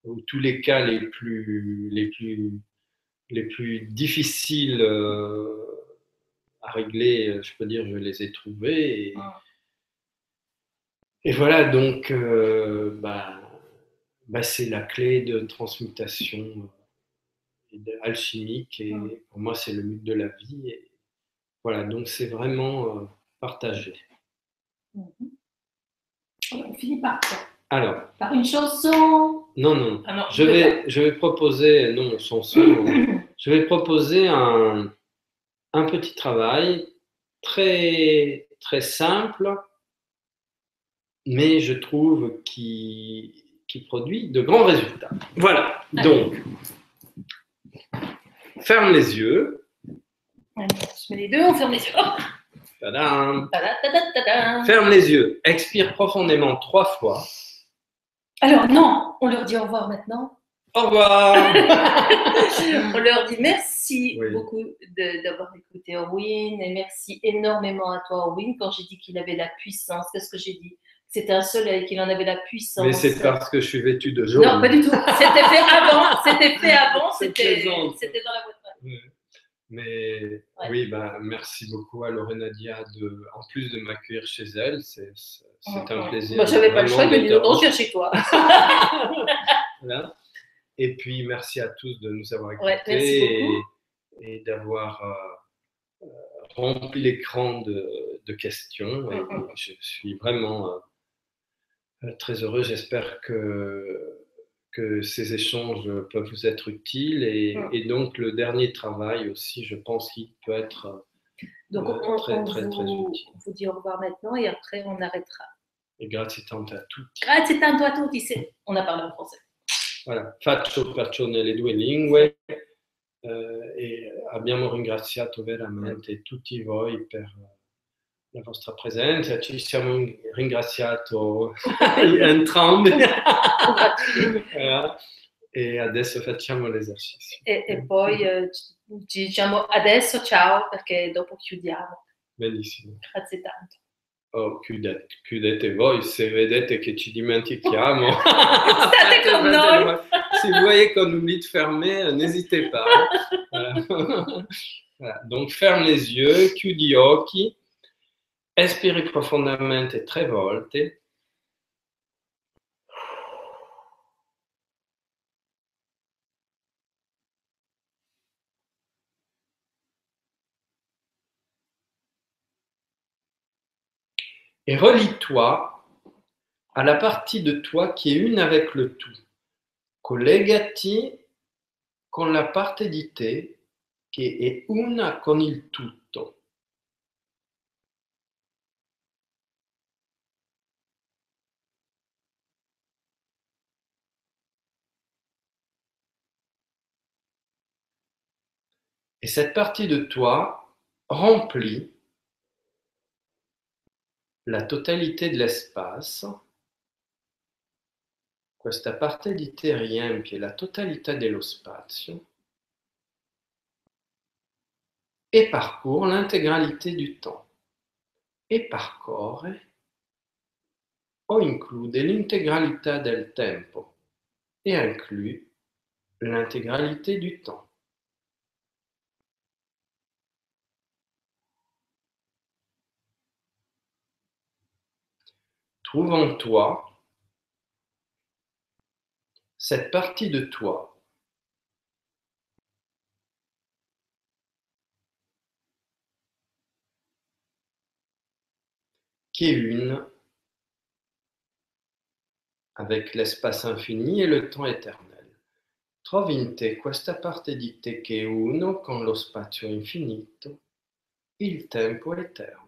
où tous les cas les plus, les plus, les plus difficiles euh, à régler, je peux dire, je les ai trouvés. Et, Ah. et voilà, donc, euh, bah, bah, c'est la clé de transmutation euh, alchimique. Et Mm. pour moi, c'est le mythe de la vie. Et voilà, donc c'est vraiment euh, partagé. Mhm. On finit par quoi Alors, Par une chanson non, non, Ah non, je vais, je vais proposer, non, je vais proposer un, un petit travail très, très simple, mais je trouve qui, qui produit de grands résultats. Voilà, donc, ferme les yeux. Allez, je mets les deux, on ferme les yeux. Oh Tadam. Tada, tada, tada. Ferme les yeux, expire profondément trois fois. Alors non, on leur dit au revoir maintenant. Au revoir. on leur dit merci Oui. beaucoup de- d'avoir écouté Orwin et merci énormément à toi Orwin quand j'ai dit qu'il avait la puissance. Qu'est-ce que j'ai dit? C'était un soleil, qu'il en avait la puissance. Mais c'est parce que je suis vêtu de jaune. Non, pas du tout. C'était fait avant. C'était fait avant. C'était dans la boîte. Mais Ouais. oui, ben, merci beaucoup à Lorena Dia de, en plus de m'accueillir chez elle. C'est c'est- c'est un plaisir. Moi, j'avais pas le choix de je viens chez toi. Voilà. Et puis, merci à tous de nous avoir écoutés Ouais, et, d'avoir euh, rempli l'écran de, de questions. Et Mhm. je suis vraiment euh, très heureux. J'espère que, que ces échanges peuvent vous être utiles. Et, Mhm. et donc, le dernier travail aussi, je pense qu'il peut être euh, Donc, Ouais, on, très, on très, très vous, utile. on vous dit au revoir maintenant et après, on arrêtera. Et grazie tante a tutti. Grazie tanto a tutti. On a parlé en français. Voilà, faccio perciò nelle due lingue eh, e abbiamo ringraziato veramente tutti voi per la vostra presenza, ci siamo in- ringraziato entrambi Voilà. e adesso facciamo l'esercizio. E, e poi eh, ci ci diciamo adesso ciao perché dopo chiudiamo. Benissimo. Grazie tanto. Oh, chiudete, chiudete voi se vedete che ci dimentichiamo. State con noi. Si vous voyez qu'on oublie de fermer, n'hésitez pas. Voilà. Voilà. Donc ferme les yeux, chiudi gli occhi, espiri profondamente tre volte. Et relie-toi à la partie de toi qui est une avec le tout. Collegati con la parte di te che è una con il tutto. Et cette partie de toi remplit la totalità dell'espace, questa parte di te riempie la totalità dello spazio e parcourt l'intégralité du temps. E parcorre o include l'intégralité del tempo e inclut l'intégralité du temps. Trouve en toi cette partie de toi qui est une avec l'espace infini e le temps éternel. Trovi in te questa parte di te che uno con lo spazio infinito, il tempo eterno.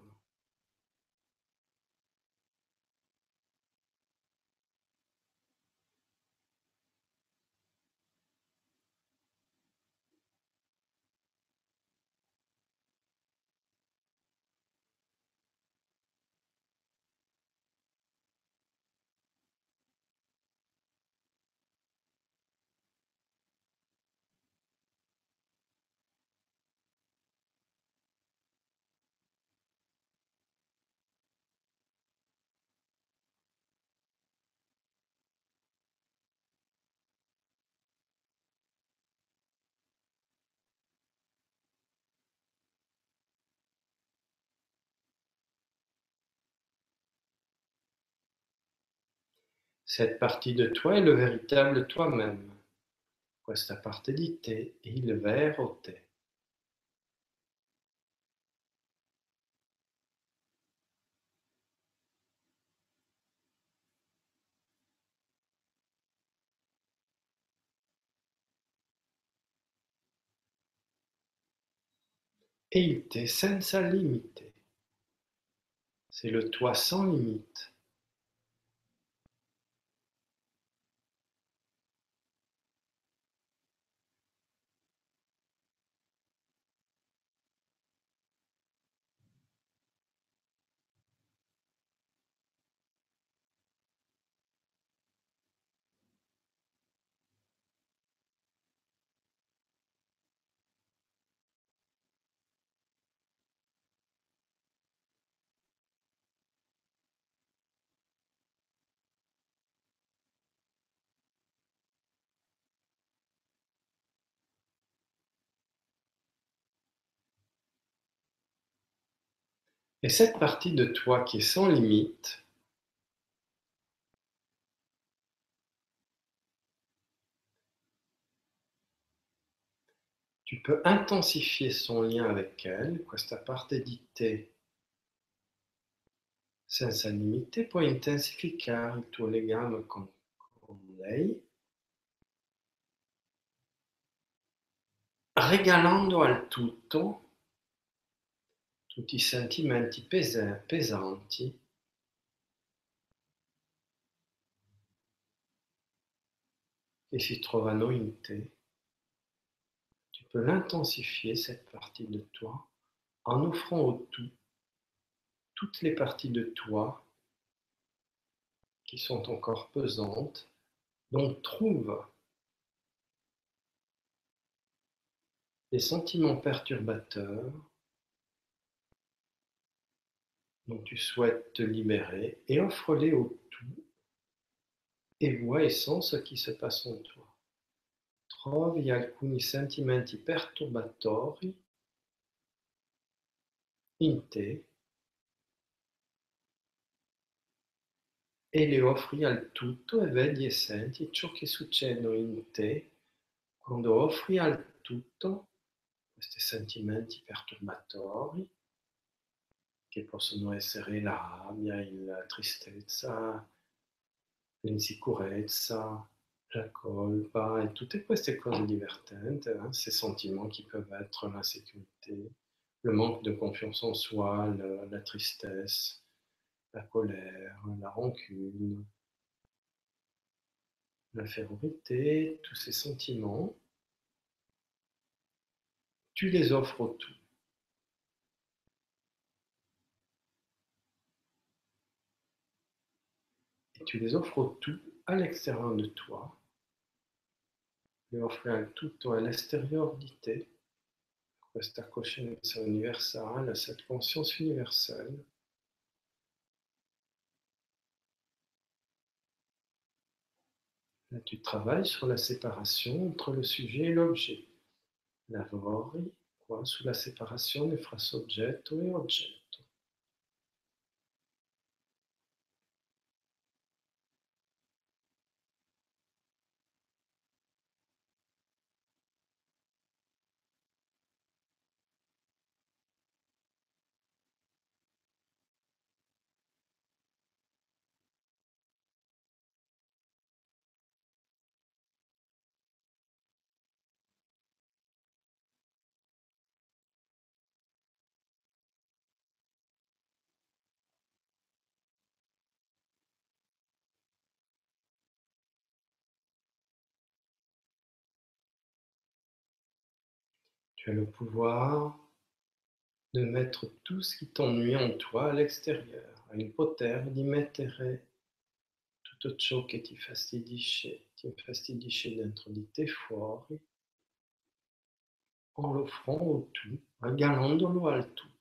Cette partie de toi est le véritable toi-même. Questa parte di te è il vero te. Et il t'est senza limite. C'est le toi sans limite. Et cette partie de toi qui est sans limite, tu peux intensifier son lien avec elle, questa parte di te senza limite, puoi intensificare il tuo legame con, con lei, regalando al tutto tutti i sentimenti pesa- pesanti che si trovano in te. Tu peux l'intensifier, cette partie de toi, en offrant au tout toutes les parties de toi qui sont encore pesantes. Donc trouve les sentiments perturbateurs dont tu souhaites te libérer et offre-les au tout e vois et sens ce qui se passe en toi. Trovi alcuni sentimenti perturbatori in te e le offri al tutto e vedi e senti ciò che succede in te quando offri al tutto questi sentimenti perturbatori che possono essere la rabbia, la tristezza, l'insicurezza, la colpa e tutte queste cose divertenti, ces sentiments qui peuvent être l'insécurité, le manque de confiance en soi, la tristesse, la colère, la rancune, l'infériorité, tous ces sentiments, tu les offres au tout. Tu les offres tout à l'extérieur de toi. Le offrir al tutto all'esteriore di te, questa coscienza universale, cette conscience universelle. Là, tu travailles sur la séparation entre le sujet et l'objet. Lavori qua sulla separazione fra soggetto e oggetto. Tu as le pouvoir de mettre tout ce qui t'ennuie en toi à l'extérieur. Hai il potere di mettere tutto ciò che ti fastidisce, ti infastidisce dentro di te fuori, en l'offrant au tout, regalandolo al tutto.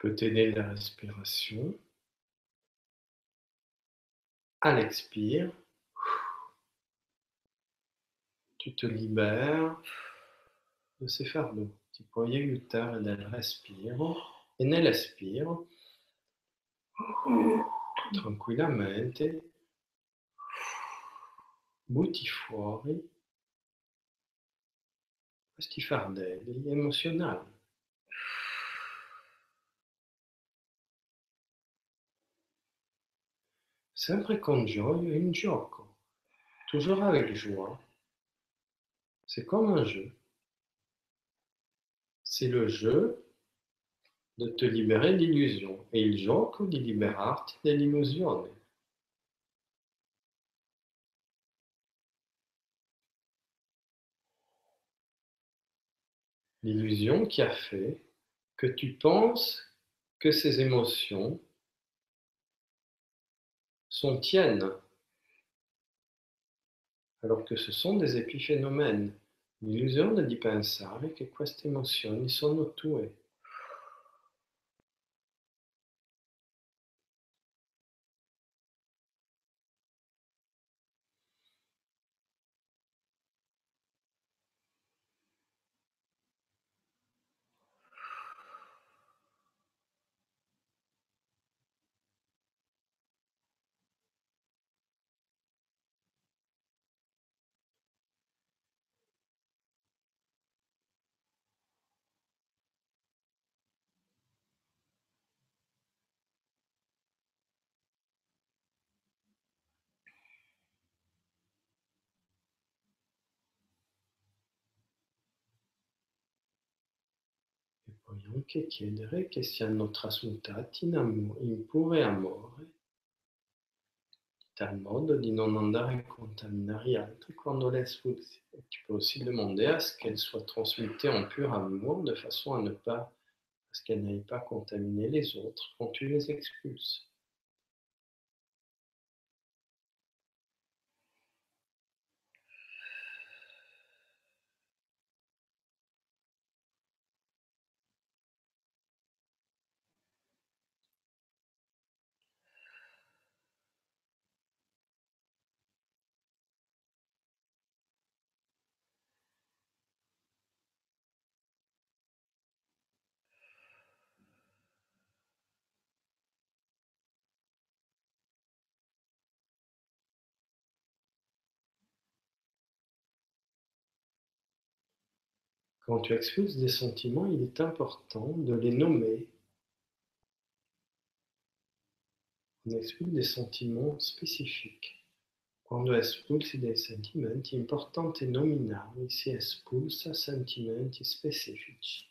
Peux t'aider la respiration. À l'expire, tu te libères de ces fardeaux. Tu puoi aiutare nel respiro e nell'espiro tranquillamente butti fuori questi fardelli. Sempre con gioia in gioco, toujours avec joie. C'est comme un jeu. C'est le jeu de te libérer d'illusions. E il gioco di liberarti dell'illusione. L'illusion qui a fait que tu penses que ces émotions sont tiennes, alors que ce sont des épiphénomènes. L'illusione di pensare che queste emozioni sono tue. E poi anche chiedere che siano trasmutati in, amore, in pure amore, in tal modo di non andare a contaminare gli altri quando le espulsi. Tu peux aussi demander à ce qu'elles soient transmutées en pur amour de façon à ne pas, à ce qu'elles n'aillent pas contaminer les autres quand tu les expulses. Quand tu expulses des sentiments, il est important de les nommer. On expulse des sentiments spécifiques. Quando espulsi dei sentimenti, importante nominare si espulsa sentimenti specifici.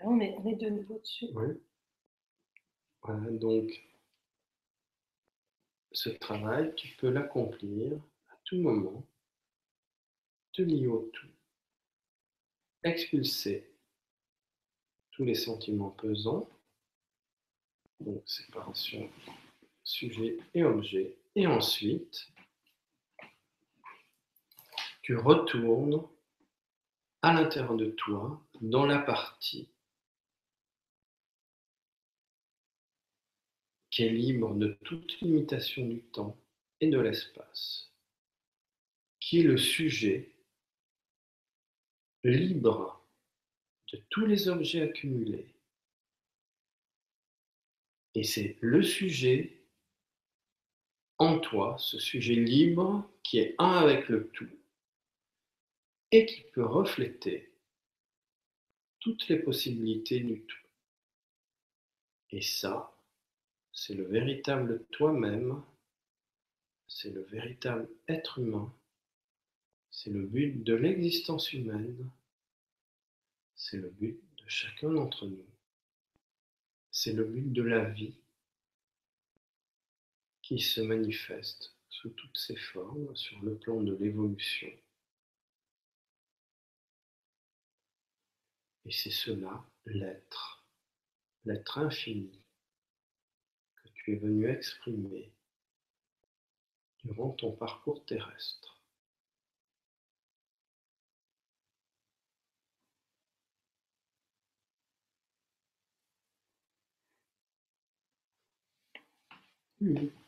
On met, on met de nouveau dessus. Voilà, donc ce travail, tu peux l'accomplir à tout moment, te lier au tout, expulser tous les sentiments pesants, donc séparation sujet et objet, et ensuite tu retournes à l'intérieur de toi dans la partie qui est libre de toute limitation du temps et de l'espace, qui est le sujet libre de tous les objets accumulés. Et c'est le sujet en toi, ce sujet libre qui est un avec le tout et qui peut refléter toutes les possibilités du tout. Et ça, c'est le véritable toi-même, c'est le véritable être humain, c'est le but de l'existence humaine, c'est le but de chacun d'entre nous, c'est le but de la vie qui se manifeste sous toutes ses formes sur le plan de l'évolution. Et c'est cela, l'être, l'être infini tu es venu exprimer durant ton parcours terrestre. Mmh.